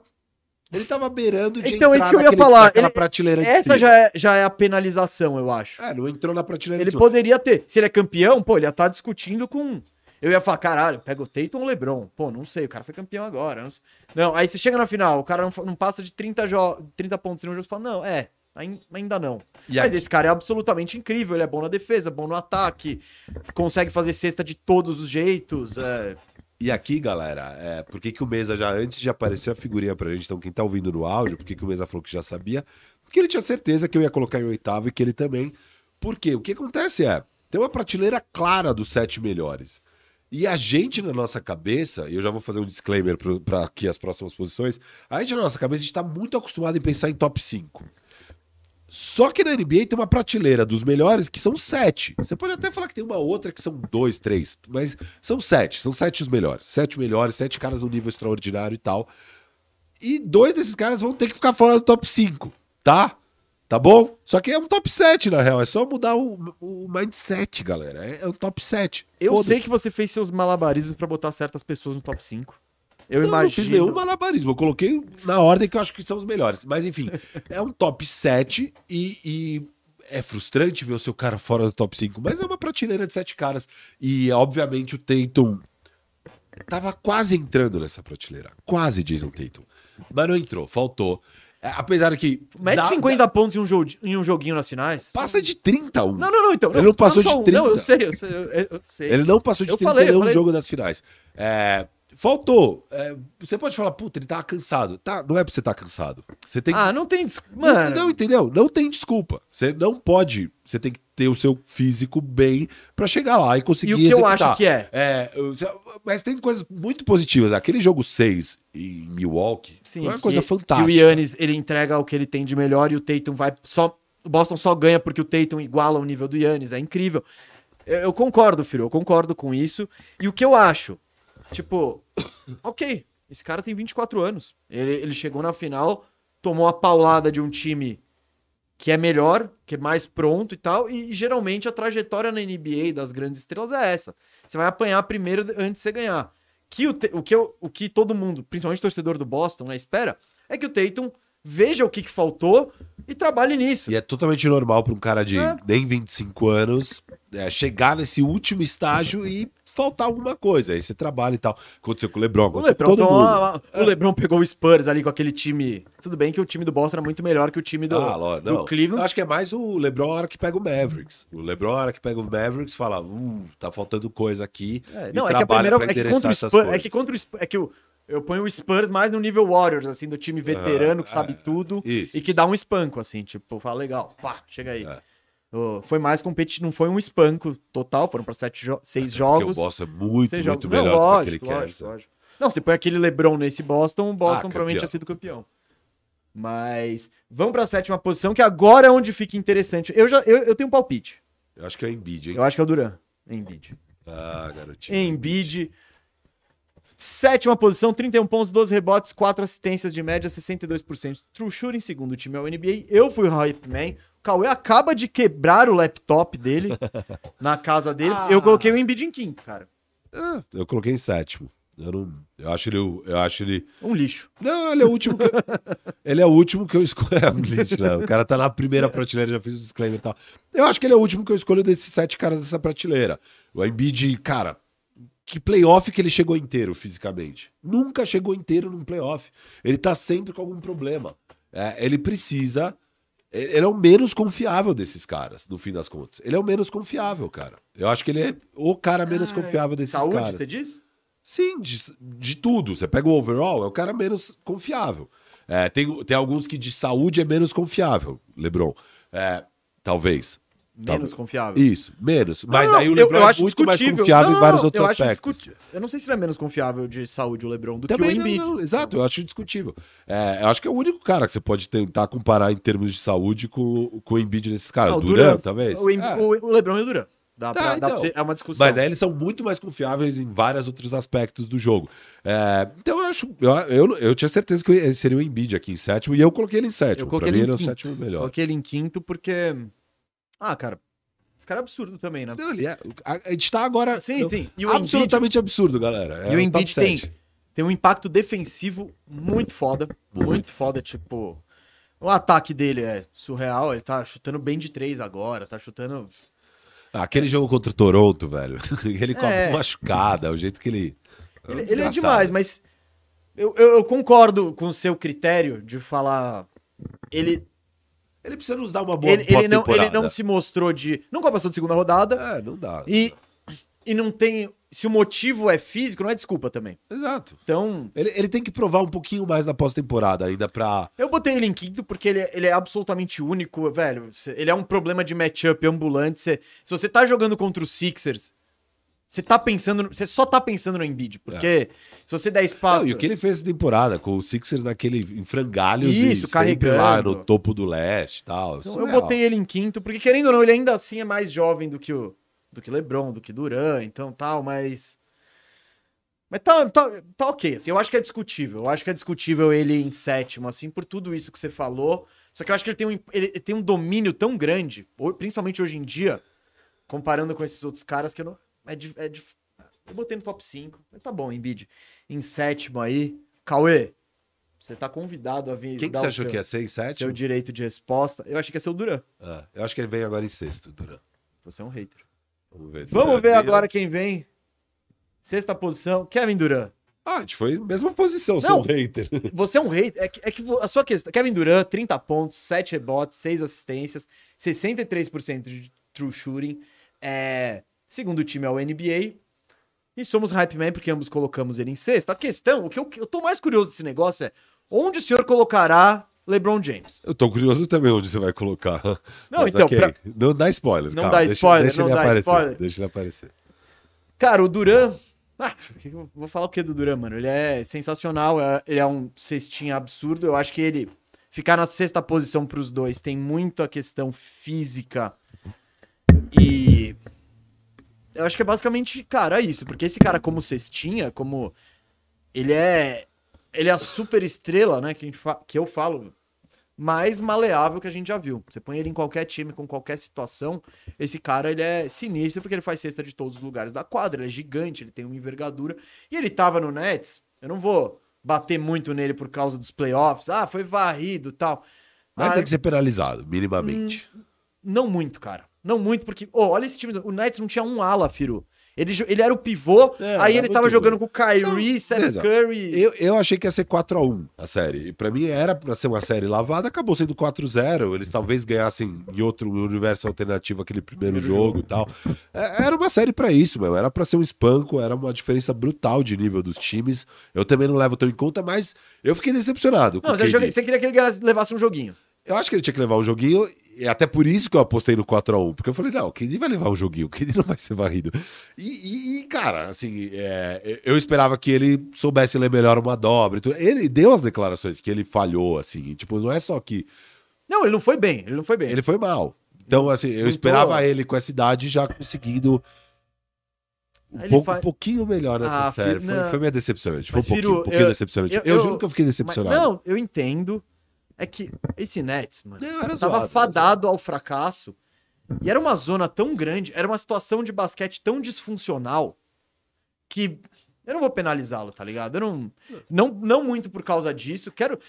Ele tava beirando de Então, entrar isso que eu ia naquele- falar, ele- prateleira essa já é, já é a penalização, eu acho. É, não entrou na prateleira Ele poderia ter. Se ele é campeão, pô, ele ia estar discutindo com. Eu ia falar, caralho, pega o Tatum ou o LeBron. Pô, não sei, o cara foi campeão agora. Não. Não, aí você chega na final, o cara não, não passa de 30, jo 30 pontos em um jogo, você fala, não, é, ainda não. Mas esse cara é absolutamente incrível, ele é bom na defesa, bom no ataque, consegue fazer cesta de todos os jeitos. é. E aqui, galera, é, por que, que o Mesa já, antes de aparecer a figurinha pra gente, então quem tá ouvindo no áudio, por que, que o Mesa falou que já sabia? Porque ele tinha certeza que eu ia colocar em oitavo e que ele também. Por quê? O que acontece é, tem uma prateleira clara dos sete melhores. E a gente, na nossa cabeça, e eu já vou fazer um disclaimer para aqui as próximas posições, a gente, na nossa cabeça, a gente tá muito acostumado em pensar em top 5. Só que na NBA tem uma prateleira dos melhores que são sete. Você pode até falar que tem uma outra que são dois, três, mas são sete. São sete os melhores. Sete melhores, sete caras no nível extraordinário e tal. E dois desses caras vão ter que ficar fora do top 5, tá? Tá bom? Só que é um top 7, na real. É só mudar o, o mindset, galera. É, é um top 7. Eu sei que você fez seus malabarismos pra botar certas pessoas no top 5. Eu Não, imagino. não fiz nenhum malabarismo. Eu coloquei na ordem que eu acho que são os melhores. Mas enfim, é um top 7 e, e é frustrante ver o seu cara fora do top 5. Mas é uma prateleira de sete caras. E obviamente o Tatum tava quase entrando nessa prateleira. Quase Jason Tatum. Mas não entrou, faltou. É, apesar que. Mete dá- 50 dá- pontos em um, jogo, em um joguinho nas finais. passa de 31. Não, não, não, então. Ele não passou só de um. 30. Não, eu sei, eu sei. Eu, eu sei. Ele não passou de Eu 30 falei, em nenhum falei. jogo das finais. É, faltou. É, você pode falar, puta, ele tava cansado. Tá, não é pra você estar cansado. Você tem que Ah, não tem. des- Não, Mano, não, entendeu? Não tem desculpa. Você não pode. Você tem que ter o seu físico bem pra chegar lá e conseguir E o que eu executar. acho que é? eu- você- mas tem coisas muito positivas. Aquele jogo 6 em Milwaukee sim, foi uma que- coisa Que fantástica. o Yannis, ele entrega o que ele tem de melhor e o Tatum vai só. O Boston só ganha porque o Tatum iguala o nível do Yannis. É incrível. Eu, eu concordo, Firo, eu concordo com isso. E o que eu acho? Tipo, ok, esse cara tem 24 anos. Ele, ele chegou na final, tomou a paulada de um time que é melhor, que é mais pronto e tal. E, geralmente a trajetória na NBA das grandes estrelas é essa. Você vai apanhar primeiro antes de você ganhar. Que o, o, que o que todo mundo, principalmente o torcedor do Boston, né, espera, é que o Tatum veja o que, que faltou e trabalhe nisso. E é totalmente normal para um cara de É. nem 25 anos é, chegar nesse último estágio e faltar alguma coisa. Aí você trabalha e tal. Aconteceu com o Lebron, O Lebron, todo mundo. o Lebron pegou o Spurs ali com aquele time. Tudo bem que o time do Boston era muito melhor que o time do, ah, lógico. do Não, Cleveland. Acho que é mais o LeBron a hora que pega o Mavericks. O LeBron a hora que pega o Mavericks fala, uh, tá faltando coisa aqui. É, e não, é que a primeira é que contra o Spurs, é que contra o Spurs, é que eu, eu ponho o Spurs mais no nível Warriors, assim, do time veterano que sabe tudo isso. e que dá um espanco, assim, tipo, fala legal, pá, chega aí. É. Foi mais competitivo, não foi um espanco total, foram para sete jo seis Porque jogos. o Boston é muito, muito jogos. melhor não, do que aquele lógico, lógico. Não, você põe aquele LeBron nesse Boston, o Boston Ah, provavelmente tinha sido campeão. Mas vamos para a sétima posição, que agora é onde fica interessante. Eu já eu, eu tenho um palpite. Eu acho que é o Embiid, hein? Eu acho que é o Duran. Embiid. Ah, garotinho. Embiid. Sétima posição, 31 pontos, 12 rebotes, 4 assistências de média, 62%. True shooting, segundo time é o NBA. Eu fui o hype man. O Cauê acaba de quebrar o laptop dele na casa dele. Ah. Eu coloquei o Embiid em quinto, cara. Ah, eu coloquei em sétimo. Eu, não, eu acho ele. Eu acho ele. Um lixo. Não, ele é o último. Que, ele é o último que eu escolho. É, um lixo, não. O cara tá na primeira prateleira, já fiz o disclaimer e tal. Eu acho que ele é o último que eu escolho desses sete caras dessa prateleira. O Embiid, cara, que playoff que ele chegou inteiro fisicamente? Nunca chegou inteiro num playoff. Ele tá sempre com algum problema. É, ele precisa. Ele é o menos confiável desses caras, no fim das contas. Ele é o menos confiável, cara. Eu acho que ele é o cara menos confiável desses Saúde, caras. você diz? Sim, de, de tudo. Você pega o overall, é o cara menos confiável. É, tem, tem alguns que de saúde é menos confiável, LeBron. É, talvez. Menos Talvez. confiável. Isso, menos. Mas Não, aí o eu- LeBron eu é acho muito mais confiável Não, em vários não, outros eu aspectos. Eu não sei se ele é menos confiável de saúde, o LeBron, do Também que o Embiid. não, exato, eu acho discutível. É, eu acho que é o único cara que você pode tentar comparar em termos de saúde com, com o Embiid desses caras. O Duran, talvez. O, Embi- É. o- LeBron e o Duran. Dá pra, Ah, dá pra então. é uma discussão. Mas aí eles são muito mais confiáveis em vários outros aspectos do jogo. É, então eu acho. Eu, eu, eu tinha certeza que seria o Embiid aqui em sétimo, e eu coloquei ele em sétimo. Eu coloquei pra mim ele ele é o sétimo melhor. Coloquei ele em quinto porque. Ah, cara. Esse cara é absurdo também, né? Não, ele é, a, gente tá agora. Sim, sim. E o absolutamente absurdo, galera. É E o Embiid tem, tem um impacto defensivo muito foda. Muito foda, tipo. O ataque dele é surreal. Ele tá chutando bem de três agora. Tá chutando. Ah, Aquele jogo contra o Toronto, velho. ele com a É. machucada, o jeito que ele. Ele, um ele é demais, mas. Eu, eu, eu concordo com o seu critério de falar. Ele, Ele precisa nos dar uma boa ele, ele, não, ele pós-temporada. não se mostrou de. Nunca passou de segunda rodada. É, não dá. E, e não tem. Se o motivo é físico, não é desculpa também. Exato. Então, Ele, ele tem que provar um pouquinho mais na pós-temporada ainda pra. eu botei ele em quinto porque ele, é- ele é absolutamente único, velho. Ele é um problema de matchup ambulante. Cê- se você tá jogando contra os Sixers, você tá pensando. Você só tá pensando no Embiid. Porque se você der espaço. Não, e o que ele fez essa temporada com o Sixers naquele em frangalhos Isso, e sempre lá no topo do leste e tal. Então, eu Surreal. botei ele em quinto, porque querendo ou não, ele ainda assim é mais jovem do que o do que LeBron, do que Duran, então tal, mas mas tá, tá, tá ok, assim, eu acho que é discutível. Eu acho que é discutível ele em sétimo, assim, por tudo isso que você falou. Só que eu acho que ele tem um, ele tem um domínio tão grande, principalmente hoje em dia, comparando com esses outros caras, que eu não. É, dif- é dif- Eu botei no top 5. Mas tá bom, Embiid. Em sétimo aí. Cauê, você tá convidado a vir. Quem que você achou seu- que ia ser em seu sétimo? direito de resposta. Eu achei que ia ser o Duran. Ah, eu acho que ele vem agora em sexto, Duran. Você é um hater. Vamos ver. Vamos ver agora quem vem. Sexta posição, Kevin Durant. Ah, a gente foi mesma posição, Não. sou um hater. Você é um hater. É que, é que a sua questão. Kevin Durant, 30 pontos, 7 rebotes, 6 assistências, 63% de true shooting. É, segundo time é o NBA. E somos hype man porque ambos colocamos ele em sexto. A questão, o que eu, eu tô mais curioso desse negócio é onde o senhor colocará LeBron James? Eu tô curioso também onde você vai colocar. Não, Mas então, ok. pra- Não dá spoiler. Não calma, dá deixa- spoiler, Deixa, não ele dá aparecer. spoiler. Deixa ele aparecer. Cara, o Duran. Ah, vou falar o que do Duran, mano? Ele é sensacional, é- ele é um cestinha absurdo. Eu acho que ele ficar na sexta posição pros dois tem muita questão física e. Eu acho que é basicamente, cara, isso. Porque esse cara, como cestinha, como. Ele é. Ele é a super estrela, né? Que, a gente fa- que eu falo. Mais maleável que a gente já viu. Você põe ele em qualquer time, com qualquer situação. Esse cara, ele é sinistro porque ele faz cesta de todos os lugares da quadra. Ele é gigante, ele tem uma envergadura. E ele tava no Nets. Eu não vou bater muito nele por causa dos playoffs. Ah, foi varrido e tal. Vai Ah, ter que ser penalizado, minimamente. Não muito, cara. Não muito, porque. Ô, olha esse time. O Nets não tinha um ala, Firu. Ele, ele era o pivô, É, aí ele tava jogando bom. com o Kyrie, Não, Seth beleza. Curry. Eu, eu achei que ia ser 4x1 a série. E pra mim era pra ser uma série lavada, acabou sendo 4x0. Eles talvez ganhassem em outro universo alternativo aquele primeiro jogo e tal. É, Era uma série pra isso, meu. Era pra ser um espanco, era uma diferença brutal de nível dos times. Eu também não levo tão em conta, mas eu fiquei decepcionado. Não, você, você queria que ele levasse um joguinho. Eu acho que ele tinha que levar um joguinho, e até por isso que eu apostei no 4x1, porque eu falei, não, o KD vai levar um joguinho, o KD não vai ser varrido. E, e- cara, assim, é, eu esperava que ele soubesse ler melhor uma dobra. Ele deu as declarações que ele falhou, assim, tipo, não é só que Não, ele não foi bem. Ele não foi bem. ele foi mal. Então, assim, eu esperava ele com essa idade já conseguindo um, pouco, faz- um pouquinho melhor nessa Ah, série. Foi, foi meio decepcionante. Foi Mas, um pouquinho, um pouquinho eu- decepcionante. Eu, eu- juro eu- que eu fiquei Mas- decepcionado. não, eu entendo. É que esse Nets, mano, Não, era tava zoado, fadado ao fracasso. E era uma zona tão grande, era uma situação de basquete tão disfuncional que eu não vou penalizá-lo, tá ligado? Eu não, não, não muito por causa disso. Quero.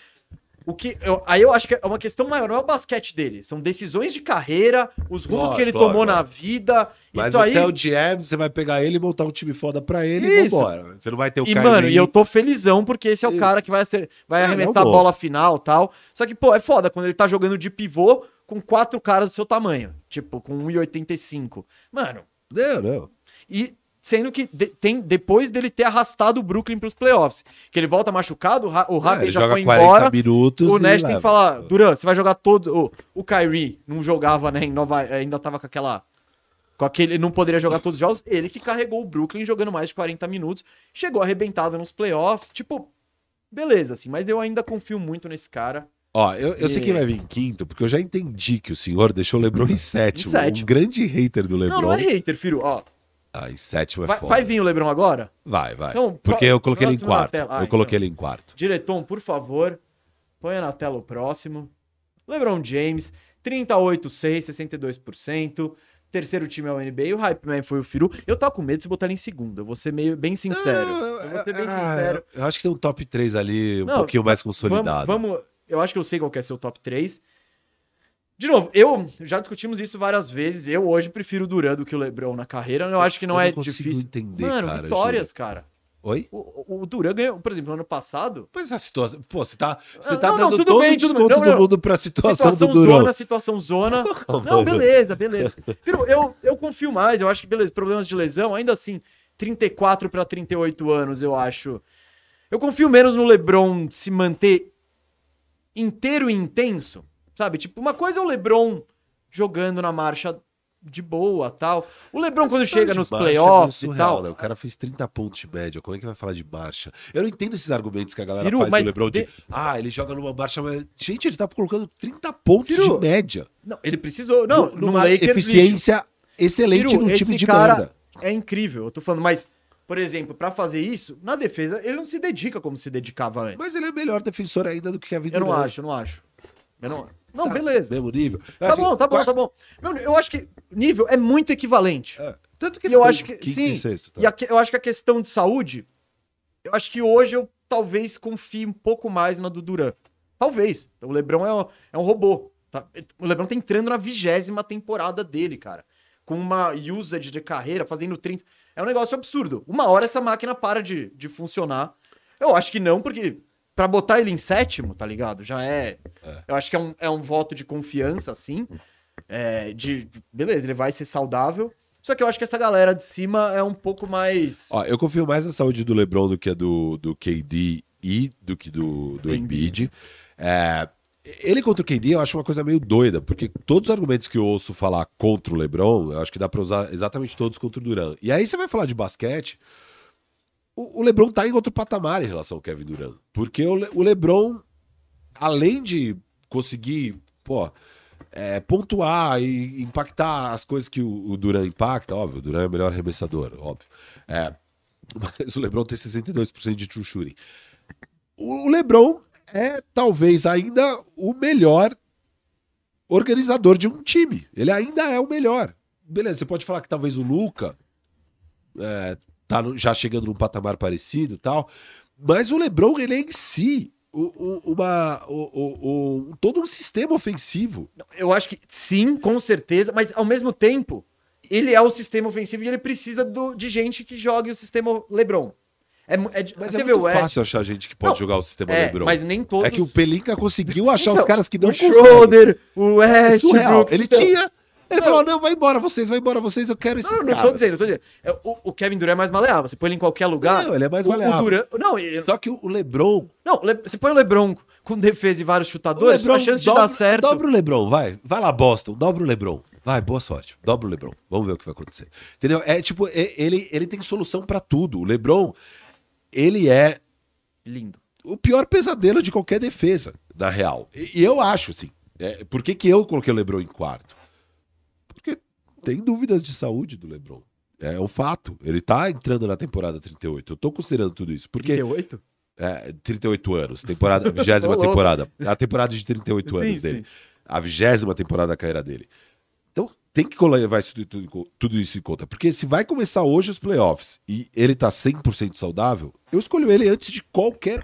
O que eu- aí eu acho que é uma questão maior, não é o basquete dele. São decisões de carreira, os rumos que ele lógico, tomou na lógico. vida. Mas isso aí. Theo GM, você vai pegar ele e montar um time foda pra ele Isso. e vambora. Você não vai ter o E, Kyrie. mano, e eu tô felizão porque esse é o Isso. cara que vai, ser, vai É, arremessar a o bola final tal. Só que, pô, é foda quando ele tá jogando de pivô com quatro caras do seu tamanho. Tipo, com 1,85. Mano, Não, não. e sendo que de- tem depois dele ter arrastado o Brooklyn pros playoffs. Que ele volta machucado, o, É, Harden ele já joga foi 40 embora. minutos O Nash tem que falar, Duran, você vai jogar todo. O, o Kyrie não jogava, né? Em Nova. Ainda tava com aquela. Com aquele. Não poderia jogar todos os jogos. Ele que carregou o Brooklyn jogando mais de 40 minutos. Chegou arrebentado nos playoffs. Tipo, beleza, assim. Mas eu ainda confio muito nesse cara. Ó, eu, eu sei E- quem vai vir em quinto, porque eu já entendi que o senhor deixou o LeBron em sétimo. sétimo. Um grande hater do LeBron. Não, não é hater, filho. Ó, Em sétimo é vai, foda. vai vir o Lebron agora? Vai, vai. Então, porque eu coloquei ele em quarto. Ah, eu coloquei então. ele em quarto. Direton, por favor, ponha na tela o próximo. LeBron James, 38,6, 62%. Terceiro time é o NBA. O Hype Man foi o Firu. Eu tava com medo de você botar ele em segundo. Eu vou ser meio bem sincero. Não, eu vou ser bem ah, sincero. Eu acho que tem um top 3 ali, um Não, pouquinho mais Vamos, consolidado. vamos- eu acho que eu sei qual que é seu top 3. De novo, eu já discutimos isso várias vezes. Eu hoje prefiro o Duran do que o LeBron na carreira. Eu acho que não eu é não consigo difícil. entender, Mano, cara, vitórias, cara. Oi? O, o, Duran ganhou, por exemplo, no ano passado. Mas a situação. Pô, você tá, você Não, tá não, dando tudo todo bem, o desconto Não, do não. mundo pra situação, situação do Durão. zona, situação zona. Não, mano. beleza, beleza. Firu, eu, eu confio mais, eu acho que, beleza, problemas de lesão, ainda assim, 34 para 38 anos, eu acho. Eu confio menos no LeBron se manter inteiro e intenso, sabe? Tipo, uma coisa é o LeBron jogando na marcha de boa, tal. O LeBron quando chega nos é playoffs e surreal, tal. né? O cara fez 30 pontos de média. Como é que vai falar de marcha? Eu não entendo esses argumentos que a galera Firu, faz do LeBron de. de- Ah, ele joga numa marcha. mas- Gente, ele tá colocando 30 pontos Firu, de média. Não, ele precisou, não, no numa Lakers, bicho. eficiência excelente Firu, no time de cara merda. É incrível, eu tô falando, mas, por exemplo, pra fazer isso, na defesa, ele não se dedica como se dedicava antes. Mas ele é melhor defensor ainda do que Kevin eu não acho, eu não acho. Eu não, não Tá, beleza. Mesmo nível. Tá acho bom, tá bom, qua- tá bom. Meu, eu acho que nível é muito equivalente. É, Tanto que E eu acho que. quinto sim. e sexto. Tá? E a eu acho que a questão de saúde, eu acho que hoje eu talvez confie um pouco mais na do Duran. Talvez. O Lebron é um, é um robô. tá? O Lebron tá entrando na vigésima temporada dele, cara. Com uma usage de carreira, fazendo 30. É um negócio absurdo. Uma hora essa máquina para de, de funcionar. Eu acho que não, porque pra botar ele em sétimo, tá ligado? Já é. Eu acho que é um, é um voto de confiança, assim. É, de. Beleza, ele vai ser saudável. Só que eu acho que essa galera de cima é um pouco mais. Ó, eu confio mais na saúde do LeBron do que a do, do KD e do que do, do Embiid. É, ele contra o KD eu acho uma coisa meio doida, porque todos os argumentos que eu ouço falar contra o LeBron, eu acho que dá pra usar exatamente todos contra o Durant. E aí você vai falar de basquete, o, LeBron tá em outro patamar em relação ao Kevin Durant. Porque o, Le- o LeBron, além de conseguir, pô, é, pontuar e impactar as coisas que o, o impacta, óbvio, o Duran é o melhor arremessador, óbvio. É, mas o LeBron tem 62% de true shooting. O o LeBron é talvez ainda o melhor organizador de um time. Ele ainda é o melhor. Beleza, você pode falar que talvez o Luca é, tá no- já chegando num patamar parecido e tal. Mas o LeBron, ele é em si uma, o, todo um sistema ofensivo. Eu acho que sim, com certeza, mas ao mesmo tempo, ele é o sistema ofensivo e ele precisa do, de gente que jogue o sistema LeBron. É, é, mas é muito fácil achar gente que pode não, jogar o sistema é, LeBron. Mas nem todos. É que o Pelinka conseguiu achar então, os caras que não o Schroeder, o Westbrook. Ele então, tinha. Ele não. falou: não, vai embora vocês, vai embora vocês, eu quero esses não, não, caras. Não, tô dizendo, não tô dizendo. É, o, o, Kevin Durant é mais maleável. Você põe ele em qualquer lugar. Não, ele é mais maleável. O, o Durant, não, ele... Só que o LeBron. Não, você põe o LeBron com defesa e vários chutadores, Lebron, a chance dobra, de dar certo. Dobra o LeBron, vai. Vai lá, Boston, dobra o LeBron. Vai, boa sorte. Dobra o LeBron. Vamos ver o que vai acontecer. Entendeu? É tipo, ele, ele tem solução para tudo. O LeBron, ele é. Lindo. O pior pesadelo de qualquer defesa, na real. E, e eu acho, assim. É, por que, que eu coloquei o LeBron em quarto? Tem dúvidas de saúde do LeBron. É um fato. Ele tá entrando na temporada 38. Eu tô considerando tudo isso. Porque, 38? É, 38 anos. Temporada, vigésima temporada. A temporada de 38 sim, anos dele. Sim. A vigésima temporada da carreira dele. Então, tem que levar isso, tudo, tudo, isso em conta. Porque se vai começar hoje os playoffs e ele tá 100% saudável, eu escolho ele antes de qualquer.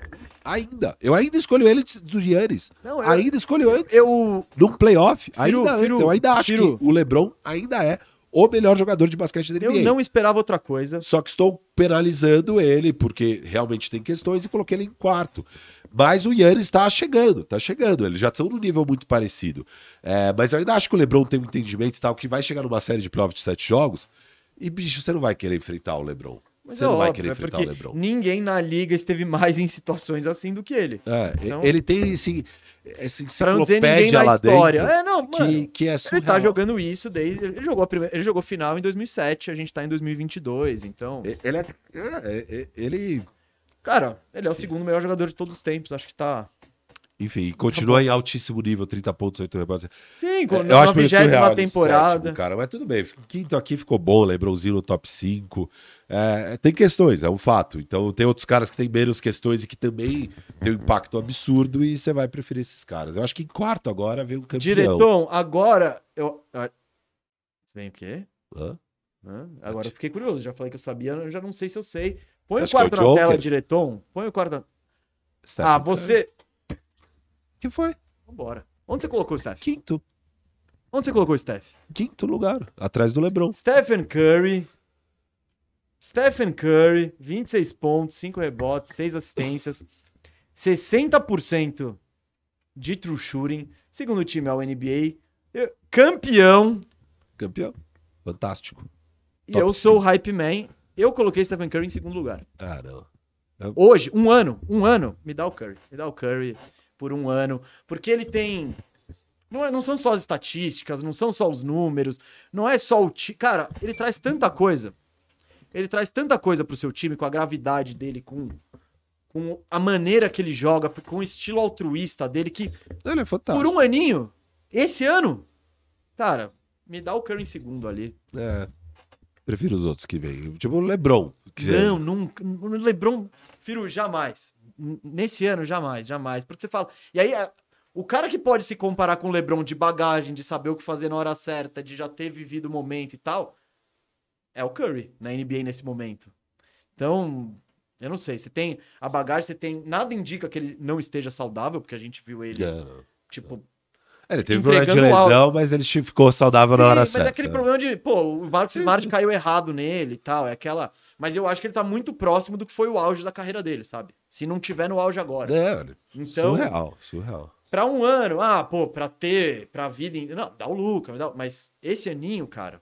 Ainda. Eu ainda escolho ele do Giannis. Não, eu, ainda escolho antes. Eu. Num playoff. Ainda antes. Eu ainda acho que o LeBron ainda é o melhor jogador de basquete da NBA. Eu não esperava outra coisa. Só que estou penalizando ele, porque realmente tem questões, e coloquei ele em quarto. Mas o Yannis está chegando, está chegando. Eles já estão num nível muito parecido. É, mas eu ainda acho que o LeBron tem um entendimento e tal, que vai chegar numa série de playoffs de sete jogos, e, bicho, você não vai querer enfrentar o LeBron. Mas você é não óbvio, vai querer é enfrentar o LeBron. Ninguém na liga esteve mais em situações assim do que ele. É, então... Ele tem esse essa enciclopédia lá história. dentro. É, não, mano, que, que é surreal. Ele tá jogando isso desde. Ele jogou, a primeira, ele jogou final em 2007, a gente tá em 2022, então. Ele é, é, é. Ele. Cara, ele é o segundo melhor jogador de todos os tempos, acho que tá. Enfim, continua em altíssimo nível, 30 pontos, 8 rebotes. Sim, é, na, na vigésima temporada. Sétimo, cara, mas tudo bem. Quinto aqui ficou bom, Lebronzinho no top 5. É, tem questões, é um fato. Então tem outros caras que têm menos questões e que também tem um impacto absurdo e você vai preferir esses caras. Eu acho que em quarto agora vem um campeão. Diretor, agora eu. Ah, vem o quê? Hã? Hã? Agora eu fiquei curioso, já falei que eu sabia, eu já não sei se eu sei. Põe você o quarto é o na tela, Diretor. Põe o quarto. Stephen ah, você. O que foi? Vambora. Onde você colocou o Steph? Quinto. Onde você colocou o Steph? Quinto lugar, atrás do LeBron. Stephen Curry, Stephen Curry, 26 pontos, 5 rebotes, 6 assistências, 60% de true shooting, segundo time ao NBA, campeão. Campeão. Fantástico. E Top eu sou o hype man. Eu coloquei Stephen Curry em segundo lugar. Não. Eu... Hoje, um ano, um ano, me dá o Curry. Me dá o Curry por um ano. Porque ele tem. Não, é, não são só as estatísticas, não são só os números, não é só o. Ti... Cara, ele traz tanta coisa. Ele traz tanta coisa pro seu time, com a gravidade dele, com, com a maneira que ele joga, com o estilo altruísta dele, que. Ele é fantástico. Por um aninho, esse ano, cara, me dá o Curry em segundo ali. É. Prefiro os outros que vêm. Tipo o Lebron. Que não, nunca. O Lebron, prefiro jamais. Nesse ano, jamais, jamais. Porque você fala. E aí, o cara que pode se comparar com o Lebron de bagagem, de saber o que fazer na hora certa, de já ter vivido o momento e tal, é o Curry na NBA nesse momento. Então, eu não sei. Você tem a bagagem, você tem. Nada indica que ele não esteja saudável, porque a gente viu ele, é, tipo. É, ele teve problema de lesão, mas ele ficou saudável Sim, na hora mas certa. Mas é aquele problema de, pô, o Marcos Smart caiu errado nele e tal. É aquela. Mas eu acho que ele tá muito próximo do que foi o auge da carreira dele, sabe? Se não tiver no auge agora. É, então, surreal, surreal. Pra um ano, ah, pô, pra ter, pra vida. Não, dá o Luca, mas esse aninho, cara,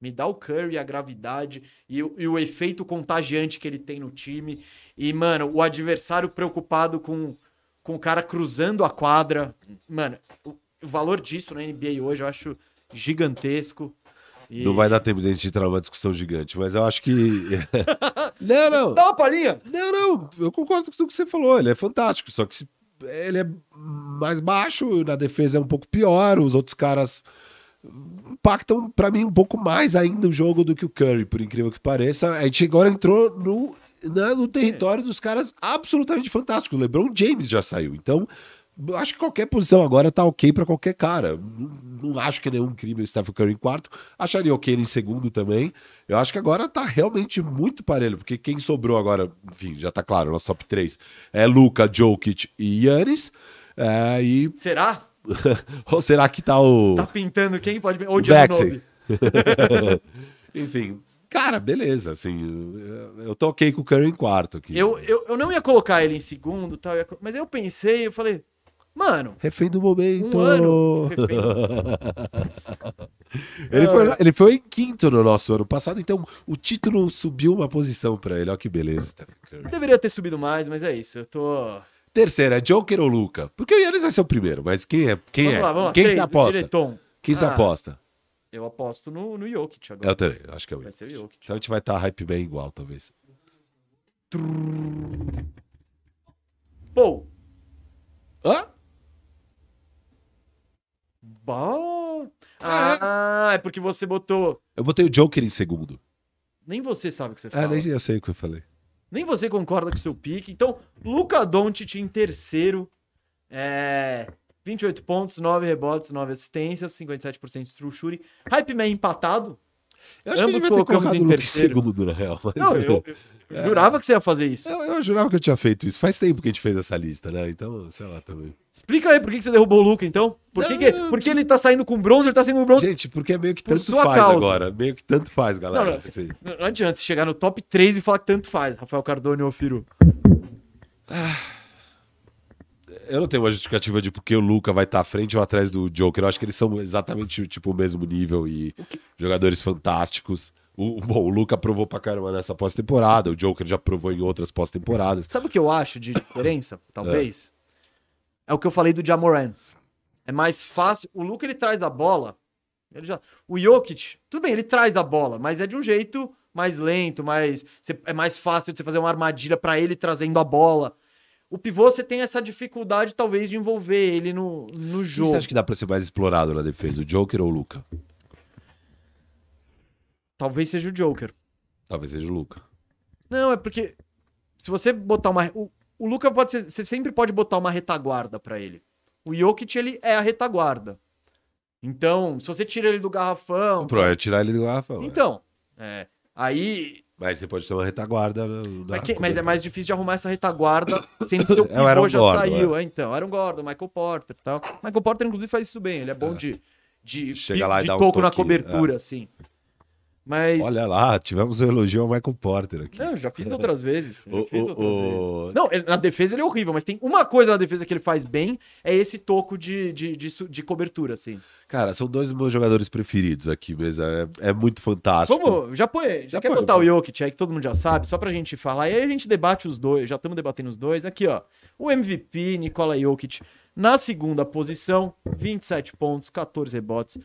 me dá o Curry, a gravidade e, e, o efeito contagiante que ele tem no time. E, mano, o adversário preocupado com, com o cara cruzando a quadra. Mano, o, o valor disso na NBA hoje eu acho gigantesco. E... Não vai dar tempo de a gente entrar numa discussão gigante, mas eu acho que. não, não. Dá uma palhinha. Não, não. Eu concordo com tudo que você falou. Ele é fantástico. Só que ele é mais baixo, na defesa é um pouco pior. Os outros caras impactam para mim um pouco mais ainda o jogo do que o Curry, por incrível que pareça. A gente agora entrou no, né, no território dos caras absolutamente fantásticos. O LeBron James já saiu, então acho que qualquer posição agora tá ok pra qualquer cara. Não, não acho que é nenhum crime o Stephen Curry em quarto. Acharia ok ele em segundo também. Eu acho que agora tá realmente muito parelho, porque quem sobrou agora, enfim, já tá claro, nosso top 3 é Luca, Jokic e Yannis. É, e... Será? Ou será que tá o. Tá pintando quem pode. Ou o Baxi. Enfim, cara, beleza. Assim, eu tô ok com o Curry em quarto aqui. Eu, eu, eu não ia colocar ele em segundo, tal, mas eu pensei, eu falei, mano. Refém do momento. Um ano. Ele, foi, ele foi em quinto no nosso ano passado, então o título subiu uma posição pra ele. Olha que beleza, Stephen Curry. Deveria ter subido mais, mas é isso. Eu tô. Terceira, Joker ou Luca? Porque o Yannis vai ser o primeiro, mas quem é? Quem vamos é? Lá, vamos lá. Quem você aposta? Direton. Quem Ah. aposta? Eu aposto no, no Jokic agora. Eu também, acho que é o Vai Yannis. ser o Jokic. Então a gente vai estar hype bem igual, talvez. Pô, Hã? Bah. Ah, é porque você botou. Eu botei o Joker em segundo. Nem você sabe o que você Ah, fala. nem eu sei o que eu falei. Nem você concorda com o seu pique. Então, Luca Doncic em terceiro. É... 28 pontos, 9 rebotes, 9 assistências, 57% de true shooting. Hype Man empatado. Eu acho que Ambos a gente vai ter colocado em terceiro. segundo, na real. mas- Não, eu, eu jurava que você ia fazer isso. Eu, eu jurava que eu tinha feito isso. Faz tempo que a gente fez essa lista, né? Então, sei lá também. Explica aí por que que você derrubou o Luca, então. Por que, que, por que ele tá saindo com bronze, ele tá saindo com bronze. Gente, porque é meio que Por tanto faz causa. agora. Meio que tanto faz, galera. Não, não, assim. Não, adianta você chegar no top 3 e falar que tanto faz, Rafael Cardone ou Firu. Eu não tenho uma justificativa de porque o Luca vai estar à frente ou atrás do Joker. Eu acho que eles são exatamente tipo, o mesmo nível e jogadores fantásticos. O, bom, o Luca provou pra caramba nessa pós-temporada. O Joker já provou em outras pós-temporadas. Sabe o que eu acho de diferença, talvez? É. o que eu falei do Jamoran. É mais fácil. O Luca ele traz a bola. Ele já... O Jokic, tudo bem, ele traz a bola, mas é de um jeito mais lento, mais é mais fácil de você fazer uma armadilha pra ele trazendo a bola. O pivô você tem essa dificuldade talvez de envolver ele no, no jogo. você acha que dá pra ser mais explorado na defesa, o Joker ou o Luca? Talvez seja o Joker. Talvez seja o Luca. Não, é porque se você botar uma. O, o Luca pode ser. Você sempre pode botar uma retaguarda pra ele. O Jokic, ele é a retaguarda. Então, se você tira ele do garrafão. O problema é tirar ele do garrafão. é. Então, é, aí. Mas você pode ter uma retaguarda. na Mas, que- mas é mais difícil de arrumar essa retaguarda sendo que o É, pivô já Gordon, saiu. É, então, era um Gordon, Michael Porter e tal. Michael Porter, inclusive, faz isso bem. Ele é bom É. de, de, Chega lá e de dá um toco na toquinho, cobertura, assim. Mas. Olha lá, tivemos um elogio ao Michael Porter aqui. Não, já fiz outras vezes. Já O- fiz o- outras o- vezes. Não, ele- na defesa ele é horrível, mas tem uma coisa na defesa que ele faz bem, é esse toco de, de, de, de cobertura, assim. Cara, são dois dos meus jogadores preferidos aqui mesmo. É, é muito fantástico. Vamos, já põe, já, Já quer põe, botar põe. o Jokic aí, que todo mundo já sabe, só pra gente falar, e aí a gente debate os dois, já estamos debatendo os dois. Aqui, ó, o MVP, Nikola Jokic, na segunda posição, 27 pontos, 14 rebotes,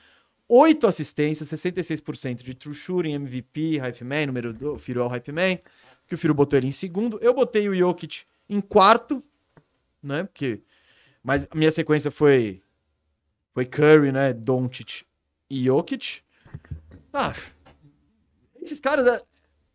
8 assistências, 66% de true shooting, MVP, Hype Man, número do Firo é o Hype Man, que o Firo botou ele em segundo. Eu botei o Jokic em quarto, né, porque... Mas a minha sequência foi foi Curry, né, Doncic e Jokic. Ah, esses caras, a,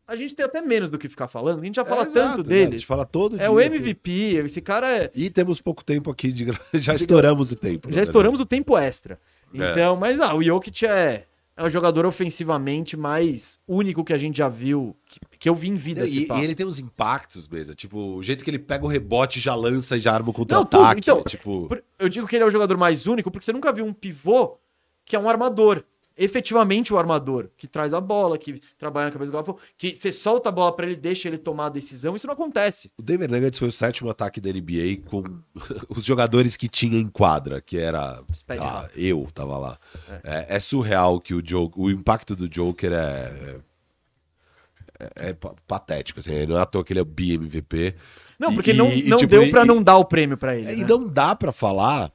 a gente tem até menos do que ficar falando, a gente já fala É, exato, tanto exato. A gente deles. fala todo É o aqui. MVP, esse cara é... E temos pouco tempo aqui de. Já estouramos o tempo. Já estouramos o tempo extra. É. Então, mas ah, o Jokic é, é o jogador ofensivamente mais único que a gente já viu, que, que eu vi em vida. E, e ele tem uns impactos mesmo. Tipo, o jeito que ele pega o rebote, já lança e já arma o contra-ataque. Então, tipo, Eu digo que ele é o jogador mais único porque você nunca viu um pivô que é um armador. Efetivamente o armador, que traz a bola, que trabalha na cabeça do garrafão, que você solta a bola pra ele, deixa ele tomar a decisão, isso não acontece. o Denver Nuggets foi o sétimo ataque da NBA com os jogadores que tinha em quadra, que era. eu tava lá. É, é surreal que o Joker, o impacto do Joker é. É, é pa- patético, assim, não é à toa que ele é o BMVP. Não, E- porque e- não, e, não tipo, deu e- e- não dar o prêmio pra ele. É, né? E não dá pra falar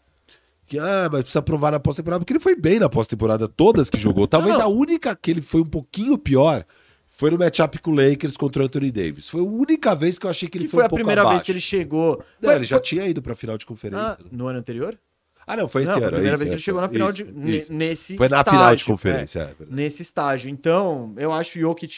que, ah, mas precisa provar na pós-temporada, porque ele foi bem na pós-temporada, todas que jogou. Talvez Não, não. a única que ele foi um pouquinho pior foi no matchup com o Lakers contra o Anthony Davis. Foi a única vez que eu achei que ele que foi, foi um a pouco primeira vez abaixo. que ele chegou. Não, Foi- ele já foi- tinha ido pra final de conferência. Ah, né? no ano anterior? Ah, não, foi esse Não, foi ano. a primeira isso, vez que é, ele chegou na foi- final isso, de. isso. Nesse Foi na estágio, final de é, conferência. é verdade. nesse estágio. Então, eu acho o Jokic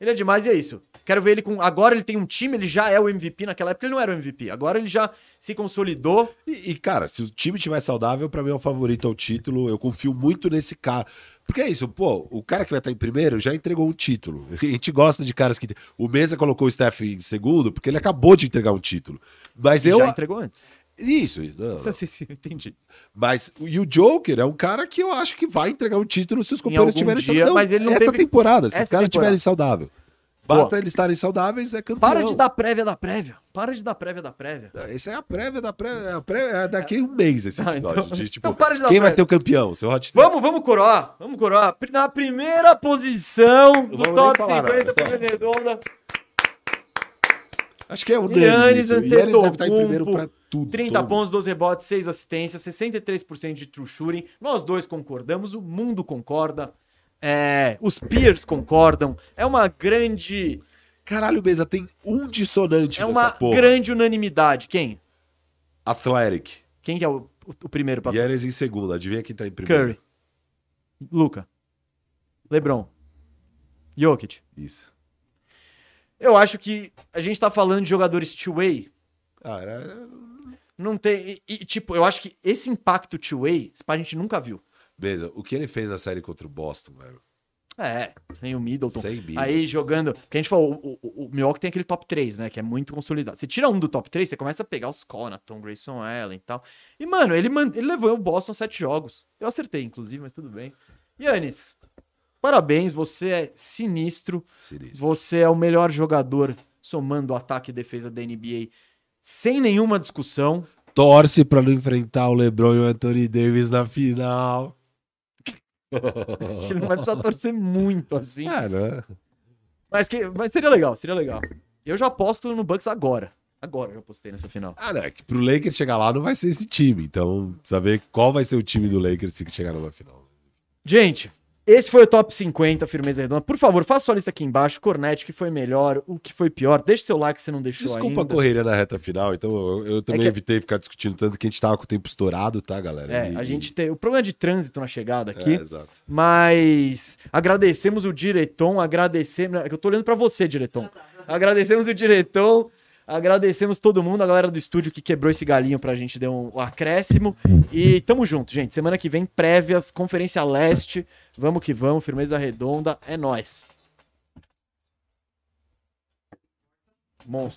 Ele é demais e é isso. Quero ver ele com. Agora ele tem um time, ele já é o MVP. Naquela época ele não era o MVP. Agora ele já se consolidou. E, e, cara, se o time estiver saudável, pra mim é o favorito ao título. Eu confio muito nesse cara. Porque é isso, pô, o cara que vai estar em primeiro já entregou um título. A gente gosta de caras que. O Mesa colocou o Steph em segundo porque ele acabou de entregar um título. Mas eu. Já entregou antes. Isso, isso. Não, não. Sim, sim, entendi. Mas e o Joker é um cara que eu acho que vai entregar um título se os companheiros estiverem dia, mas ele não essa teve- temporada, se os caras estiverem saudáveis. Basta eles estarem saudáveis, é campeão. Para de dar prévia da prévia. Para de dar prévia da prévia. Essa é a prévia da prévia. A prévia é daqui a um mês esse Ah, episódio. então- de, tipo, então para de dar quem vai prévia. ser o campeão? Seu hot take. Vamos, vamos coroar. Vamos coroar. Na primeira posição do top falar 50 nada. Primeira Redonda, Acho que é o Yannis Yannis. Deve estar em primeiro pra tudo. 30 todo. pontos, 12 rebotes, 6 assistências, 63% de true shooting. Nós dois concordamos, o mundo concorda, é, os peers concordam. É uma grande, Caralho, Mesa, tem um dissonante é uma porra. grande unanimidade. Quem? Athletic. Quem que é o, o- primeiro pra Yannis em segundo. Adivinha quem tá em primeiro? Curry, Luca, LeBron, Jokic. Isso. Eu acho que a gente tá falando de jogadores two-way, Ah, era... não tem. E, e, tipo, eu acho que esse impacto two-way, a gente nunca viu. Mesa, o que ele fez na série contra o Boston, velho? É, sem o Middleton. Sem Middleton. Aí jogando. Que a gente falou, o, o, o Milwaukee tem aquele top 3, né? Que é muito consolidado. Você tira um do top 3, você começa a pegar os Conaton, Grayson Allen e tal. E, mano, ele, man- ele levou o Boston sete jogos. Eu acertei, inclusive, mas tudo bem. Yannis, parabéns, você é sinistro. Sinistro. Você é o melhor jogador somando ataque e defesa da NBA. Sem nenhuma discussão. Torce pra não enfrentar o LeBron e o Anthony Davis na final. Ele não vai precisar torcer muito assim. É, né? Mas, que, mas seria legal, seria legal. Eu já aposto no Bucks agora. Agora eu já apostei nessa final. Ah, não, é que pro Lakers chegar lá não vai ser esse time. Então, precisa ver qual vai ser o time do Lakers se chegar numa final. Gente, esse foi o top 50 Firmeza Redonda. Por favor, faça sua lista aqui embaixo. Cornete, o que foi melhor, o que foi pior. Deixe seu like se não deixou Desculpa ainda. a correria na reta final, então eu, eu também que- evitei ficar discutindo tanto que a gente tava com o tempo estourado, tá, galera? É, E- a gente tem o problema de trânsito na chegada aqui. É, exato. Mas agradecemos o diretor, agradecemos. É que eu tô olhando pra você, diretor. Agradecemos o diretor, agradecemos todo mundo, a galera do estúdio que quebrou esse galinho pra gente dar um, um acréscimo. E tamo junto, gente. Semana que vem, prévias, Conferência Leste. Vamos que vamos, firmeza redonda, é nóis. Monstro.